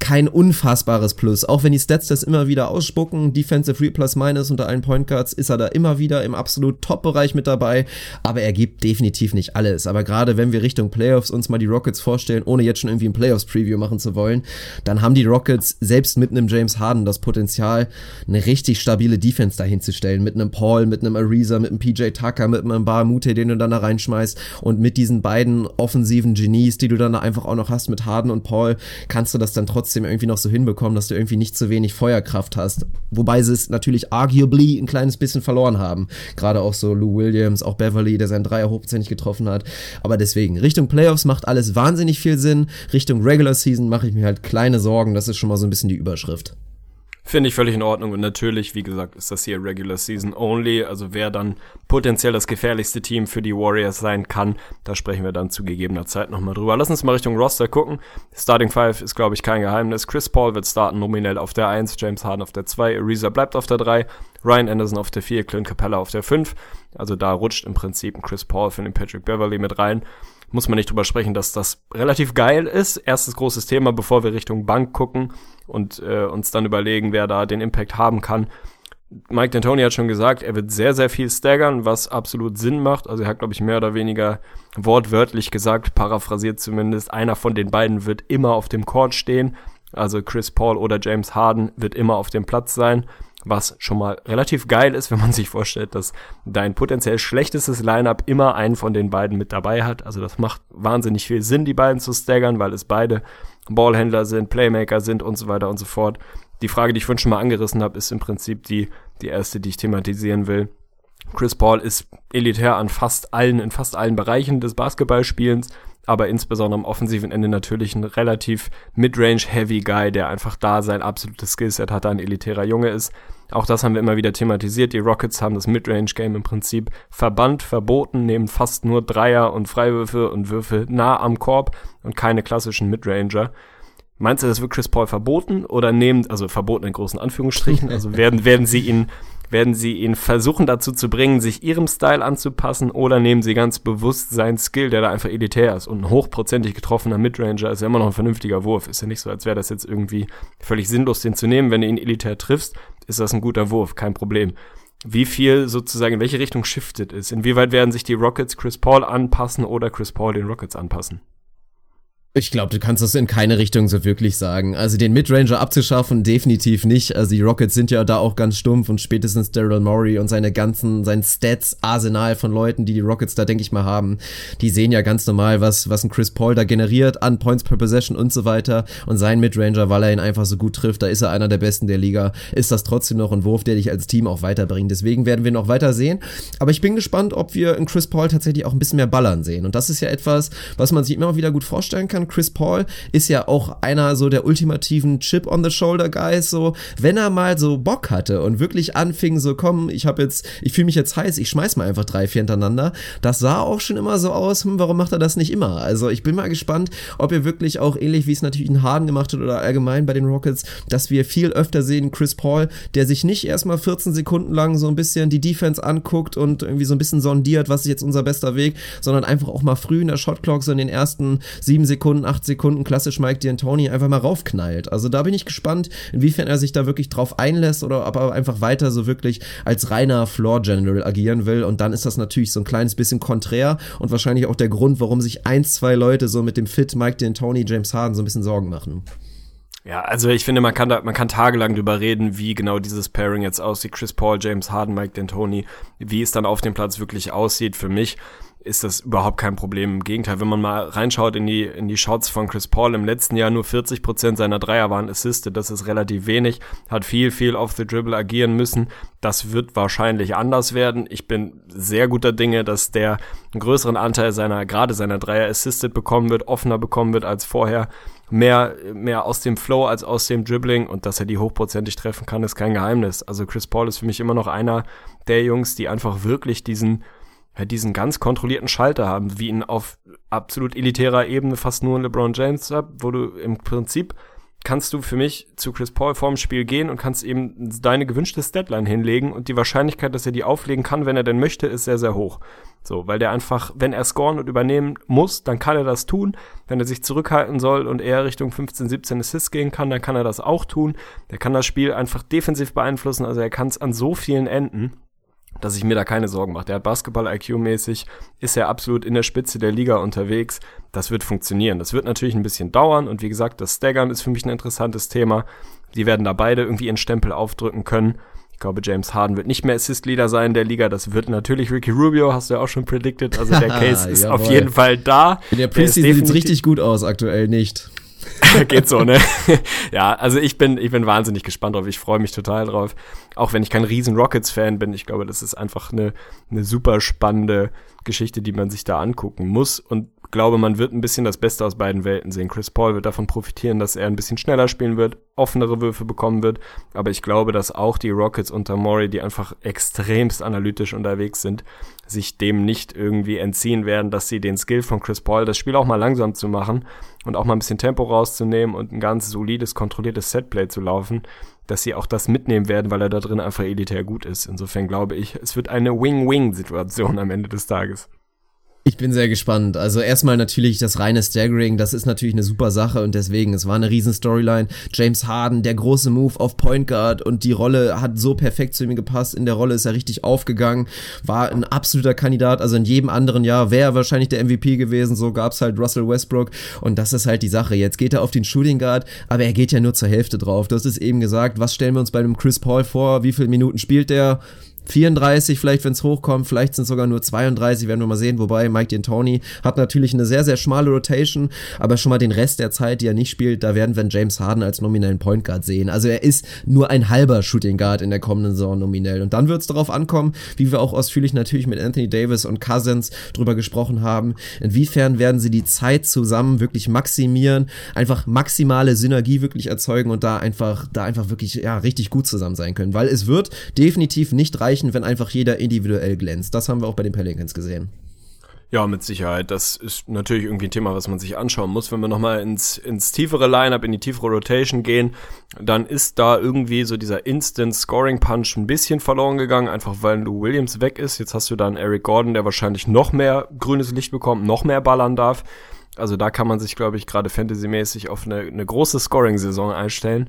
kein unfassbares Plus, auch wenn die Stats das immer wieder ausspucken, Defensive Free Plus Minus unter allen Point Guards ist er da immer wieder im absolut Top-Bereich mit dabei, aber er gibt definitiv nicht alles. Aber gerade wenn wir Richtung Playoffs uns mal die Rockets vorstellen, ohne jetzt schon irgendwie ein Playoffs-Preview machen zu wollen, dann haben die Rockets selbst mit einem James Harden das Potenzial, eine richtig stabile Defense dahinzustellen. Mit einem Paul, mit einem Ariza, mit einem PJ Tucker, mit einem Bahamute, den du dann da reinschmeißt. Und mit diesen beiden offensiven Genies, die du dann da einfach auch noch hast, mit Harden und Paul, kannst du das dann trotzdem irgendwie noch so hinbekommen, dass du irgendwie nicht zu wenig Feuerkraft hast. Wobei sie es natürlich arguably ein kleines bisschen verloren haben. Gerade auch so Lou Williams, auch Beverly, der seinen Dreier hochprozentig getroffen hat. Aber deswegen, Richtung Playoffs macht alles wahnsinnig viel Sinn. Richtung Regular Season mache ich mir halt kleine Sorgen. Das ist schon mal so ein bisschen die Überschrift. Finde ich völlig in Ordnung und natürlich, wie gesagt, ist das hier Regular Season only, also wer dann potenziell das gefährlichste Team für die Warriors sein kann, da sprechen wir dann zu gegebener Zeit nochmal drüber. Lass uns mal Richtung Roster gucken. Starting Five ist, glaube ich, kein Geheimnis. Chris Paul wird starten nominell auf der 1, James Harden auf der 2, Ariza bleibt auf der 3, Ryan Anderson auf der 4, Clint Capella auf der 5. Also da rutscht im Prinzip ein Chris Paul für den Patrick Beverly mit rein muss man nicht drüber sprechen, dass das relativ geil ist. Erstes großes Thema, bevor wir Richtung Bank gucken und äh, uns dann überlegen, wer da den Impact haben kann. Mike D'Antoni hat schon gesagt, er wird sehr, sehr viel staggern, was absolut Sinn macht. Also er hat, glaube ich, mehr oder weniger wortwörtlich gesagt, paraphrasiert zumindest, einer von den beiden wird immer auf dem Court stehen. Also Chris Paul oder James Harden wird immer auf dem Platz sein was schon mal relativ geil ist, (laughs) wenn man sich vorstellt, dass dein potenziell schlechtestes Lineup immer einen von den beiden mit dabei hat. Also das macht wahnsinnig viel Sinn, die beiden zu staggern, weil es beide Ballhändler sind, Playmaker sind und so weiter und so fort. Die Frage, die ich vorhin schon mal angerissen habe, ist im Prinzip die, die erste, die ich thematisieren will. Chris Paul ist elitär an fast allen, in fast allen Bereichen des Basketballspielens aber insbesondere am offensiven Ende natürlich ein relativ Midrange-Heavy Guy, der einfach da sein absolutes Skillset hat, ein elitärer Junge ist. Auch das haben wir immer wieder thematisiert. Die Rockets haben das Midrange-Game im Prinzip verbannt, verboten, nehmen fast nur Dreier und Freiwürfe und Würfe nah am Korb und keine klassischen Midranger. Meinst du, das wird Chris Paul verboten oder nehmen, also verboten in großen Anführungsstrichen, also (laughs) werden, werden sie ihn werden sie ihn versuchen dazu zu bringen, sich ihrem Style anzupassen oder nehmen sie ganz bewusst seinen Skill, der da einfach elitär ist und ein hochprozentig getroffener Midranger ist ja immer noch ein vernünftiger Wurf. Ist ja nicht so, als wäre das jetzt irgendwie völlig sinnlos, den zu nehmen. Wenn du ihn elitär triffst, ist das ein guter Wurf, kein Problem. Wie viel sozusagen, in welche Richtung shiftet ist? Inwieweit werden sich die Rockets Chris Paul anpassen oder Chris Paul den Rockets anpassen? Ich glaube, du kannst das in keine Richtung so wirklich sagen. Also den Midranger abzuschaffen, definitiv nicht. Also die Rockets sind ja da auch ganz stumpf und spätestens Daryl Morey und seine ganzen, sein Stats-Arsenal von Leuten, die die Rockets da, denke ich mal, haben, die sehen ja ganz normal, was, was ein Chris Paul da generiert an Points per Possession und so weiter. Und sein Midranger, weil er ihn einfach so gut trifft, da ist er einer der besten der Liga, ist das trotzdem noch ein Wurf, der dich als Team auch weiterbringt. Deswegen werden wir noch weiter sehen. Aber ich bin gespannt, ob wir in Chris Paul tatsächlich auch ein bisschen mehr ballern sehen. Und das ist ja etwas, was man sich immer wieder gut vorstellen kann Chris Paul ist ja auch einer so der ultimativen Chip on the Shoulder Guys, so wenn er mal so Bock hatte und wirklich anfing so komm, ich habe jetzt, ich fühle mich jetzt heiß, ich schmeiß mal einfach drei, vier hintereinander. Das sah auch schon immer so aus, hm, warum macht er das nicht immer? Also ich bin mal gespannt, ob er wirklich auch ähnlich wie es natürlich in Harden gemacht hat oder allgemein bei den Rockets, dass wir viel öfter sehen Chris Paul, der sich nicht erstmal 14 Sekunden lang so ein bisschen die Defense anguckt und irgendwie so ein bisschen sondiert, was ist jetzt unser bester Weg, sondern einfach auch mal früh in der Shotclock so in den ersten sieben Sekunden, acht Sekunden Sekunden klassisch Mike D'Antoni einfach mal raufknallt. Also da bin ich gespannt, inwiefern er sich da wirklich drauf einlässt oder ob er einfach weiter so wirklich als reiner Floor General agieren will. Und dann ist das natürlich so ein kleines bisschen konträr und wahrscheinlich auch der Grund, warum sich ein, zwei Leute so mit dem Fit Mike D'Antoni, James Harden so ein bisschen Sorgen machen. Ja, also ich finde, man kann da, man kann tagelang drüber reden, wie genau dieses Pairing jetzt aussieht. Chris Paul, James Harden, Mike D'Antoni, wie es dann auf dem Platz wirklich aussieht. Für mich ist das überhaupt kein Problem. Im Gegenteil, wenn man mal reinschaut in die, in die Shots von Chris Paul im letzten Jahr, nur 40 Prozent seiner Dreier waren Assisted, das ist relativ wenig, hat viel, viel auf the Dribble agieren müssen. Das wird wahrscheinlich anders werden. Ich bin sehr guter Dinge, dass der einen größeren Anteil seiner, gerade seiner Dreier Assisted bekommen wird, offener bekommen wird als vorher. Mehr, mehr aus dem Flow als aus dem Dribbling und dass er die hochprozentig treffen kann, ist kein Geheimnis. Also Chris Paul ist für mich immer noch einer der Jungs, die einfach wirklich diesen diesen ganz kontrollierten Schalter haben, wie ihn auf absolut elitärer Ebene fast nur LeBron James hat, wo du im Prinzip kannst du für mich zu Chris Paul vorm Spiel gehen und kannst eben deine gewünschte Deadline hinlegen und die Wahrscheinlichkeit, dass er die auflegen kann, wenn er denn möchte, ist sehr, sehr hoch. So, weil der einfach, wenn er scoren und übernehmen muss, dann kann er das tun. Wenn er sich zurückhalten soll und eher Richtung 15, 17 Assists gehen kann, dann kann er das auch tun. Der kann das Spiel einfach defensiv beeinflussen, also er kann es an so vielen Enden dass ich mir da keine Sorgen mache. Der hat Basketball-IQ-mäßig, ist er absolut in der Spitze der Liga unterwegs. Das wird funktionieren. Das wird natürlich ein bisschen dauern und wie gesagt, das Staggern ist für mich ein interessantes Thema. Die werden da beide irgendwie ihren Stempel aufdrücken können. Ich glaube, James Harden wird nicht mehr Assist-Leader sein der Liga. Das wird natürlich Ricky Rubio, hast du ja auch schon predicted. Also der (laughs) Case ist auf jeden Fall da. In der Preseason sieht richtig gut aus, aktuell nicht. (laughs) Geht so, ne? (laughs) ja, also ich bin, ich bin wahnsinnig gespannt drauf. Ich freue mich total drauf. Auch wenn ich kein riesen Rockets-Fan bin. Ich glaube, das ist einfach eine, eine super spannende Geschichte, die man sich da angucken muss. Und glaube, man wird ein bisschen das Beste aus beiden Welten sehen. Chris Paul wird davon profitieren, dass er ein bisschen schneller spielen wird, offenere Würfe bekommen wird. Aber ich glaube, dass auch die Rockets unter Maury, die einfach extremst analytisch unterwegs sind, sich dem nicht irgendwie entziehen werden, dass sie den Skill von Chris Paul, das Spiel auch mal langsam zu machen und auch mal ein bisschen Tempo rauszunehmen und ein ganz solides, kontrolliertes Setplay zu laufen, dass sie auch das mitnehmen werden, weil er da drin einfach elitär gut ist. Insofern glaube ich, es wird eine Wing-Wing-Situation am Ende des Tages. Ich bin sehr gespannt. Also erstmal natürlich das reine Staggering, das ist natürlich eine super Sache und deswegen, es war eine riesen Storyline. James Harden, der große Move auf Point Guard und die Rolle hat so perfekt zu ihm gepasst. In der Rolle ist er richtig aufgegangen, war ein absoluter Kandidat. Also in jedem anderen Jahr wäre er wahrscheinlich der MVP gewesen. So gab's halt Russell Westbrook und das ist halt die Sache. Jetzt geht er auf den Shooting Guard, aber er geht ja nur zur Hälfte drauf. Du hast es eben gesagt. Was stellen wir uns bei einem Chris Paul vor? Wie viele Minuten spielt der? 34 vielleicht, wenn es hochkommt, vielleicht sind es sogar nur 32, werden wir mal sehen. Wobei Mike D'Antoni hat natürlich eine sehr, sehr schmale Rotation, aber schon mal den Rest der Zeit, die er nicht spielt, da werden wir James Harden als nominellen Point Guard sehen. Also er ist nur ein halber Shooting Guard in der kommenden Saison nominell. Und dann wird es darauf ankommen, wie wir auch ausführlich natürlich mit Anthony Davis und Cousins drüber gesprochen haben, inwiefern werden sie die Zeit zusammen wirklich maximieren, einfach maximale Synergie wirklich erzeugen und da einfach, da einfach wirklich, ja, richtig gut zusammen sein können. Weil es wird definitiv nicht reichen, reichen, wenn einfach jeder individuell glänzt. Das haben wir auch bei den Pelicans gesehen. Ja, mit Sicherheit. Das ist natürlich irgendwie ein Thema, was man sich anschauen muss. Wenn wir nochmal ins, ins tiefere Lineup, in die tiefere Rotation gehen, dann ist da irgendwie so dieser Instant Scoring Punch ein bisschen verloren gegangen, einfach weil Lou Williams weg ist. Jetzt hast du dann Eric Gordon, der wahrscheinlich noch mehr grünes Licht bekommt, noch mehr ballern darf. Also da kann man sich, glaube ich, gerade fantasymäßig auf eine, eine große Scoring-Saison einstellen.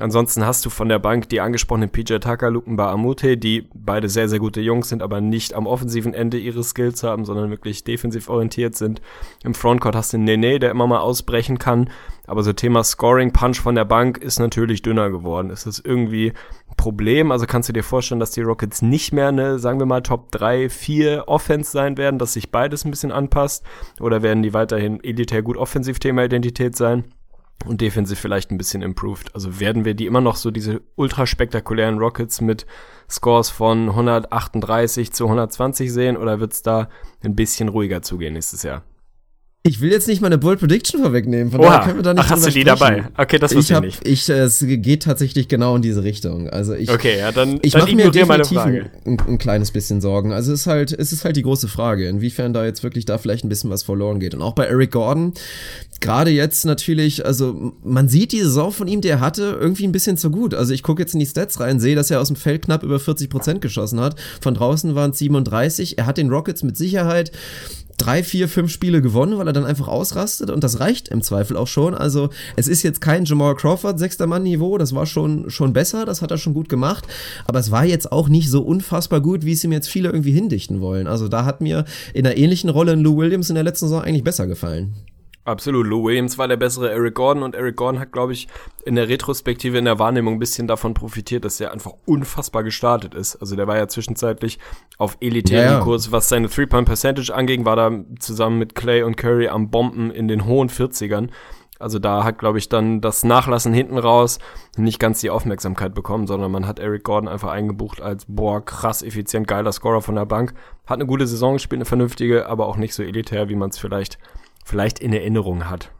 Ansonsten hast du von der Bank die angesprochenen PJ Tucker, Lukenba Amute, die beide sehr, sehr gute Jungs sind, aber nicht am offensiven Ende ihres Skills haben, sondern wirklich defensiv orientiert sind. Im Frontcourt hast du Nene, der immer mal ausbrechen kann. Aber so Thema Scoring Punch von der Bank ist natürlich dünner geworden. Ist das irgendwie ein Problem? Also kannst du dir vorstellen, dass die Rockets nicht mehr eine, sagen wir mal, Top 3, 4 Offense sein werden, dass sich beides ein bisschen anpasst? Oder werden die weiterhin elitär gut Offensiv-Thema Identität sein? Und defensiv vielleicht ein bisschen improved. Also werden wir die immer noch so diese ultra spektakulären Rockets mit Scores von 138 zu 120 sehen oder wird es da ein bisschen ruhiger zugehen nächstes Jahr? Ich will jetzt nicht meine Bold Prediction vorwegnehmen, von Oha. daher können wir da nicht Ach, hast du die sprechen. dabei? Okay, das wusste ich, hab, ich nicht. Ich, äh, es geht tatsächlich genau in diese Richtung. Also ich, okay, ja, dann, ich mache mir definitiv ein, ein, ein, kleines bisschen Sorgen. Also es ist halt, es ist halt die große Frage, inwiefern da jetzt wirklich da vielleicht ein bisschen was verloren geht. Und auch bei Eric Gordon, gerade jetzt natürlich, also man sieht die Saison von ihm, die er hatte, irgendwie ein bisschen zu gut. Also ich gucke jetzt in die Stats rein, sehe, dass er aus dem Feld knapp über 40 Prozent geschossen hat. Von draußen waren es 37. Er hat den Rockets mit Sicherheit drei, vier, fünf Spiele gewonnen, weil er dann einfach ausrastet und das reicht im Zweifel auch schon. Also es ist jetzt kein Jamal Crawford sechster Mann Niveau, das war schon schon besser, das hat er schon gut gemacht, aber es war jetzt auch nicht so unfassbar gut, wie es ihm jetzt viele irgendwie hindichten wollen. Also da hat mir in einer ähnlichen Rolle Lou Williams in der letzten Saison eigentlich besser gefallen. Absolut. Lou Williams war der bessere Eric Gordon und Eric Gordon hat, glaube ich, in der Retrospektive, in der Wahrnehmung ein bisschen davon profitiert, dass er einfach unfassbar gestartet ist. Also der war ja zwischenzeitlich auf elitären ja, ja. Kurs, was seine Three-Point-Percentage anging, war da zusammen mit Clay und Curry am Bomben in den hohen 40ern. Also da hat, glaube ich, dann das Nachlassen hinten raus nicht ganz die Aufmerksamkeit bekommen, sondern man hat Eric Gordon einfach eingebucht als, boah, krass effizient, geiler Scorer von der Bank. Hat eine gute Saison gespielt, eine vernünftige, aber auch nicht so elitär, wie man es vielleicht vielleicht in Erinnerung hat.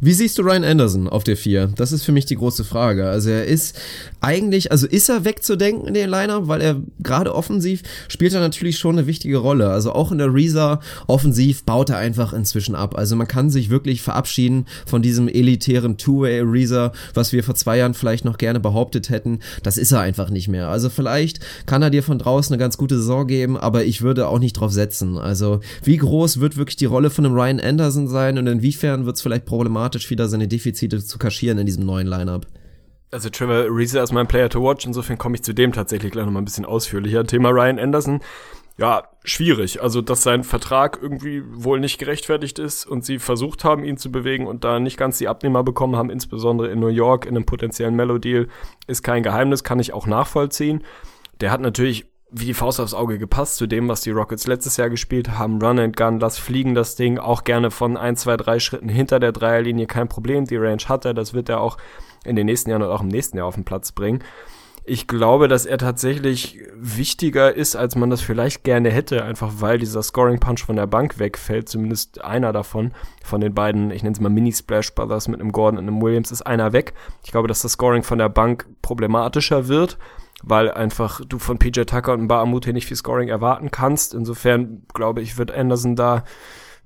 Wie siehst du Ryan Anderson auf der 4? Das ist für mich die große Frage. Also er ist eigentlich, also ist er wegzudenken in den Lineup, weil er gerade offensiv spielt er natürlich schon eine wichtige Rolle. Also auch in der Reza offensiv baut er einfach inzwischen ab. Also man kann sich wirklich verabschieden von diesem elitären Two-Way Reza, was wir vor zwei Jahren vielleicht noch gerne behauptet hätten. Das ist er einfach nicht mehr. Also vielleicht kann er dir von draußen eine ganz gute Saison geben, aber ich würde auch nicht drauf setzen. Also wie groß wird wirklich die Rolle von einem Ryan Anderson sein und inwiefern wird es vielleicht problematisch, wieder seine Defizite zu kaschieren in diesem neuen Lineup. Also Trevor Ariza ist mein Player to watch, insofern komme ich zu dem tatsächlich gleich nochmal ein bisschen ausführlicher. Thema Ryan Anderson, ja, schwierig. Also, dass sein Vertrag irgendwie wohl nicht gerechtfertigt ist und sie versucht haben, ihn zu bewegen und da nicht ganz die Abnehmer bekommen haben, insbesondere in New York in einem potenziellen Mellow-Deal, ist kein Geheimnis, kann ich auch nachvollziehen. Der hat natürlich wie die Faust aufs Auge gepasst zu dem, was die Rockets letztes Jahr gespielt haben. Run and Gun, lass fliegen das Ding, auch gerne von ein, zwei, drei Schritten hinter der Dreierlinie, kein Problem. Die Range hat er, das wird er auch in den nächsten Jahren und auch im nächsten Jahr auf den Platz bringen. Ich glaube, dass er tatsächlich wichtiger ist, als man das vielleicht gerne hätte, einfach weil dieser Scoring Punch von der Bank wegfällt. Zumindest einer davon, von den beiden, ich nenne es mal Mini Splash Brothers mit einem Gordon und einem Williams, ist einer weg. Ich glaube, dass das Scoring von der Bank problematischer wird weil einfach du von PJ Tucker und Bahamute nicht viel Scoring erwarten kannst. Insofern glaube ich, wird Anderson da,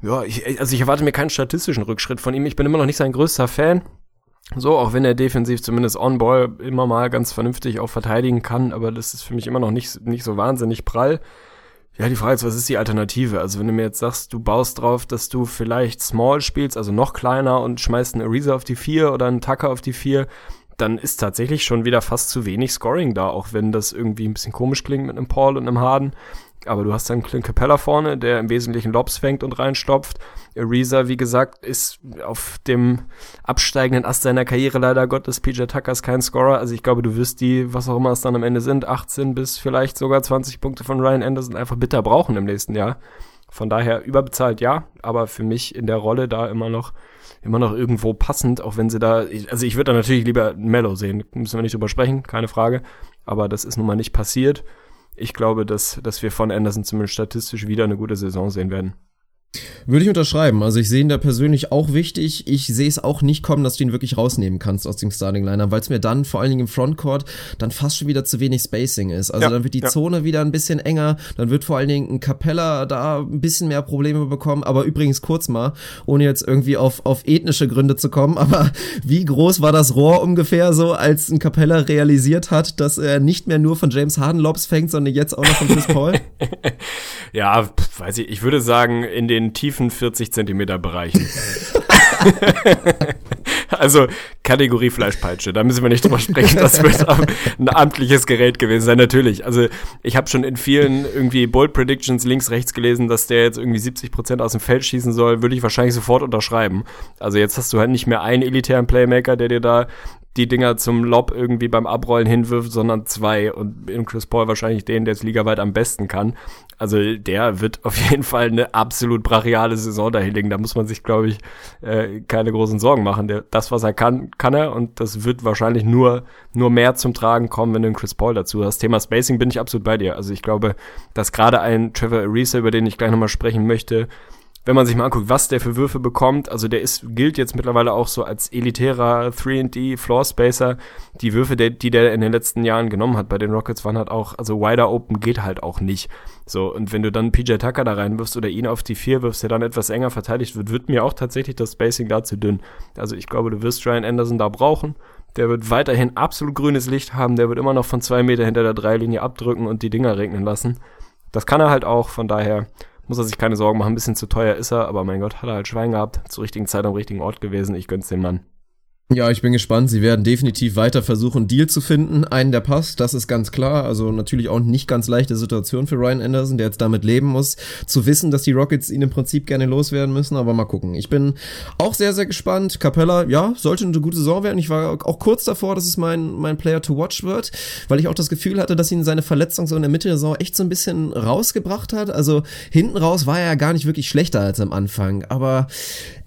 ja, ich, also ich erwarte mir keinen statistischen Rückschritt von ihm. Ich bin immer noch nicht sein größter Fan. So, auch wenn er defensiv zumindest on-ball immer mal ganz vernünftig auch verteidigen kann, aber das ist für mich immer noch nicht, nicht so wahnsinnig prall. Ja, die Frage ist, was ist die Alternative? Also wenn du mir jetzt sagst, du baust drauf, dass du vielleicht Small spielst, also noch kleiner und schmeißt einen Ariza auf die vier oder einen Tucker auf die vier, dann ist tatsächlich schon wieder fast zu wenig Scoring da, auch wenn das irgendwie ein bisschen komisch klingt mit einem Paul und einem Harden. Aber du hast dann Clint Capella vorne, der im Wesentlichen Lobs fängt und reinstopft. Ariza, wie gesagt, ist auf dem absteigenden Ast seiner Karriere leider Gottes. PJ Tucker ist kein Scorer. Also ich glaube, du wirst die, was auch immer es dann am Ende sind, 18 bis vielleicht sogar 20 Punkte von Ryan Anderson einfach bitter brauchen im nächsten Jahr. Von daher überbezahlt ja, aber für mich in der Rolle da immer noch immer noch irgendwo passend, auch wenn sie da, also ich würde da natürlich lieber Mellow sehen, müssen wir nicht drüber sprechen, keine Frage, aber das ist nun mal nicht passiert. Ich glaube, dass, dass wir von Anderson zumindest statistisch wieder eine gute Saison sehen werden. Würde ich unterschreiben. Also ich sehe ihn da persönlich auch wichtig. Ich sehe es auch nicht kommen, dass du ihn wirklich rausnehmen kannst aus dem Starting Liner, weil es mir dann vor allen Dingen im Frontcourt dann fast schon wieder zu wenig Spacing ist. Also ja, dann wird die ja. Zone wieder ein bisschen enger, dann wird vor allen Dingen ein Capella da ein bisschen mehr Probleme bekommen. Aber übrigens kurz mal, ohne jetzt irgendwie auf, auf ethnische Gründe zu kommen, aber (laughs) wie groß war das Rohr ungefähr so, als ein Capella realisiert hat, dass er nicht mehr nur von James Harden Lobs fängt, sondern jetzt auch noch von Chris Paul? (laughs) ja, weiß ich, ich würde sagen, in den den tiefen 40 Zentimeter Bereichen. (laughs) also Kategorie Fleischpeitsche, da müssen wir nicht drüber sprechen. Das wird ein amtliches Gerät gewesen sein, natürlich. Also ich habe schon in vielen irgendwie Bold Predictions links, rechts gelesen, dass der jetzt irgendwie 70 Prozent aus dem Feld schießen soll. Würde ich wahrscheinlich sofort unterschreiben. Also jetzt hast du halt nicht mehr einen elitären Playmaker, der dir da die Dinger zum Lob irgendwie beim Abrollen hinwirft, sondern zwei und in Chris Paul wahrscheinlich den, der es ligaweit am besten kann. Also der wird auf jeden Fall eine absolut brachiale Saison dahinlegen. Da muss man sich, glaube ich, äh, keine großen Sorgen machen. Der, das, was er kann, kann er und das wird wahrscheinlich nur, nur mehr zum Tragen kommen, wenn du einen Chris Paul dazu hast. Thema Spacing bin ich absolut bei dir. Also ich glaube, dass gerade ein Trevor Ariza, über den ich gleich nochmal sprechen möchte, wenn man sich mal anguckt, was der für Würfe bekommt, also der ist, gilt jetzt mittlerweile auch so als elitärer 3D Floor Spacer. Die Würfe, der, die der in den letzten Jahren genommen hat bei den Rockets, waren halt auch, also wider open geht halt auch nicht. So, und wenn du dann PJ Tucker da reinwirfst oder ihn auf die vier wirfst, der dann etwas enger verteidigt wird, wird mir auch tatsächlich das Spacing da zu dünn. Also ich glaube, du wirst Ryan Anderson da brauchen. Der wird weiterhin absolut grünes Licht haben, der wird immer noch von zwei Meter hinter der Dreilinie abdrücken und die Dinger regnen lassen. Das kann er halt auch, von daher muss er sich keine Sorgen machen. Ein bisschen zu teuer ist er, aber mein Gott, hat er halt Schwein gehabt. Zur richtigen Zeit am richtigen Ort gewesen. Ich gönn's dem Mann. Ja, ich bin gespannt. Sie werden definitiv weiter versuchen, Deal zu finden. Einen, der passt, das ist ganz klar. Also natürlich auch nicht ganz leichte Situation für Ryan Anderson, der jetzt damit leben muss, zu wissen, dass die Rockets ihn im Prinzip gerne loswerden müssen. Aber mal gucken. Ich bin auch sehr, sehr gespannt. Capella, ja, sollte eine gute Saison werden. Ich war auch kurz davor, dass es mein, mein Player to watch wird, weil ich auch das Gefühl hatte, dass ihn seine Verletzung so in der Mitte der Saison echt so ein bisschen rausgebracht hat. Also hinten raus war er ja gar nicht wirklich schlechter als am Anfang. Aber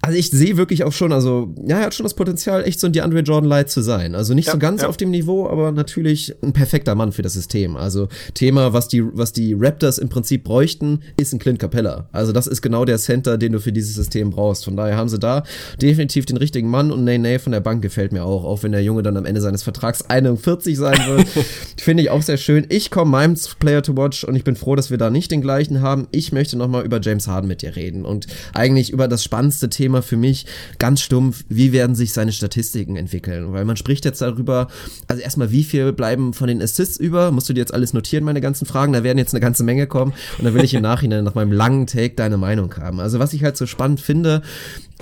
also ich sehe wirklich auch schon, also ja, er hat schon das Potenzial, echt so ein DeAndre Jordan Light zu sein. Also nicht ja, so ganz ja. auf dem Niveau, aber natürlich ein perfekter Mann für das System. Also Thema, was die, was die Raptors im Prinzip bräuchten, ist ein Clint Capella. Also das ist genau der Center, den du für dieses System brauchst. Von daher haben sie da definitiv den richtigen Mann und Nay Nay von der Bank gefällt mir auch, auch wenn der Junge dann am Ende seines Vertrags 41 sein wird. (laughs) Finde ich auch sehr schön. Ich komme meinem Player to watch und ich bin froh, dass wir da nicht den gleichen haben. Ich möchte nochmal über James Harden mit dir reden und eigentlich über das spannendste Thema Thema für mich ganz stumpf, wie werden sich seine Statistiken entwickeln? Weil man spricht jetzt darüber, also erstmal, wie viel bleiben von den Assists über? Musst du dir jetzt alles notieren, meine ganzen Fragen? Da werden jetzt eine ganze Menge kommen und dann will ich im Nachhinein nach meinem langen Take deine Meinung haben. Also was ich halt so spannend finde,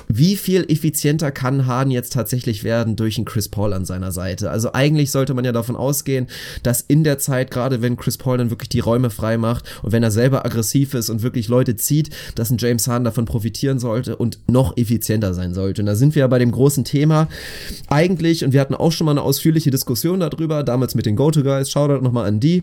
wie viel effizienter kann Harden jetzt tatsächlich werden durch einen Chris Paul an seiner Seite? Also eigentlich sollte man ja davon ausgehen, dass in der Zeit, gerade wenn Chris Paul dann wirklich die Räume frei macht und wenn er selber aggressiv ist und wirklich Leute zieht, dass ein James Harden davon profitieren sollte und noch effizienter sein sollte. Und da sind wir ja bei dem großen Thema eigentlich, und wir hatten auch schon mal eine ausführliche Diskussion darüber, damals mit den Go-To-Guys, Shoutout nochmal an die,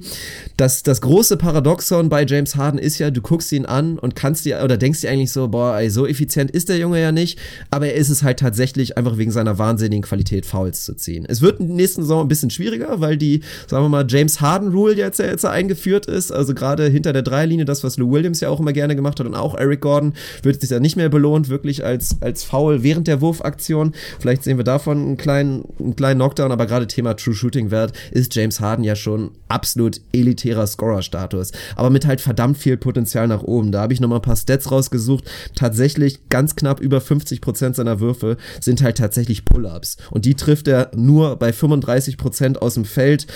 dass das große Paradoxon bei James Harden ist ja, du guckst ihn an und kannst dir, oder denkst dir eigentlich so, boah, ey, so effizient ist der Junge ja nicht nicht, aber er ist es halt tatsächlich einfach wegen seiner wahnsinnigen Qualität Fouls zu ziehen. Es wird in der nächsten Saison ein bisschen schwieriger, weil die, sagen wir mal, James Harden Rule jetzt, jetzt eingeführt ist, also gerade hinter der Dreilinie, das, was Lou Williams ja auch immer gerne gemacht hat und auch Eric Gordon, wird sich ja nicht mehr belohnt, wirklich als, als Foul während der Wurfaktion. Vielleicht sehen wir davon einen kleinen, einen kleinen Knockdown, aber gerade Thema True Shooting Wert ist James Harden ja schon absolut elitärer Scorer-Status, aber mit halt verdammt viel Potenzial nach oben. Da habe ich nochmal ein paar Stats rausgesucht. Tatsächlich ganz knapp über 50% seiner Würfe sind halt tatsächlich Pull-ups. Und die trifft er nur bei 35% aus dem Feld.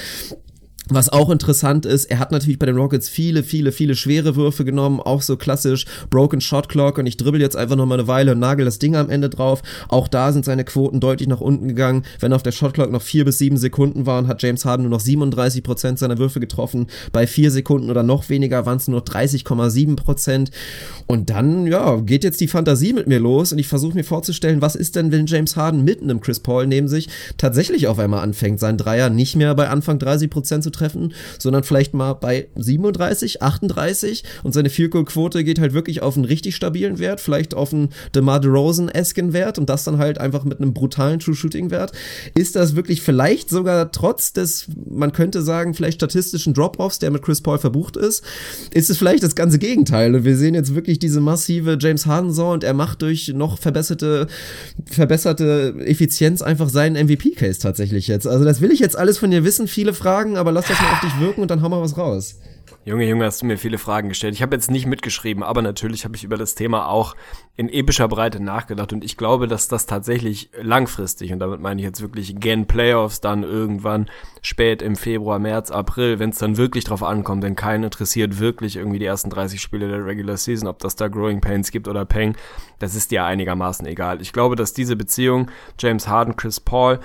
Was auch interessant ist, er hat natürlich bei den Rockets viele, viele, viele schwere Würfe genommen, auch so klassisch Broken Shot Clock und ich dribbel jetzt einfach noch mal eine Weile und nagel das Ding am Ende drauf. Auch da sind seine Quoten deutlich nach unten gegangen. Wenn auf der Shot Clock noch vier bis sieben Sekunden waren, hat James Harden nur noch 37 Prozent seiner Würfe getroffen. Bei vier Sekunden oder noch weniger waren es nur 30,7 Prozent. Und dann, ja, geht jetzt die Fantasie mit mir los und ich versuche mir vorzustellen, was ist denn, wenn James Harden mitten im Chris Paul neben sich tatsächlich auf einmal anfängt, seinen Dreier nicht mehr bei Anfang 30 Prozent zu treffen, sondern vielleicht mal bei 37, 38 und seine Field geht halt wirklich auf einen richtig stabilen Wert, vielleicht auf einen DeMar DeRozan-esken Wert und das dann halt einfach mit einem brutalen True Shooting Wert. Ist das wirklich vielleicht sogar trotz des, man könnte sagen, vielleicht statistischen Drop-Offs, der mit Chris Paul verbucht ist, ist es vielleicht das ganze Gegenteil wir sehen jetzt wirklich diese massive James Harden Saison und er macht durch noch verbesserte, verbesserte Effizienz einfach seinen MVP-Case tatsächlich jetzt. Also das will ich jetzt alles von dir wissen, viele Fragen, aber lass das mal auf dich wirken und dann hau mal was raus. Junge, Junge, hast du mir viele Fragen gestellt. Ich habe jetzt nicht mitgeschrieben, aber natürlich habe ich über das Thema auch in epischer Breite nachgedacht und ich glaube, dass das tatsächlich langfristig, und damit meine ich jetzt wirklich gen Playoffs dann irgendwann spät im Februar, März, April, wenn es dann wirklich drauf ankommt, denn keinen interessiert wirklich irgendwie die ersten 30 Spiele der Regular Season, ob das da Growing Pains gibt oder Peng, das ist dir einigermaßen egal. Ich glaube, dass diese Beziehung James Harden, Chris Paul,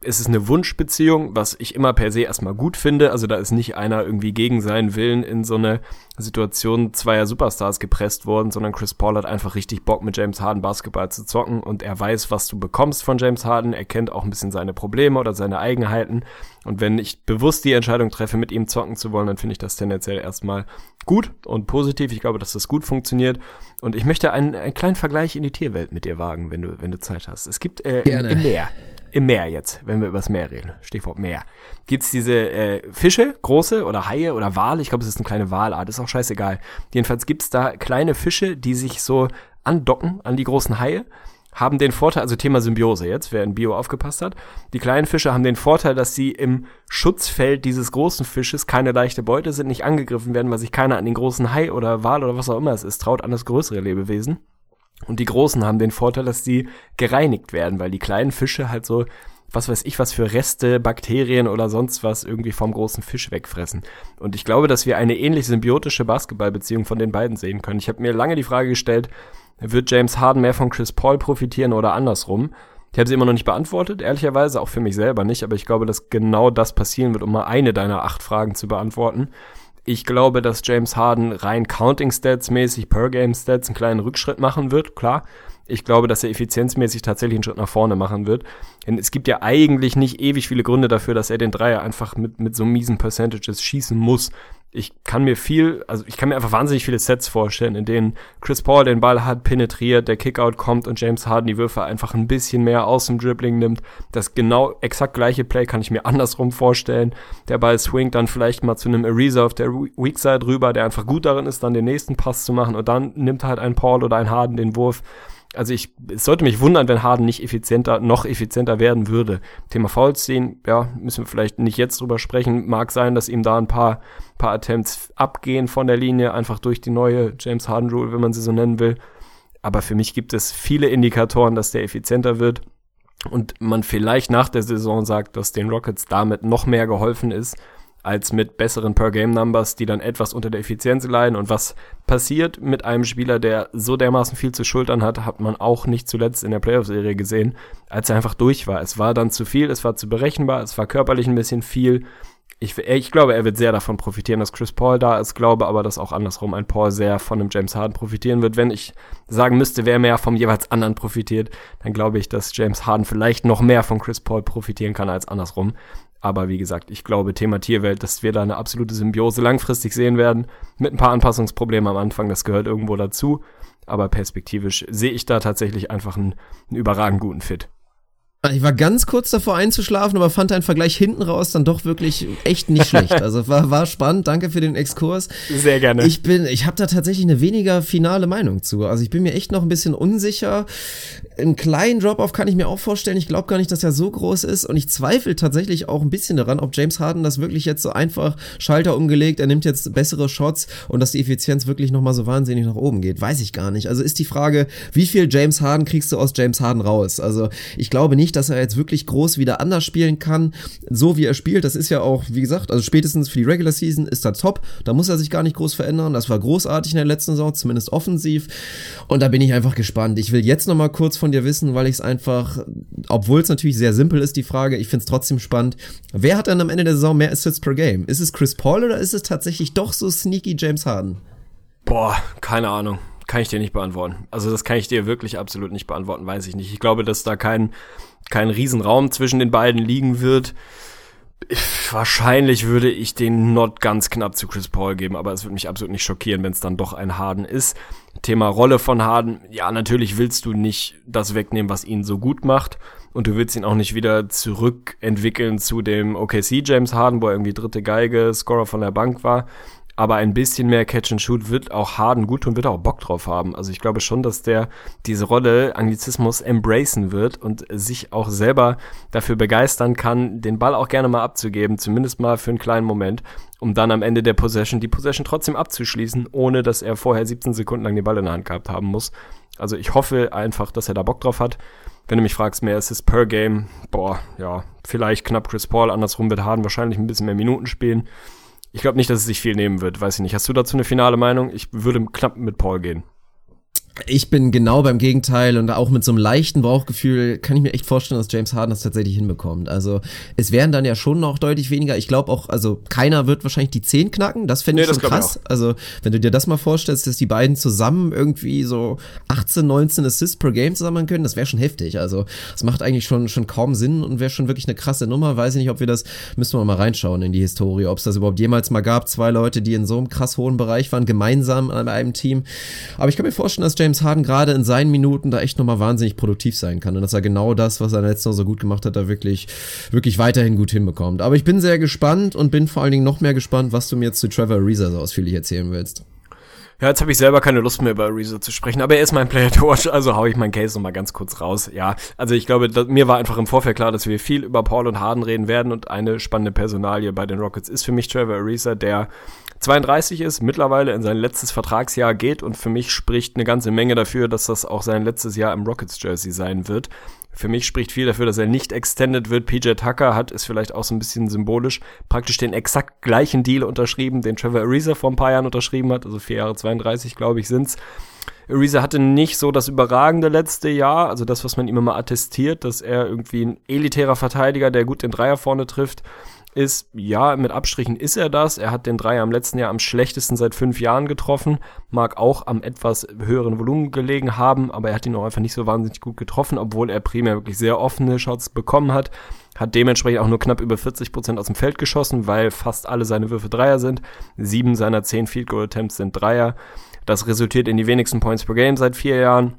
es ist eine Wunschbeziehung, was ich immer per se erstmal gut finde. Also da ist nicht einer irgendwie gegen seinen Willen in so eine Situation zweier Superstars gepresst worden, sondern Chris Paul hat einfach richtig Bock mit James Harden Basketball zu zocken und er weiß, was du bekommst von James Harden. Er kennt auch ein bisschen seine Probleme oder seine Eigenheiten. Und wenn ich bewusst die Entscheidung treffe, mit ihm zocken zu wollen, dann finde ich das tendenziell erstmal gut und positiv. Ich glaube, dass das gut funktioniert. Und ich möchte einen, einen kleinen Vergleich in die Tierwelt mit dir wagen, wenn du, wenn du Zeit hast. Es gibt äh, Gerne. im Meer im Meer jetzt, wenn wir über das Meer reden, Stichwort Meer, gibt's diese äh, Fische, große oder Haie oder Wale, ich glaube, es ist eine kleine Walart, ist auch scheißegal. Jedenfalls gibt's da kleine Fische, die sich so andocken an die großen Haie, haben den Vorteil, also Thema Symbiose jetzt, wer in Bio aufgepasst hat, die kleinen Fische haben den Vorteil, dass sie im Schutzfeld dieses großen Fisches keine leichte Beute sind, nicht angegriffen werden, weil sich keiner an den großen Hai oder Wal oder was auch immer es ist, traut an das größere Lebewesen. Und die großen haben den Vorteil, dass sie gereinigt werden, weil die kleinen Fische halt so, was weiß ich, was für Reste, Bakterien oder sonst was irgendwie vom großen Fisch wegfressen. Und ich glaube, dass wir eine ähnlich symbiotische Basketballbeziehung von den beiden sehen können. Ich habe mir lange die Frage gestellt, wird James Harden mehr von Chris Paul profitieren oder andersrum? Ich habe sie immer noch nicht beantwortet, ehrlicherweise, auch für mich selber nicht, aber ich glaube, dass genau das passieren wird, um mal eine deiner acht Fragen zu beantworten. Ich glaube, dass James Harden rein Counting Stats mäßig, Per Game Stats einen kleinen Rückschritt machen wird, klar. Ich glaube, dass er effizienzmäßig tatsächlich einen Schritt nach vorne machen wird. Denn es gibt ja eigentlich nicht ewig viele Gründe dafür, dass er den Dreier einfach mit, mit so miesen Percentages schießen muss. Ich kann mir viel, also ich kann mir einfach wahnsinnig viele Sets vorstellen, in denen Chris Paul den Ball hat, penetriert, der Kickout kommt und James Harden die Würfe einfach ein bisschen mehr aus dem Dribbling nimmt. Das genau exakt gleiche Play kann ich mir (laughs) andersrum vorstellen. Der Ball swingt dann vielleicht mal zu einem Ariza auf der Weak Side rüber, der einfach gut darin ist, dann den nächsten Pass zu machen und dann nimmt halt ein Paul oder ein Harden den Wurf also ich, es sollte mich wundern, wenn Harden nicht effizienter, noch effizienter werden würde. Thema Fouls sehen, ja, müssen wir vielleicht nicht jetzt drüber sprechen. Mag sein, dass ihm da ein paar, paar Attempts abgehen von der Linie, einfach durch die neue James Harden Rule, wenn man sie so nennen will. Aber für mich gibt es viele Indikatoren, dass der effizienter wird. Und man vielleicht nach der Saison sagt, dass den Rockets damit noch mehr geholfen ist, als mit besseren Per-Game-Numbers, die dann etwas unter der Effizienz leiden. Und was passiert mit einem Spieler, der so dermaßen viel zu schultern hat, hat man auch nicht zuletzt in der Playoff-Serie gesehen, als er einfach durch war. Es war dann zu viel, es war zu berechenbar, es war körperlich ein bisschen viel. Ich, ich glaube, er wird sehr davon profitieren, dass Chris Paul da ist, glaube aber, dass auch andersrum ein Paul sehr von einem James Harden profitieren wird. Wenn ich sagen müsste, wer mehr vom jeweils anderen profitiert, dann glaube ich, dass James Harden vielleicht noch mehr von Chris Paul profitieren kann als andersrum. Aber wie gesagt, ich glaube, Thema Tierwelt, dass wir da eine absolute Symbiose langfristig sehen werden. Mit ein paar Anpassungsproblemen am Anfang, das gehört irgendwo dazu. Aber perspektivisch sehe ich da tatsächlich einfach einen, einen überragend guten Fit. Ich war ganz kurz davor einzuschlafen, aber fand deinen Vergleich hinten raus dann doch wirklich echt nicht schlecht. (laughs) Also war, war spannend. Danke für den Exkurs. Sehr gerne. Ich bin, ich habe da tatsächlich eine weniger finale Meinung zu. Also ich bin mir echt noch ein bisschen unsicher. Einen kleinen Drop-off kann ich mir auch vorstellen. Ich glaube gar nicht, dass er so groß ist. Und ich zweifle tatsächlich auch ein bisschen daran, ob James Harden das wirklich jetzt so einfach Schalter umgelegt, er nimmt jetzt bessere Shots und dass die Effizienz wirklich nochmal so wahnsinnig nach oben geht. Weiß ich gar nicht. Also ist die Frage, wie viel James Harden kriegst du aus James Harden raus? Also ich glaube nicht, dass er jetzt wirklich groß wieder anders spielen kann, so wie er spielt. Das ist ja auch, wie gesagt, also spätestens für die Regular Season ist er top. Da muss er sich gar nicht groß verändern. Das war großartig in der letzten Saison, zumindest offensiv. Und da bin ich einfach gespannt. Ich will jetzt noch mal kurz von dir wissen, weil ich es einfach, obwohl es natürlich sehr simpel ist, die Frage, ich finde es trotzdem spannend. Wer hat dann am Ende der Saison mehr Assists per Game? Ist es Chris Paul oder ist es tatsächlich doch so sneaky James Harden? Boah, keine Ahnung kann ich dir nicht beantworten. Also das kann ich dir wirklich absolut nicht beantworten, weiß ich nicht. Ich glaube, dass da kein, kein Riesenraum zwischen den beiden liegen wird. Wahrscheinlich würde ich den Not ganz knapp zu Chris Paul geben, aber es würde mich absolut nicht schockieren, wenn es dann doch ein Harden ist. Thema Rolle von Harden, ja, natürlich willst du nicht das wegnehmen, was ihn so gut macht. Und du willst ihn auch nicht wieder zurückentwickeln zu dem OKC James Harden, wo er irgendwie dritte Geige, Scorer von der Bank war aber ein bisschen mehr Catch and Shoot wird auch Harden gut tun, wird auch Bock drauf haben. Also ich glaube schon, dass der diese Rolle Anglizismus embracen wird und sich auch selber dafür begeistern kann, den Ball auch gerne mal abzugeben, zumindest mal für einen kleinen Moment, um dann am Ende der Possession die Possession trotzdem abzuschließen, ohne dass er vorher 17 Sekunden lang den Ball in der Hand gehabt haben muss. Also ich hoffe einfach, dass er da Bock drauf hat. Wenn du mich fragst, mehr ist es per Game, boah, ja, vielleicht knapp Chris Paul, andersrum wird Harden wahrscheinlich ein bisschen mehr Minuten spielen. Ich glaube nicht, dass es sich viel nehmen wird, weiß ich nicht. Hast du dazu eine finale Meinung? Ich würde knapp mit Paul gehen. Ich bin genau beim Gegenteil und auch mit so einem leichten Bauchgefühl kann ich mir echt vorstellen, dass James Harden das tatsächlich hinbekommt. Also es wären dann ja schon noch deutlich weniger. Ich glaube auch, also keiner wird wahrscheinlich die 10 knacken. Das fände ich nee, schon krass. Ich also wenn du dir das mal vorstellst, dass die beiden zusammen irgendwie so 18, 19 Assists per Game zusammen können, das wäre schon heftig. Also es macht eigentlich schon, schon kaum Sinn und wäre schon wirklich eine krasse Nummer. Weiß ich nicht, ob wir das, müssen wir mal reinschauen in die Historie, ob es das überhaupt jemals mal gab. Zwei Leute, die in so einem krass hohen Bereich waren, gemeinsam an einem Team. Aber ich kann mir vorstellen, dass James James Harden gerade in seinen Minuten da echt nochmal wahnsinnig produktiv sein kann und dass er genau das, was er letztes Jahr so gut gemacht hat, da wirklich, wirklich weiterhin gut hinbekommt. Aber ich bin sehr gespannt und bin vor allen Dingen noch mehr gespannt, was du mir jetzt zu Trevor Ariza so ausführlich erzählen willst. Ja, jetzt habe ich selber keine Lust mehr über Ariza zu sprechen, aber er ist mein Player to watch, also hau ich meinen Case nochmal ganz kurz raus. Ja, also ich glaube, dass, mir war einfach im Vorfeld klar, dass wir viel über Paul und Harden reden werden und eine spannende Personalie bei den Rockets ist für mich Trevor Ariza, der 32 ist, mittlerweile in sein letztes Vertragsjahr geht und für mich spricht eine ganze Menge dafür, dass das auch sein letztes Jahr im Rockets Jersey sein wird. Für mich spricht viel dafür, dass er nicht extended wird. PJ Tucker hat, ist vielleicht auch so ein bisschen symbolisch, praktisch den exakt gleichen Deal unterschrieben, den Trevor Ariza vor ein paar Jahren unterschrieben hat, also vier Jahre 32, glaube ich, sind's. Ariza hatte nicht so das überragende letzte Jahr, also das, was man ihm immer attestiert, dass er irgendwie ein elitärer Verteidiger, der gut den Dreier vorne trifft, ist, ja, mit Abstrichen ist er das. Er hat den Dreier im letzten Jahr am schlechtesten seit fünf Jahren getroffen. Mag auch am etwas höheren Volumen gelegen haben, aber er hat ihn auch einfach nicht so wahnsinnig gut getroffen, obwohl er primär wirklich sehr offene Shots bekommen hat. Hat dementsprechend auch nur knapp über 40 Prozent aus dem Feld geschossen, weil fast alle seine Würfe Dreier sind. Sieben seiner zehn Field Goal Attempts sind Dreier. Das resultiert in die wenigsten Points per Game seit vier Jahren.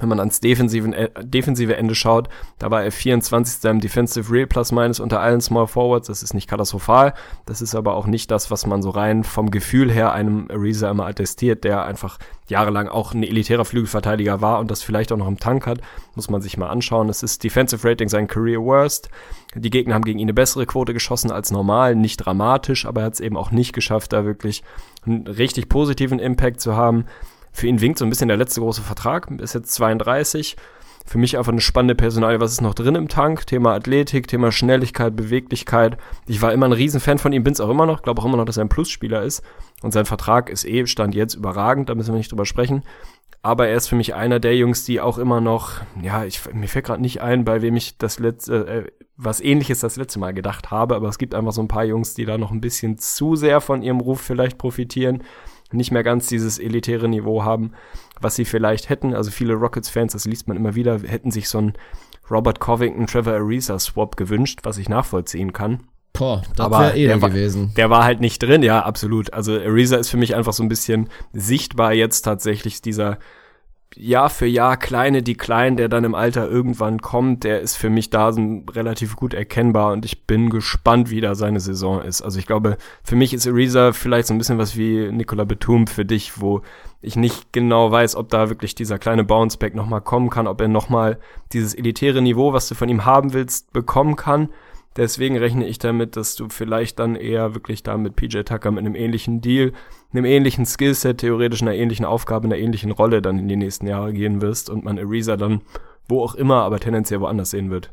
Wenn man ans defensiven, äh, defensive Ende schaut, da war er 24. im Defensive Real Plus Minus unter allen Small Forwards. Das ist nicht katastrophal. Das ist aber auch nicht das, was man so rein vom Gefühl her einem Ariza immer attestiert, der einfach jahrelang auch ein elitärer Flügelverteidiger war und das vielleicht auch noch im Tank hat. Muss man sich mal anschauen. Es ist Defensive Rating sein Career Worst. Die Gegner haben gegen ihn eine bessere Quote geschossen als normal. Nicht dramatisch, aber er hat es eben auch nicht geschafft, da wirklich einen richtig positiven Impact zu haben. Für ihn winkt so ein bisschen der letzte große Vertrag, ist jetzt 32. Für mich einfach eine spannende Personalie, was ist noch drin im Tank? Thema Athletik, Thema Schnelligkeit, Beweglichkeit. Ich war immer ein Riesenfan von ihm, bin's auch immer noch, glaube auch immer noch, dass er ein Plusspieler ist. Und sein Vertrag ist eh, stand jetzt überragend, da müssen wir nicht drüber sprechen. Aber er ist für mich einer der Jungs, die auch immer noch, ja, ich, mir fällt gerade nicht ein, bei wem ich das letzte, äh, was ähnliches das letzte Mal gedacht habe, aber es gibt einfach so ein paar Jungs, die da noch ein bisschen zu sehr von ihrem Ruf vielleicht profitieren nicht mehr ganz dieses elitäre Niveau haben, was sie vielleicht hätten. Also viele Rockets-Fans, das liest man immer wieder, hätten sich so ein Robert Covington, Trevor Ariza Swap gewünscht, was ich nachvollziehen kann. Boah, das wäre eh der gewesen. War, der war halt nicht drin, ja, absolut. Also Ariza ist für mich einfach so ein bisschen sichtbar jetzt tatsächlich dieser Jahr für Jahr kleine Decline, der dann im Alter irgendwann kommt, der ist für mich da relativ gut erkennbar und ich bin gespannt, wie da seine Saison ist. Also ich glaube, für mich ist Ariza vielleicht so ein bisschen was wie Nicola Betum für dich, wo ich nicht genau weiß, ob da wirklich dieser kleine Bounceback nochmal kommen kann, ob er nochmal dieses elitäre Niveau, was du von ihm haben willst, bekommen kann. Deswegen rechne ich damit, dass du vielleicht dann eher wirklich da mit PJ Tucker mit einem ähnlichen Deal, einem ähnlichen Skillset, theoretisch einer ähnlichen Aufgabe, einer ähnlichen Rolle dann in die nächsten Jahre gehen wirst und man Ariza dann wo auch immer, aber tendenziell woanders sehen wird.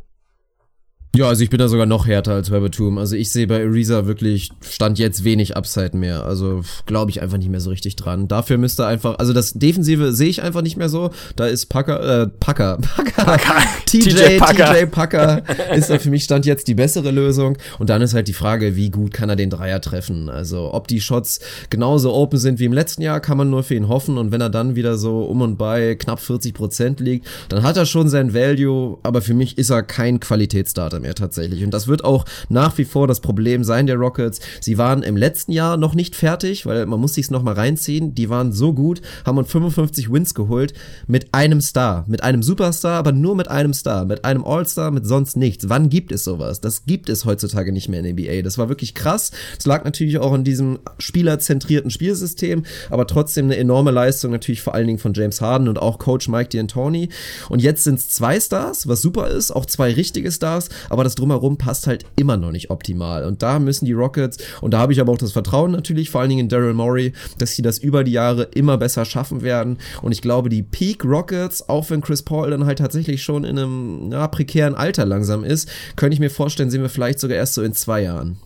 Ja, also ich bin da sogar noch härter als bei Batum. Also ich sehe bei Ariza wirklich Stand jetzt wenig Upside mehr. Also glaube ich einfach nicht mehr so richtig dran. Dafür müsste einfach, also das Defensive sehe ich einfach nicht mehr so. Da ist Packer, äh, Packer, Packer, Packer. (laughs) (laughs) TJ, TJ Packer, TJ Packer ist da für mich Stand jetzt die bessere Lösung. Und dann ist halt die Frage, wie gut kann er den Dreier treffen? Also ob die Shots genauso open sind wie im letzten Jahr, kann man nur für ihn hoffen. Und wenn er dann wieder so um und bei knapp 40 Prozent liegt, dann hat er schon sein Value. Aber für mich ist er kein Qualitätsstarter mehr tatsächlich. Und das wird auch nach wie vor das Problem sein der Rockets. Sie waren im letzten Jahr noch nicht fertig, weil man muss sich's noch mal reinziehen. Die waren so gut, haben uns 55 Wins geholt mit einem Star, mit einem Superstar, aber nur mit einem Star, mit einem All-Star, mit sonst nichts. Wann gibt es sowas? Das gibt es heutzutage nicht mehr in der NBA. Das war wirklich krass. Es lag natürlich auch an diesem spielerzentrierten Spielsystem, aber trotzdem eine enorme Leistung natürlich vor allen Dingen von James Harden und auch Coach Mike D'Antoni. Und jetzt sind es zwei Stars, was super ist, auch zwei richtige Stars, aber das drumherum passt halt immer noch nicht optimal. Und da müssen die Rockets, und da habe ich aber auch das Vertrauen natürlich, vor allen Dingen in Daryl Morey, dass sie das über die Jahre immer besser schaffen werden. Und ich glaube, die Peak Rockets, auch wenn Chris Paul dann halt tatsächlich schon in einem ja, prekären Alter langsam ist, könnte ich mir vorstellen, sehen wir vielleicht sogar erst so in zwei Jahren.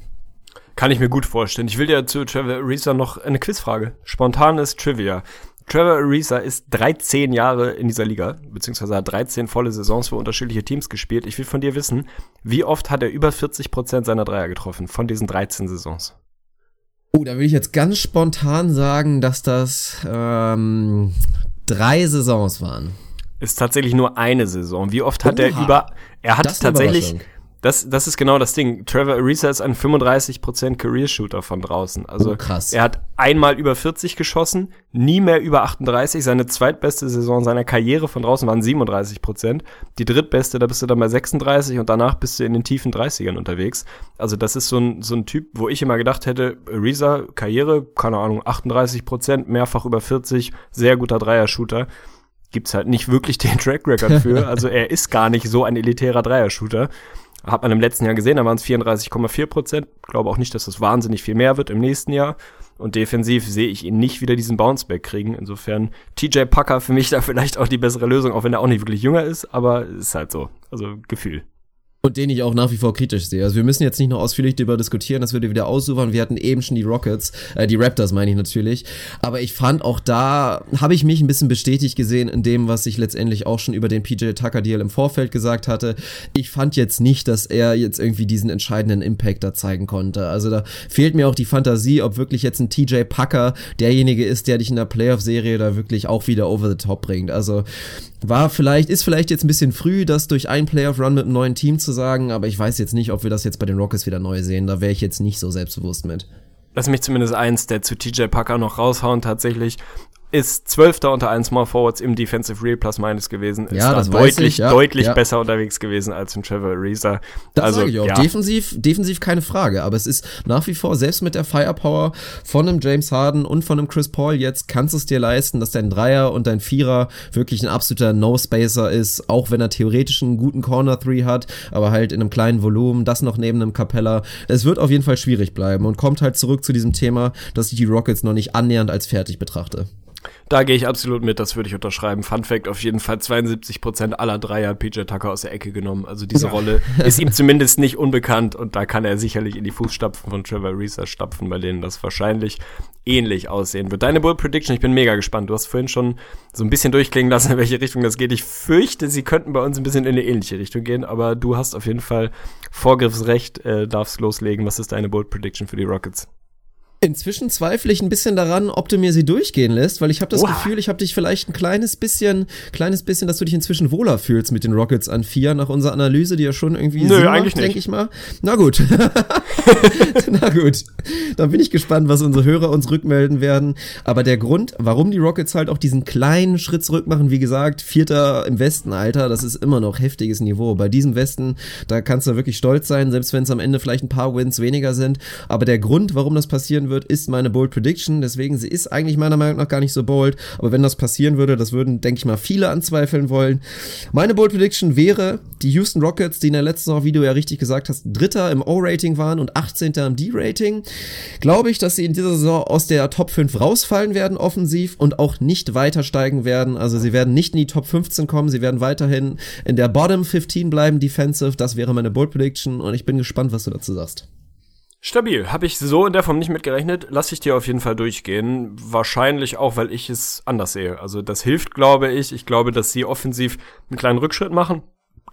Kann ich mir gut vorstellen. Ich will dir zu Trevor Ariza noch eine Quizfrage. Spontanes Trivia. Trevor Ariza ist 13 Jahre in dieser Liga, beziehungsweise hat 13 volle Saisons für unterschiedliche Teams gespielt. Ich will von dir wissen, wie oft hat er über 40 Prozent seiner Dreier getroffen von diesen 13 Saisons? Oh, da will ich jetzt ganz spontan sagen, dass das ähm, drei Saisons waren. Ist tatsächlich nur eine Saison. Wie oft hat Oha, er über? Er hat tatsächlich das, das ist genau das Ding. Trevor Ariza ist ein 35% Career-Shooter von draußen. Also oh, krass. er hat einmal über 40 geschossen, nie mehr über 38. Seine zweitbeste Saison seiner Karriere von draußen waren 37%. Die drittbeste, da bist du dann bei 36 und danach bist du in den tiefen 30ern unterwegs. Also das ist so ein, so ein Typ, wo ich immer gedacht hätte, Ariza, Karriere, keine Ahnung, 38%, mehrfach über 40, sehr guter Dreier-Shooter gibt's halt nicht wirklich den Track Record für. (laughs) Also er ist gar nicht so ein elitärer Dreier-Shooter. Hat man im letzten Jahr gesehen, da waren es 34,4 Prozent. Glaube auch nicht, dass das wahnsinnig viel mehr wird im nächsten Jahr. Und defensiv sehe ich ihn nicht wieder diesen Bounceback kriegen. Insofern TJ Packer für mich da (laughs) vielleicht auch die bessere Lösung, auch wenn er auch nicht wirklich jünger ist, aber ist halt so. Also Gefühl. Und den ich auch nach wie vor kritisch sehe. Also wir müssen jetzt nicht noch ausführlich darüber diskutieren, das würde wieder ausufern. Wir hatten eben schon die Rockets, äh, die Raptors meine ich natürlich. Aber ich fand auch da, habe ich mich ein bisschen bestätigt gesehen in dem, was ich letztendlich auch schon über den PJ Tucker Deal im Vorfeld gesagt hatte. Ich fand jetzt nicht, dass er jetzt irgendwie diesen entscheidenden Impact da zeigen konnte. Also da fehlt mir auch die Fantasie, ob wirklich jetzt ein TJ Packer derjenige ist, der dich in der Playoff-Serie da wirklich auch wieder over the top bringt. Also war vielleicht, ist vielleicht jetzt ein bisschen früh, das durch einen Playoff-Run mit einem neuen Team zu sagen, aber ich weiß jetzt nicht, ob wir das jetzt bei den Rockets wieder neu sehen. Da wäre ich jetzt nicht so selbstbewusst mit. Lass mich zumindest eins der zu TJ Packer noch raushauen. Tatsächlich ist Zwölfter unter allen Small Forwards im Defensive Real Plus Minus gewesen. Ist Ja, da das deutlich, ich, ja, deutlich ja. besser unterwegs gewesen als ein Trevor Ariza. Das also, sage ich auch. ja. Defensiv, defensiv keine Frage. Aber es ist nach wie vor, selbst mit der Firepower von einem James Harden und von einem Chris Paul jetzt, kannst du es dir leisten, dass dein Dreier und dein Vierer wirklich ein absoluter No-Spacer ist, auch wenn er theoretisch einen guten Corner-Three hat, aber halt in einem kleinen Volumen, das noch neben einem Capella. Es wird auf jeden Fall schwierig bleiben und kommt halt zurück zu diesem Thema, dass ich die Rockets noch nicht annähernd als fertig betrachte. Da gehe ich absolut mit, das würde ich unterschreiben. Fun Fact, auf jeden Fall 72% aller Dreier PJ Tucker aus der Ecke genommen. Also diese Rolle ist ihm (laughs) zumindest nicht unbekannt und da kann er sicherlich in die Fußstapfen von Trevor Ariza stapfen, bei denen das wahrscheinlich ähnlich aussehen wird. Deine Bull Prediction, ich bin mega gespannt. Du hast vorhin schon so ein bisschen durchklingen lassen, in welche Richtung das geht. Ich fürchte, sie könnten bei uns ein bisschen in eine ähnliche Richtung gehen, aber du hast auf jeden Fall Vorgriffsrecht, äh, darfst loslegen. Was ist deine Bold Prediction für die Rockets? Inzwischen zweifle ich ein bisschen daran, ob du mir sie durchgehen lässt, weil ich habe das Oha. Gefühl, ich habe dich vielleicht ein kleines bisschen, kleines bisschen, dass du dich inzwischen wohler fühlst mit den Rockets an vier nach unserer Analyse, die ja schon irgendwie Nö, Sinn eigentlich denke ich mal. Na gut. (laughs) Na gut. Dann bin ich gespannt, was unsere Hörer uns rückmelden werden. Aber der Grund, warum die Rockets halt auch diesen kleinen Schritt zurück machen, wie gesagt, Vierter im Westen, Alter, das ist immer noch heftiges Niveau. Bei diesem Westen, da kannst du wirklich stolz sein, selbst wenn es am Ende vielleicht ein paar Wins weniger sind. Aber der Grund, warum das passieren wird, ist meine Bold Prediction. Deswegen, sie ist eigentlich meiner Meinung nach gar nicht so bold. Aber wenn das passieren würde, das würden, denke ich mal, viele anzweifeln wollen. Meine Bold Prediction wäre, die Houston Rockets, die in der letzten Saison, wie du ja richtig gesagt hast, Dritter im O-Rating waren und 18. im D-Rating, glaube ich, dass sie in dieser Saison aus der Top 5 rausfallen werden offensiv und auch nicht weiter steigen werden. Also sie werden nicht in die Top 15 kommen, sie werden weiterhin in der Bottom 15 bleiben defensive. Das wäre meine Bold Prediction und ich bin gespannt, was du dazu sagst. Stabil. Habe ich so in der Form nicht mitgerechnet. Lass ich dir auf jeden Fall durchgehen. Wahrscheinlich auch, weil ich es anders sehe. Also das hilft, glaube ich. Ich glaube, dass sie offensiv einen kleinen Rückschritt machen.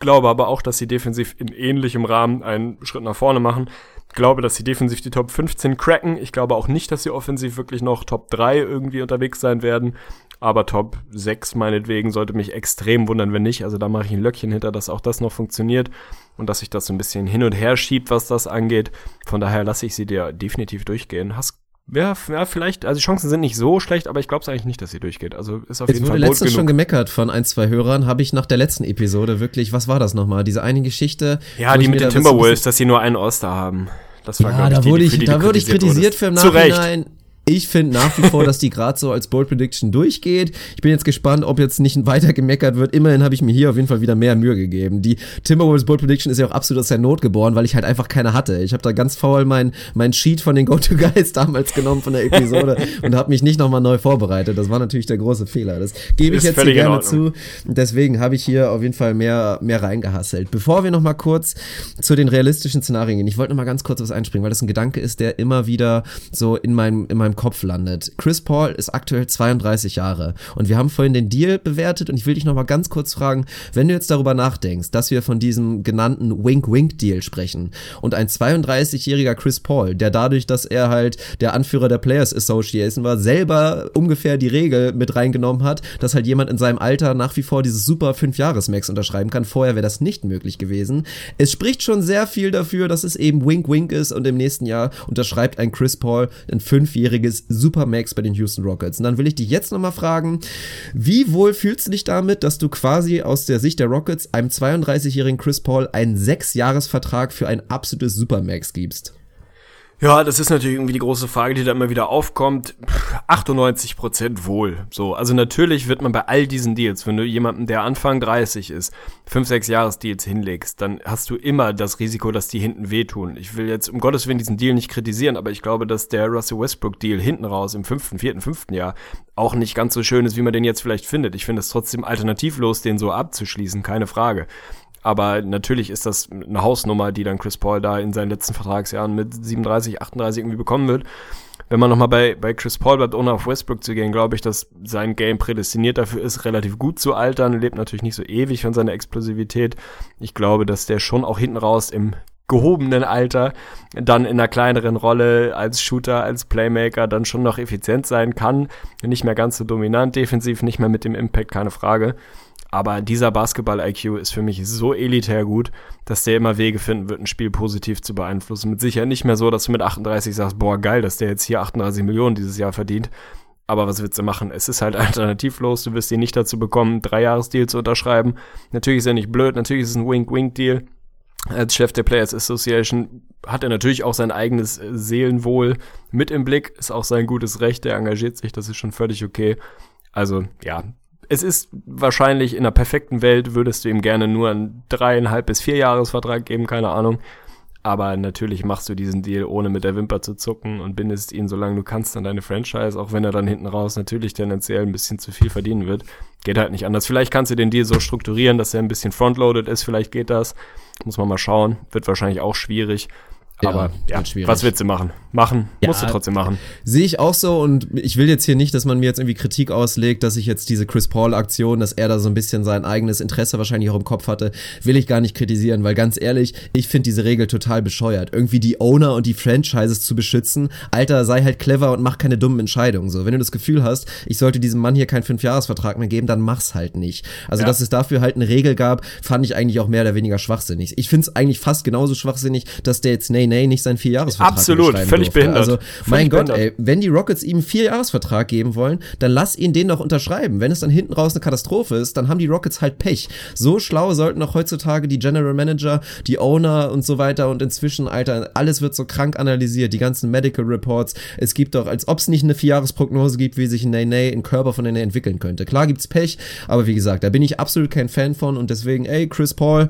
Glaube aber auch, dass sie defensiv in ähnlichem Rahmen einen Schritt nach vorne machen. Glaube, dass sie defensiv die Top 15 cracken. Ich glaube auch nicht, dass sie offensiv wirklich noch Top 3 irgendwie unterwegs sein werden. Aber Top 6 meinetwegen sollte mich extrem wundern, wenn nicht. Also da mache ich ein Löckchen hinter, dass auch das noch funktioniert und dass sich das so ein bisschen hin und her schiebt, was das angeht. Von daher lasse ich sie dir definitiv durchgehen. Hast ja, ja, vielleicht, also die Chancen sind nicht so schlecht, aber ich glaube es eigentlich nicht, dass sie durchgeht. Also ist auf Jetzt jeden wurde Fall bold letztens schon genug. gemeckert von ein, zwei Hörern, habe ich nach der letzten Episode wirklich, was war das nochmal? Diese eine Geschichte. Ja, die ich mit den da Timberwolves, dass sie nur einen All-Star haben. Das war, Ja, da die, wurde die- ich, für die da wurde ich kritisiert wurdest. für im Zu Recht. Ich finde nach wie vor, dass die gerade so als Bold Prediction durchgeht. Ich bin jetzt gespannt, ob jetzt nicht weiter gemeckert wird. Immerhin habe ich mir hier auf jeden Fall wieder mehr Mühe gegeben. Die Timberwolves Bold Prediction ist ja auch absolut aus der Not geboren, weil ich halt einfach keine hatte. Ich habe da ganz faul mein, mein Sheet von den Go-To-Guys (laughs) damals genommen von der Episode und habe mich nicht nochmal neu vorbereitet. Das war natürlich der große Fehler. Das gebe ich Ist jetzt hier gerne zu. Deswegen habe ich hier auf jeden Fall mehr, mehr reingehasselt. Bevor wir nochmal kurz zu den realistischen Szenarien gehen, ich wollte nochmal ganz kurz was einspringen, weil das ein Gedanke ist, der immer wieder so in meinem, in meinem Kopf landet. Chris Paul ist aktuell 32 Jahre und wir haben vorhin den Deal bewertet und ich will dich nochmal ganz kurz fragen, wenn du jetzt darüber nachdenkst, dass wir von diesem genannten Wink-Wink-Deal sprechen und ein 32-jähriger Chris Paul, der dadurch, dass er halt der Anführer der Players Association war, selber ungefähr die Regel mit reingenommen hat, dass halt jemand in seinem Alter nach wie vor dieses super 5-Jahres-Max unterschreiben kann. Vorher wäre das nicht möglich gewesen. Es spricht schon sehr viel dafür, dass es eben Wink-Wink ist und im nächsten Jahr unterschreibt ein Chris Paul ein fünfjähriges Supermax bei den Houston Rockets. Und dann will ich dich jetzt nochmal fragen, wie wohl fühlst du dich damit, dass du quasi aus der Sicht der Rockets einem 32-jährigen Chris Paul einen 6-Jahres-Vertrag für ein absolutes Supermax gibst? Ja, das ist natürlich irgendwie die große Frage, die da immer wieder aufkommt. Pff, 98% wohl. So, also natürlich wird man bei all diesen Deals, wenn du jemanden, der Anfang 30 ist, 5, 6 Jahres-Deals hinlegst, dann hast du immer das Risiko, dass die hinten wehtun. Ich will jetzt um Gottes Willen diesen Deal nicht kritisieren, aber ich glaube, dass der Russell Westbrook-Deal hinten raus im fünften, vierten, fünften Jahr auch nicht ganz so schön ist, wie man den jetzt vielleicht findet. Ich finde es trotzdem alternativlos, den so abzuschließen, keine Frage. Aber natürlich ist das eine Hausnummer, die dann Chris Paul da in seinen letzten Vertragsjahren mit 37, 38 irgendwie bekommen wird. Wenn man nochmal bei, bei Chris Paul bleibt, ohne auf Westbrook zu gehen, glaube ich, dass sein Game prädestiniert dafür ist, relativ gut zu altern, lebt natürlich nicht so ewig von seiner Explosivität. Ich glaube, dass der schon auch hinten raus im gehobenen Alter dann in einer kleineren Rolle als Shooter, als Playmaker dann schon noch effizient sein kann. Nicht mehr ganz so dominant defensiv, nicht mehr mit dem Impact, keine Frage. Aber dieser Basketball-IQ ist für mich so elitär gut, dass der immer Wege finden wird, ein Spiel positiv zu beeinflussen. Mit Sicherheit nicht mehr so, dass du mit 38 sagst, boah, geil, dass der jetzt hier 38 Millionen dieses Jahr verdient. Aber was willst du machen? Es ist halt (laughs) alternativlos. Du wirst ihn nicht dazu bekommen, drei Jahresdeal zu unterschreiben. Natürlich ist er nicht blöd. Natürlich ist es ein Wink-Wink-Deal. Als Chef der Players Association hat er natürlich auch sein eigenes Seelenwohl mit im Blick. Ist auch sein gutes Recht. Er engagiert sich. Das ist schon völlig okay. Also, ja, es ist wahrscheinlich in einer perfekten Welt würdest du ihm gerne nur einen dreieinhalb bis vier Jahresvertrag geben, keine Ahnung. Aber natürlich machst du diesen Deal, ohne mit der Wimper zu zucken und bindest ihn, solange du kannst, an deine Franchise, auch wenn er dann hinten raus natürlich tendenziell ein bisschen zu viel verdienen wird. Geht halt nicht anders. Vielleicht kannst du den Deal so strukturieren, dass er ein bisschen frontloaded ist, vielleicht geht das. Muss man mal schauen. Wird wahrscheinlich auch schwierig. Aber ja, ja was willst du machen? Machen, ja, musst du trotzdem machen. Sehe ich auch so und ich will jetzt hier nicht, dass man mir jetzt irgendwie Kritik auslegt, dass ich jetzt diese Chris Paul-Aktion, dass er da so ein bisschen sein eigenes Interesse wahrscheinlich auch im Kopf hatte, will ich gar nicht kritisieren, weil ganz ehrlich, ich finde diese Regel total bescheuert. Irgendwie die Owner und die Franchises zu beschützen. Alter, sei halt clever und mach keine dummen Entscheidungen. So, wenn du das Gefühl hast, ich sollte diesem Mann hier keinen Fünfjahresvertrag mehr geben, dann mach's halt nicht. Also, ja. dass es dafür halt eine Regel gab, fand ich eigentlich auch mehr oder weniger schwachsinnig. Ich finde es eigentlich fast genauso schwachsinnig, dass der jetzt nee, nee nicht seinen Vierjahresvertrag Absolut, völlig durfte. behindert. Also, völlig mein Gott, behindert. ey, wenn die Rockets ihm einen Vierjahresvertrag geben wollen, dann lass ihn den doch unterschreiben. Wenn es dann hinten raus eine Katastrophe ist, dann haben die Rockets halt Pech. So schlau sollten auch heutzutage die General Manager, die Owner und so weiter und inzwischen, Alter, alles wird so krank analysiert, die ganzen Medical Reports. Es gibt doch, als ob es nicht eine Vierjahresprognose gibt, wie sich ein Nene, ein Körper von Nene entwickeln könnte. Klar gibt's Pech, aber wie gesagt, da bin ich absolut kein Fan von und deswegen, ey, Chris Paul,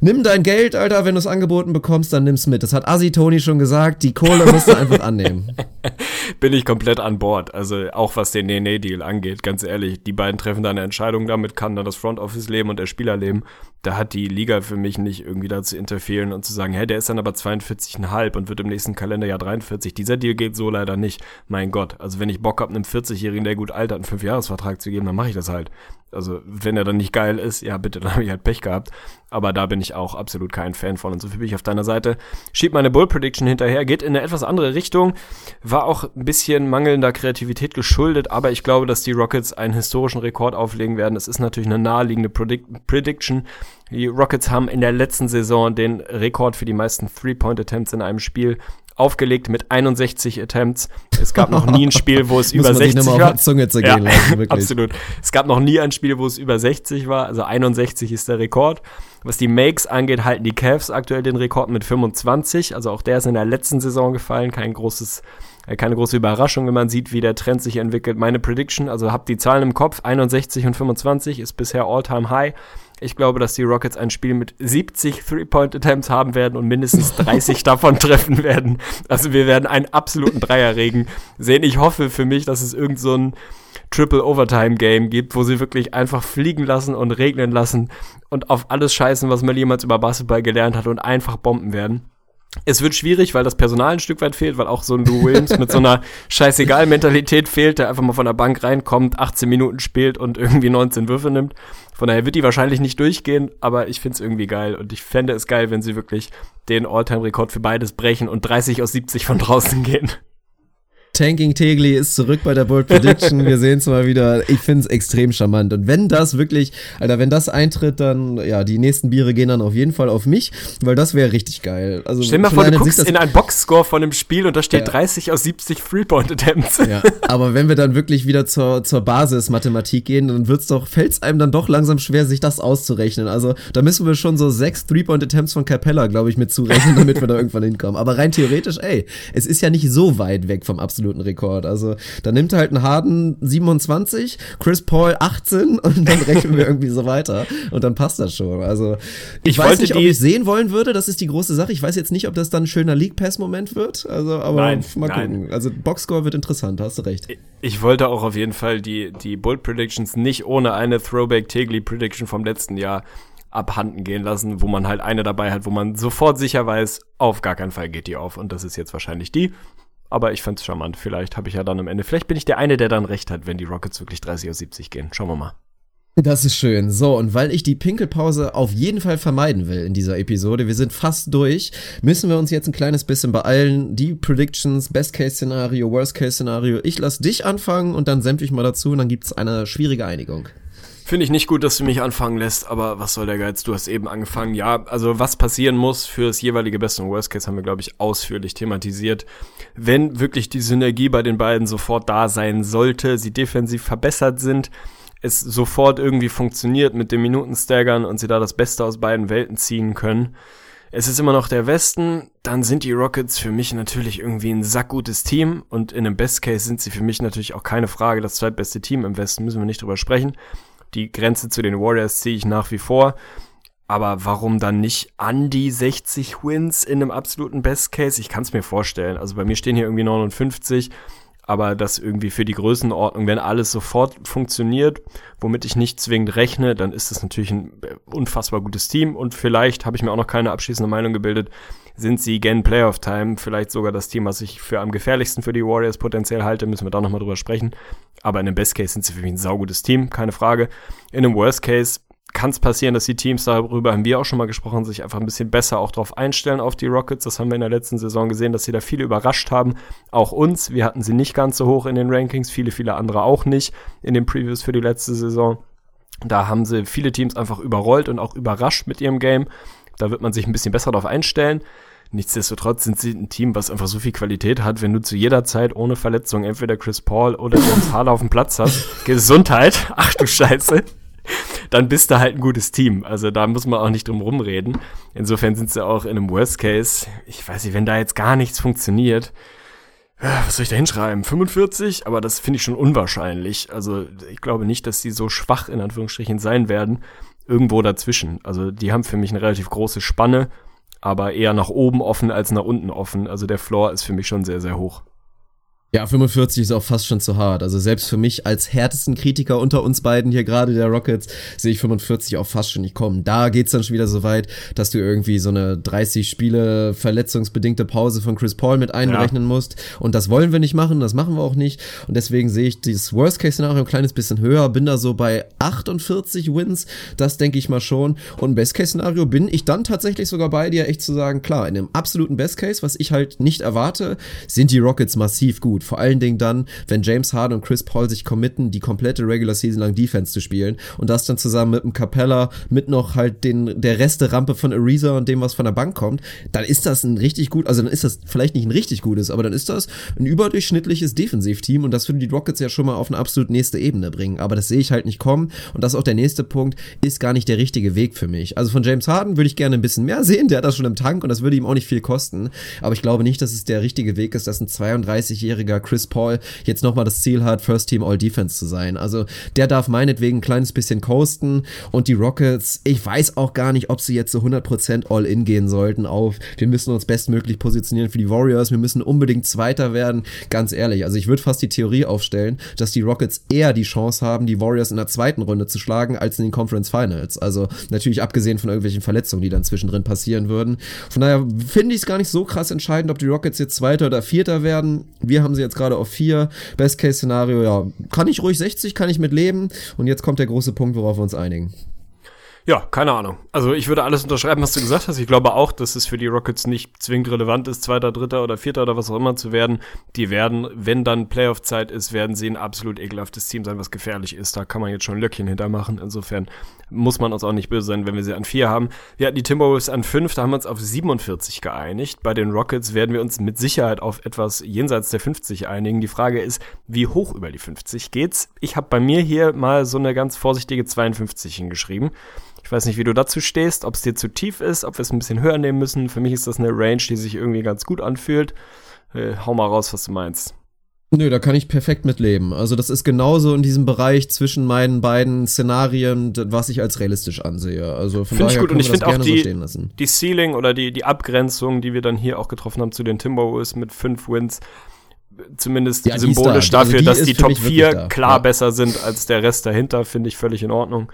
nimm dein Geld, Alter, wenn du es angeboten bekommst, dann nimm's mit. Das hat Asi Tony schon gesagt, die Kohle musst du einfach annehmen. (laughs) Bin ich komplett an Bord. Also auch was den Nene-Deal angeht, ganz ehrlich, die beiden treffen da eine Entscheidung, damit kann dann das Front Office leben und der Spieler leben. Da hat die Liga für mich nicht irgendwie dazu interferieren und zu sagen, hey, der ist dann aber 42,5 und wird im nächsten Kalenderjahr 43. Dieser Deal geht so leider nicht. Mein Gott, also wenn ich Bock habe, einem 40-Jährigen, der gut altert, einen 5-Jahres-Vertrag zu geben, dann mache ich das halt. Also, wenn er dann nicht geil ist, ja bitte, (laughs) dann habe ich halt Pech gehabt. Aber da bin ich auch absolut kein Fan von. Und so viel bin ich auf deiner Seite. Schieb meine Bull Prediction hinterher, geht in eine etwas andere Richtung. War auch ein bisschen mangelnder Kreativität geschuldet, aber ich glaube, dass die Rockets einen historischen Rekord auflegen werden. Es ist natürlich eine naheliegende Predict Prediction. Die Rockets haben in der letzten Saison den Rekord für die meisten Three-Point-Attempts in einem Spiel aufgelegt mit 61 Attempts. Es gab noch nie ein (laughs) Spiel, wo es über 60 war. Auf Zunge zergehen ja, lassen, (laughs) wirklich. Absolut. Es gab noch nie ein Spiel, wo es über 60 war. Also 61 ist der Rekord. Was die Makes angeht, halten die Cavs aktuell den Rekord mit 25. Also auch der ist in der letzten Saison gefallen. Kein großes äh, keine große Überraschung, wenn man sieht, wie der Trend sich entwickelt. Meine Prediction, also habt die Zahlen im Kopf, 61 und 25 ist bisher All-Time High. Ich glaube, dass die Rockets ein Spiel mit 70 Three-Point-Attempts haben werden und mindestens 30 (laughs) davon treffen werden. Also wir werden einen absoluten Dreierregen sehen. Ich hoffe für mich, dass es irgend so ein Triple Overtime Game gibt, wo sie wirklich einfach fliegen lassen und regnen lassen und auf alles scheißen, was man jemals über Basketball gelernt hat und einfach bomben werden. Es wird schwierig, weil das Personal ein Stück weit fehlt, weil auch so ein Lou Williams mit so einer (laughs) Scheißegal-Mentalität fehlt, der einfach mal von der Bank reinkommt, 18 Minuten spielt und irgendwie 19 Würfe nimmt. Von daher wird die wahrscheinlich nicht durchgehen, aber ich find's irgendwie geil und ich fände es geil, wenn sie wirklich den All-Time-Rekord für beides brechen und 30 aus 70 von draußen gehen. Tanking Tegli ist zurück bei der Bold Prediction. Wir sehen es mal wieder. Ich finde es extrem charmant. Und wenn das wirklich, Alter, wenn das eintritt, dann, ja, die nächsten Biere gehen dann auf jeden Fall auf mich, weil das wäre richtig geil. Also, Stell dir mal vor, du guckst in einen Boxscore von einem Spiel und da steht ja. 30 aus 70 Three-Point-Attempts. Ja, aber wenn wir dann wirklich wieder zur, zur Basis-Mathematik gehen, dann wird's doch, fällt's einem dann doch langsam schwer, sich das auszurechnen. Also, da müssen wir schon so sechs Three-Point-Attempts von Capella, glaube ich, mit zurechnen, damit wir da irgendwann hinkommen. Aber rein theoretisch, ey, es ist ja nicht so weit weg vom absoluten absoluten Rekord. Also da nimmt halt ein Harden 27, Chris Paul 18 (laughs) und dann rechnen wir irgendwie so weiter und dann passt das schon. Also ich, ich weiß nicht, ob ich sehen wollen würde, das ist die große Sache. Ich weiß jetzt nicht, ob das dann ein schöner League Pass Moment wird, also aber nein, mal gucken. Nein. Also Boxscore wird interessant, hast du recht. Ich wollte auch auf jeden Fall die die Bold Predictions nicht ohne eine Throwback Tegli Prediction vom letzten Jahr abhanden gehen lassen, wo man halt eine dabei hat, wo man sofort sicher weiß, auf gar keinen Fall geht die auf. Und das ist jetzt wahrscheinlich die. Aber ich fand's charmant. Vielleicht habe ich ja dann am Ende, vielleicht bin ich der eine, der dann recht hat, wenn die Rockets wirklich 30 aus 70 gehen. Schauen wir mal. Das ist schön. So, und weil ich die Pinkelpause auf jeden Fall vermeiden will in dieser Episode, wir sind fast durch, müssen wir uns jetzt ein kleines bisschen beeilen. Die Predictions, Best-Case-Szenario, Worst-Case-Szenario. Ich lass dich anfangen und dann senf ich mal dazu und dann gibt's eine schwierige Einigung. Finde ich nicht gut, dass du mich anfangen lässt, aber was soll der Geiz? Du hast eben angefangen. Ja, also was passieren muss für das jeweilige Best und Worst Case haben wir, glaube ich, ausführlich thematisiert. Wenn wirklich die Synergie bei den beiden sofort da sein sollte, sie defensiv verbessert sind, es sofort irgendwie funktioniert mit den Minutenstaggern und sie da das Beste aus beiden Welten ziehen können. Es ist immer noch der Westen, dann sind die Rockets für mich natürlich irgendwie ein sackgutes Team und in einem Best Case sind sie für mich natürlich auch keine Frage das zweitbeste Team im Westen, müssen wir nicht drüber sprechen. Die Grenze zu den Warriors ziehe ich nach wie vor. Aber warum dann nicht an die 60 Wins in einem absoluten Best Case? Ich kann es mir vorstellen. Also bei mir stehen hier irgendwie 59 aber das irgendwie für die Größenordnung, wenn alles sofort funktioniert, womit ich nicht zwingend rechne, dann ist das natürlich ein unfassbar gutes Team und vielleicht habe ich mir auch noch keine abschließende Meinung gebildet, sind sie gen Playoff Time vielleicht sogar das Team, was ich für am gefährlichsten für die Warriors potenziell halte, müssen wir da nochmal drüber sprechen. Aber in einem Best Case sind sie für mich ein saugutes Team, keine Frage. In einem Worst Case kann es passieren, dass die Teams, darüber haben wir auch schon mal gesprochen, sich einfach ein bisschen besser auch drauf einstellen auf die Rockets. Das haben wir in der letzten Saison gesehen, dass sie da viele überrascht haben. Auch uns. Wir hatten sie nicht ganz so hoch in den Rankings, viele, viele andere auch nicht in den Previews für die letzte Saison. Da haben sie viele Teams einfach überrollt und auch überrascht mit ihrem Game. Da wird man sich ein bisschen besser drauf einstellen. Nichtsdestotrotz sind sie ein Team, was einfach so viel Qualität hat, wenn du zu jeder Zeit ohne Verletzung entweder Chris Paul oder James Harden auf dem Platz hast. Gesundheit. Ach du Scheiße dann bist du halt ein gutes Team. Also da muss man auch nicht drum rumreden. Insofern sind sie auch in einem Worst Case. Ich weiß nicht, wenn da jetzt gar nichts funktioniert, was soll ich da hinschreiben? 45? Aber das finde ich schon unwahrscheinlich. Also ich glaube nicht, dass sie so schwach in Anführungsstrichen sein werden. Irgendwo dazwischen. Also die haben für mich eine relativ große Spanne, aber eher nach oben offen als nach unten offen. Also der Floor ist für mich schon sehr, sehr hoch. Ja, 45 ist auch fast schon zu hart. Also selbst für mich als härtesten Kritiker unter uns beiden hier gerade der Rockets sehe ich 45 auch fast schon nicht kommen. Da geht's dann schon wieder so weit, dass du irgendwie so eine 30 Spiele verletzungsbedingte Pause von Chris Paul mit einrechnen ja. musst. Und das wollen wir nicht machen, das machen wir auch nicht. Und deswegen sehe ich dieses Worst-Case-Szenario ein kleines bisschen höher, bin da so bei 48 Wins. Das denke ich mal schon. Und Best-Case-Szenario bin ich dann tatsächlich sogar bei dir, echt zu sagen, klar, in einem absoluten Best-Case, was ich halt nicht erwarte, sind die Rockets massiv gut. Vor allen Dingen dann, wenn James Harden und Chris Paul sich committen, die komplette Regular Season lang Defense zu spielen und das dann zusammen mit dem Capella, mit noch halt den, der Reste-Rampe von Ariza und dem, was von der Bank kommt, dann ist das ein richtig gut, also dann ist das vielleicht nicht ein richtig gutes, aber dann ist das ein überdurchschnittliches Defensivteam und das würden die Rockets ja schon mal auf eine absolut nächste Ebene bringen. Aber das sehe ich halt nicht kommen und das ist auch der nächste Punkt, ist gar nicht der richtige Weg für mich. Also von James Harden würde ich gerne ein bisschen mehr sehen, der hat das schon im Tank und das würde ihm auch nicht viel kosten. Aber ich glaube nicht, dass es der richtige Weg ist, dass ein 32-jähriger Verteidiger Chris Paul jetzt nochmal das Ziel hat, First Team All Defense zu sein. Also der darf meinetwegen ein kleines bisschen coasten und die Rockets, ich weiß auch gar nicht, ob sie jetzt so 100% All In gehen sollten auf, wir müssen uns bestmöglich positionieren für die Warriors, wir müssen unbedingt Zweiter werden. Ganz ehrlich, also ich würde fast die Theorie aufstellen, dass die Rockets eher die Chance haben, die Warriors in der zweiten Runde zu schlagen, als in den Conference Finals. Also natürlich abgesehen von irgendwelchen Verletzungen, die dann zwischendrin passieren würden. Von daher finde ich es gar nicht so krass entscheidend, ob die Rockets jetzt Zweiter oder Vierter werden. Wir haben sie jetzt gerade auf 4. Best-Case-Szenario, ja, kann ich ruhig 60, kann ich mit leben. Und jetzt kommt der große Punkt, worauf wir uns einigen. Ja, keine Ahnung. Also ich würde alles unterschreiben, was du gesagt hast. Ich glaube auch, dass es für die Rockets nicht zwingend relevant ist, Zweiter, Dritter oder Vierter oder was auch immer zu werden. Die werden, wenn dann Playoff-Zeit ist, werden sie ein absolut ekelhaftes Team sein, was gefährlich ist. Da kann man jetzt schon Löckchen hintermachen. Insofern muss man uns auch nicht böse sein, wenn wir sie an vier haben. Wir hatten die Timberwolves an fünf, da haben wir uns auf 47 geeinigt. Bei den Rockets werden wir uns mit Sicherheit auf etwas jenseits der 50 einigen. Die Frage ist, wie hoch über die 50 geht's? Ich habe bei mir hier mal so eine ganz vorsichtige 52 hingeschrieben. Ich weiß nicht, wie du dazu stehst, ob es dir zu tief ist, ob wir es ein bisschen höher nehmen müssen. Für mich ist das eine Range, die sich irgendwie ganz gut anfühlt. Äh, hau mal raus, was du meinst. Nö, da kann ich perfekt mitleben. Also das ist genauso in diesem Bereich zwischen meinen beiden Szenarien, was ich als realistisch ansehe. Also von find daher ich gut. Und ich finde auch die, so die Ceiling oder die, die Abgrenzung, die wir dann hier auch getroffen haben zu den Timberwolves mit fünf Wins, zumindest ja, symbolisch da. dafür, also dass die Top 4 klar ja. besser sind als der Rest dahinter, finde ich völlig in Ordnung.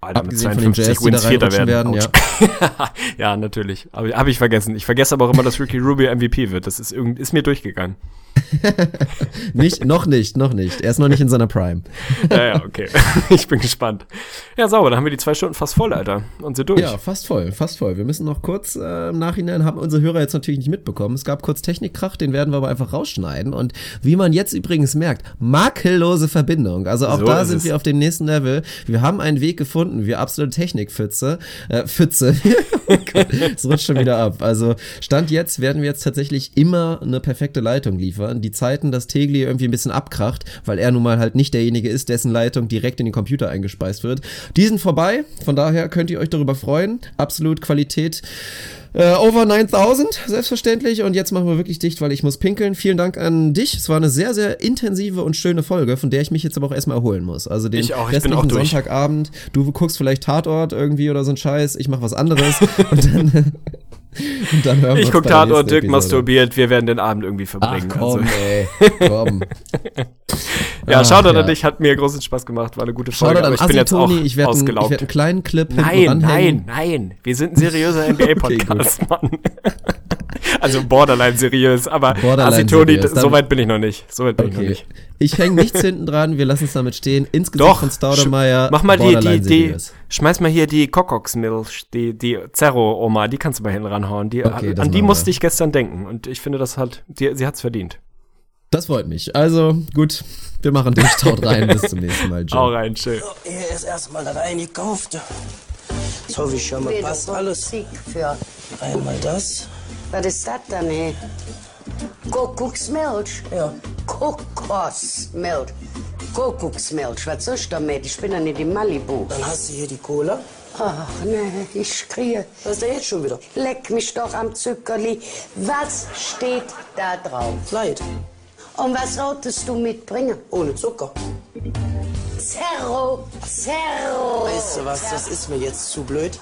Alter, Abgesehen von den Jazz, die da reinrutschen werden, ja. (laughs) ja, natürlich. Aber habe ich vergessen. Ich vergesse aber auch immer, dass Ricky Rubio MVP wird. Das ist, irgend, ist mir durchgegangen. (laughs) nicht, noch nicht, noch nicht. Er ist noch nicht in seiner Prime. (laughs) ja, ja, okay. (laughs) ich bin gespannt. Ja, sauber, dann haben wir die zwei Stunden fast voll, Alter. Und sind durch. Ja, fast voll, fast voll. Wir müssen noch kurz äh, im Nachhinein, haben unsere Hörer jetzt natürlich nicht mitbekommen. Es gab kurz Technikkrach, den werden wir aber einfach rausschneiden. Und wie man jetzt übrigens merkt, makellose Verbindung. Also auch so da sind es. wir auf dem nächsten Level. Wir haben einen Weg gefunden, wir absolute Technikpfütze. Äh, Pfütze. oh Gott, es rutscht schon wieder ab. Also Stand jetzt werden wir jetzt tatsächlich immer eine perfekte Leitung liefern. Die Zeiten, dass Tegli irgendwie ein bisschen abkracht, weil er nun mal halt nicht derjenige ist, dessen Leitung direkt in den Computer eingespeist wird. Die sind vorbei, von daher könnt ihr euch darüber freuen. Absolut Qualität. Äh, over 9000, selbstverständlich. Und jetzt machen wir wirklich dicht, weil ich muss pinkeln. Vielen Dank an dich. Es war eine sehr, sehr intensive und schöne Folge, von der ich mich jetzt aber auch erstmal erholen muss. Also den ich auch, ich restlichen Sonntagabend. Du guckst vielleicht Tatort irgendwie oder so ein Scheiß. Ich mach was anderes. (laughs) und dann (laughs) Und dann hören wir ich gucke Tatort, Dirk masturbiert, wir werden den Abend irgendwie verbringen. Ach, komm, also. ey, komm. (laughs) ja, Shoutout ja. an dich, hat mir großen Spaß gemacht, war eine gute Folge, aber ich bin jetzt auch ich werd ausgelaugt. Ein, ich werde einen kleinen Clip Nein, nein, nein, wir sind ein seriöser NBA-Podcast, (laughs) okay, Mann. (laughs) also borderline seriös, aber Asitoni, so weit bin ich noch nicht. So weit bin okay. ich noch nicht. Ich hänge (laughs) nichts hinten dran, wir lassen es damit stehen. Insgesamt Doch, von Staudemeyer. Mach mal die, die, die, schmeiß mal hier die Kokox-Milch, die, die Zerro-Oma, die kannst du mal hinten ranhauen. Die, okay, an die musste ich gestern denken und ich finde, das hat, die, sie hat's verdient. Das freut mich. Also, gut, wir machen den Staut rein. Bis zum nächsten Mal. (laughs) Joe. Hau rein, schön. So, hier ist erstmal das eingekauft. So hoffe ich schon mal, passt alles. Einmal das. Was ist das denn, ey? Kuckucksmilch? Ja. Kokosmilch. Kuckucksmilch, was soll ich damit? Ich bin ja nicht in Malibu. Dann hast du hier die Cola. Ach nee, ich kriege. Was ist denn jetzt schon wieder? Leck mich doch am Zuckerli. Was steht da drauf? Leid. Und was solltest du mitbringen? Ohne Zucker. Zerro, Zerro. Weißt du was, das ist mir jetzt zu blöd.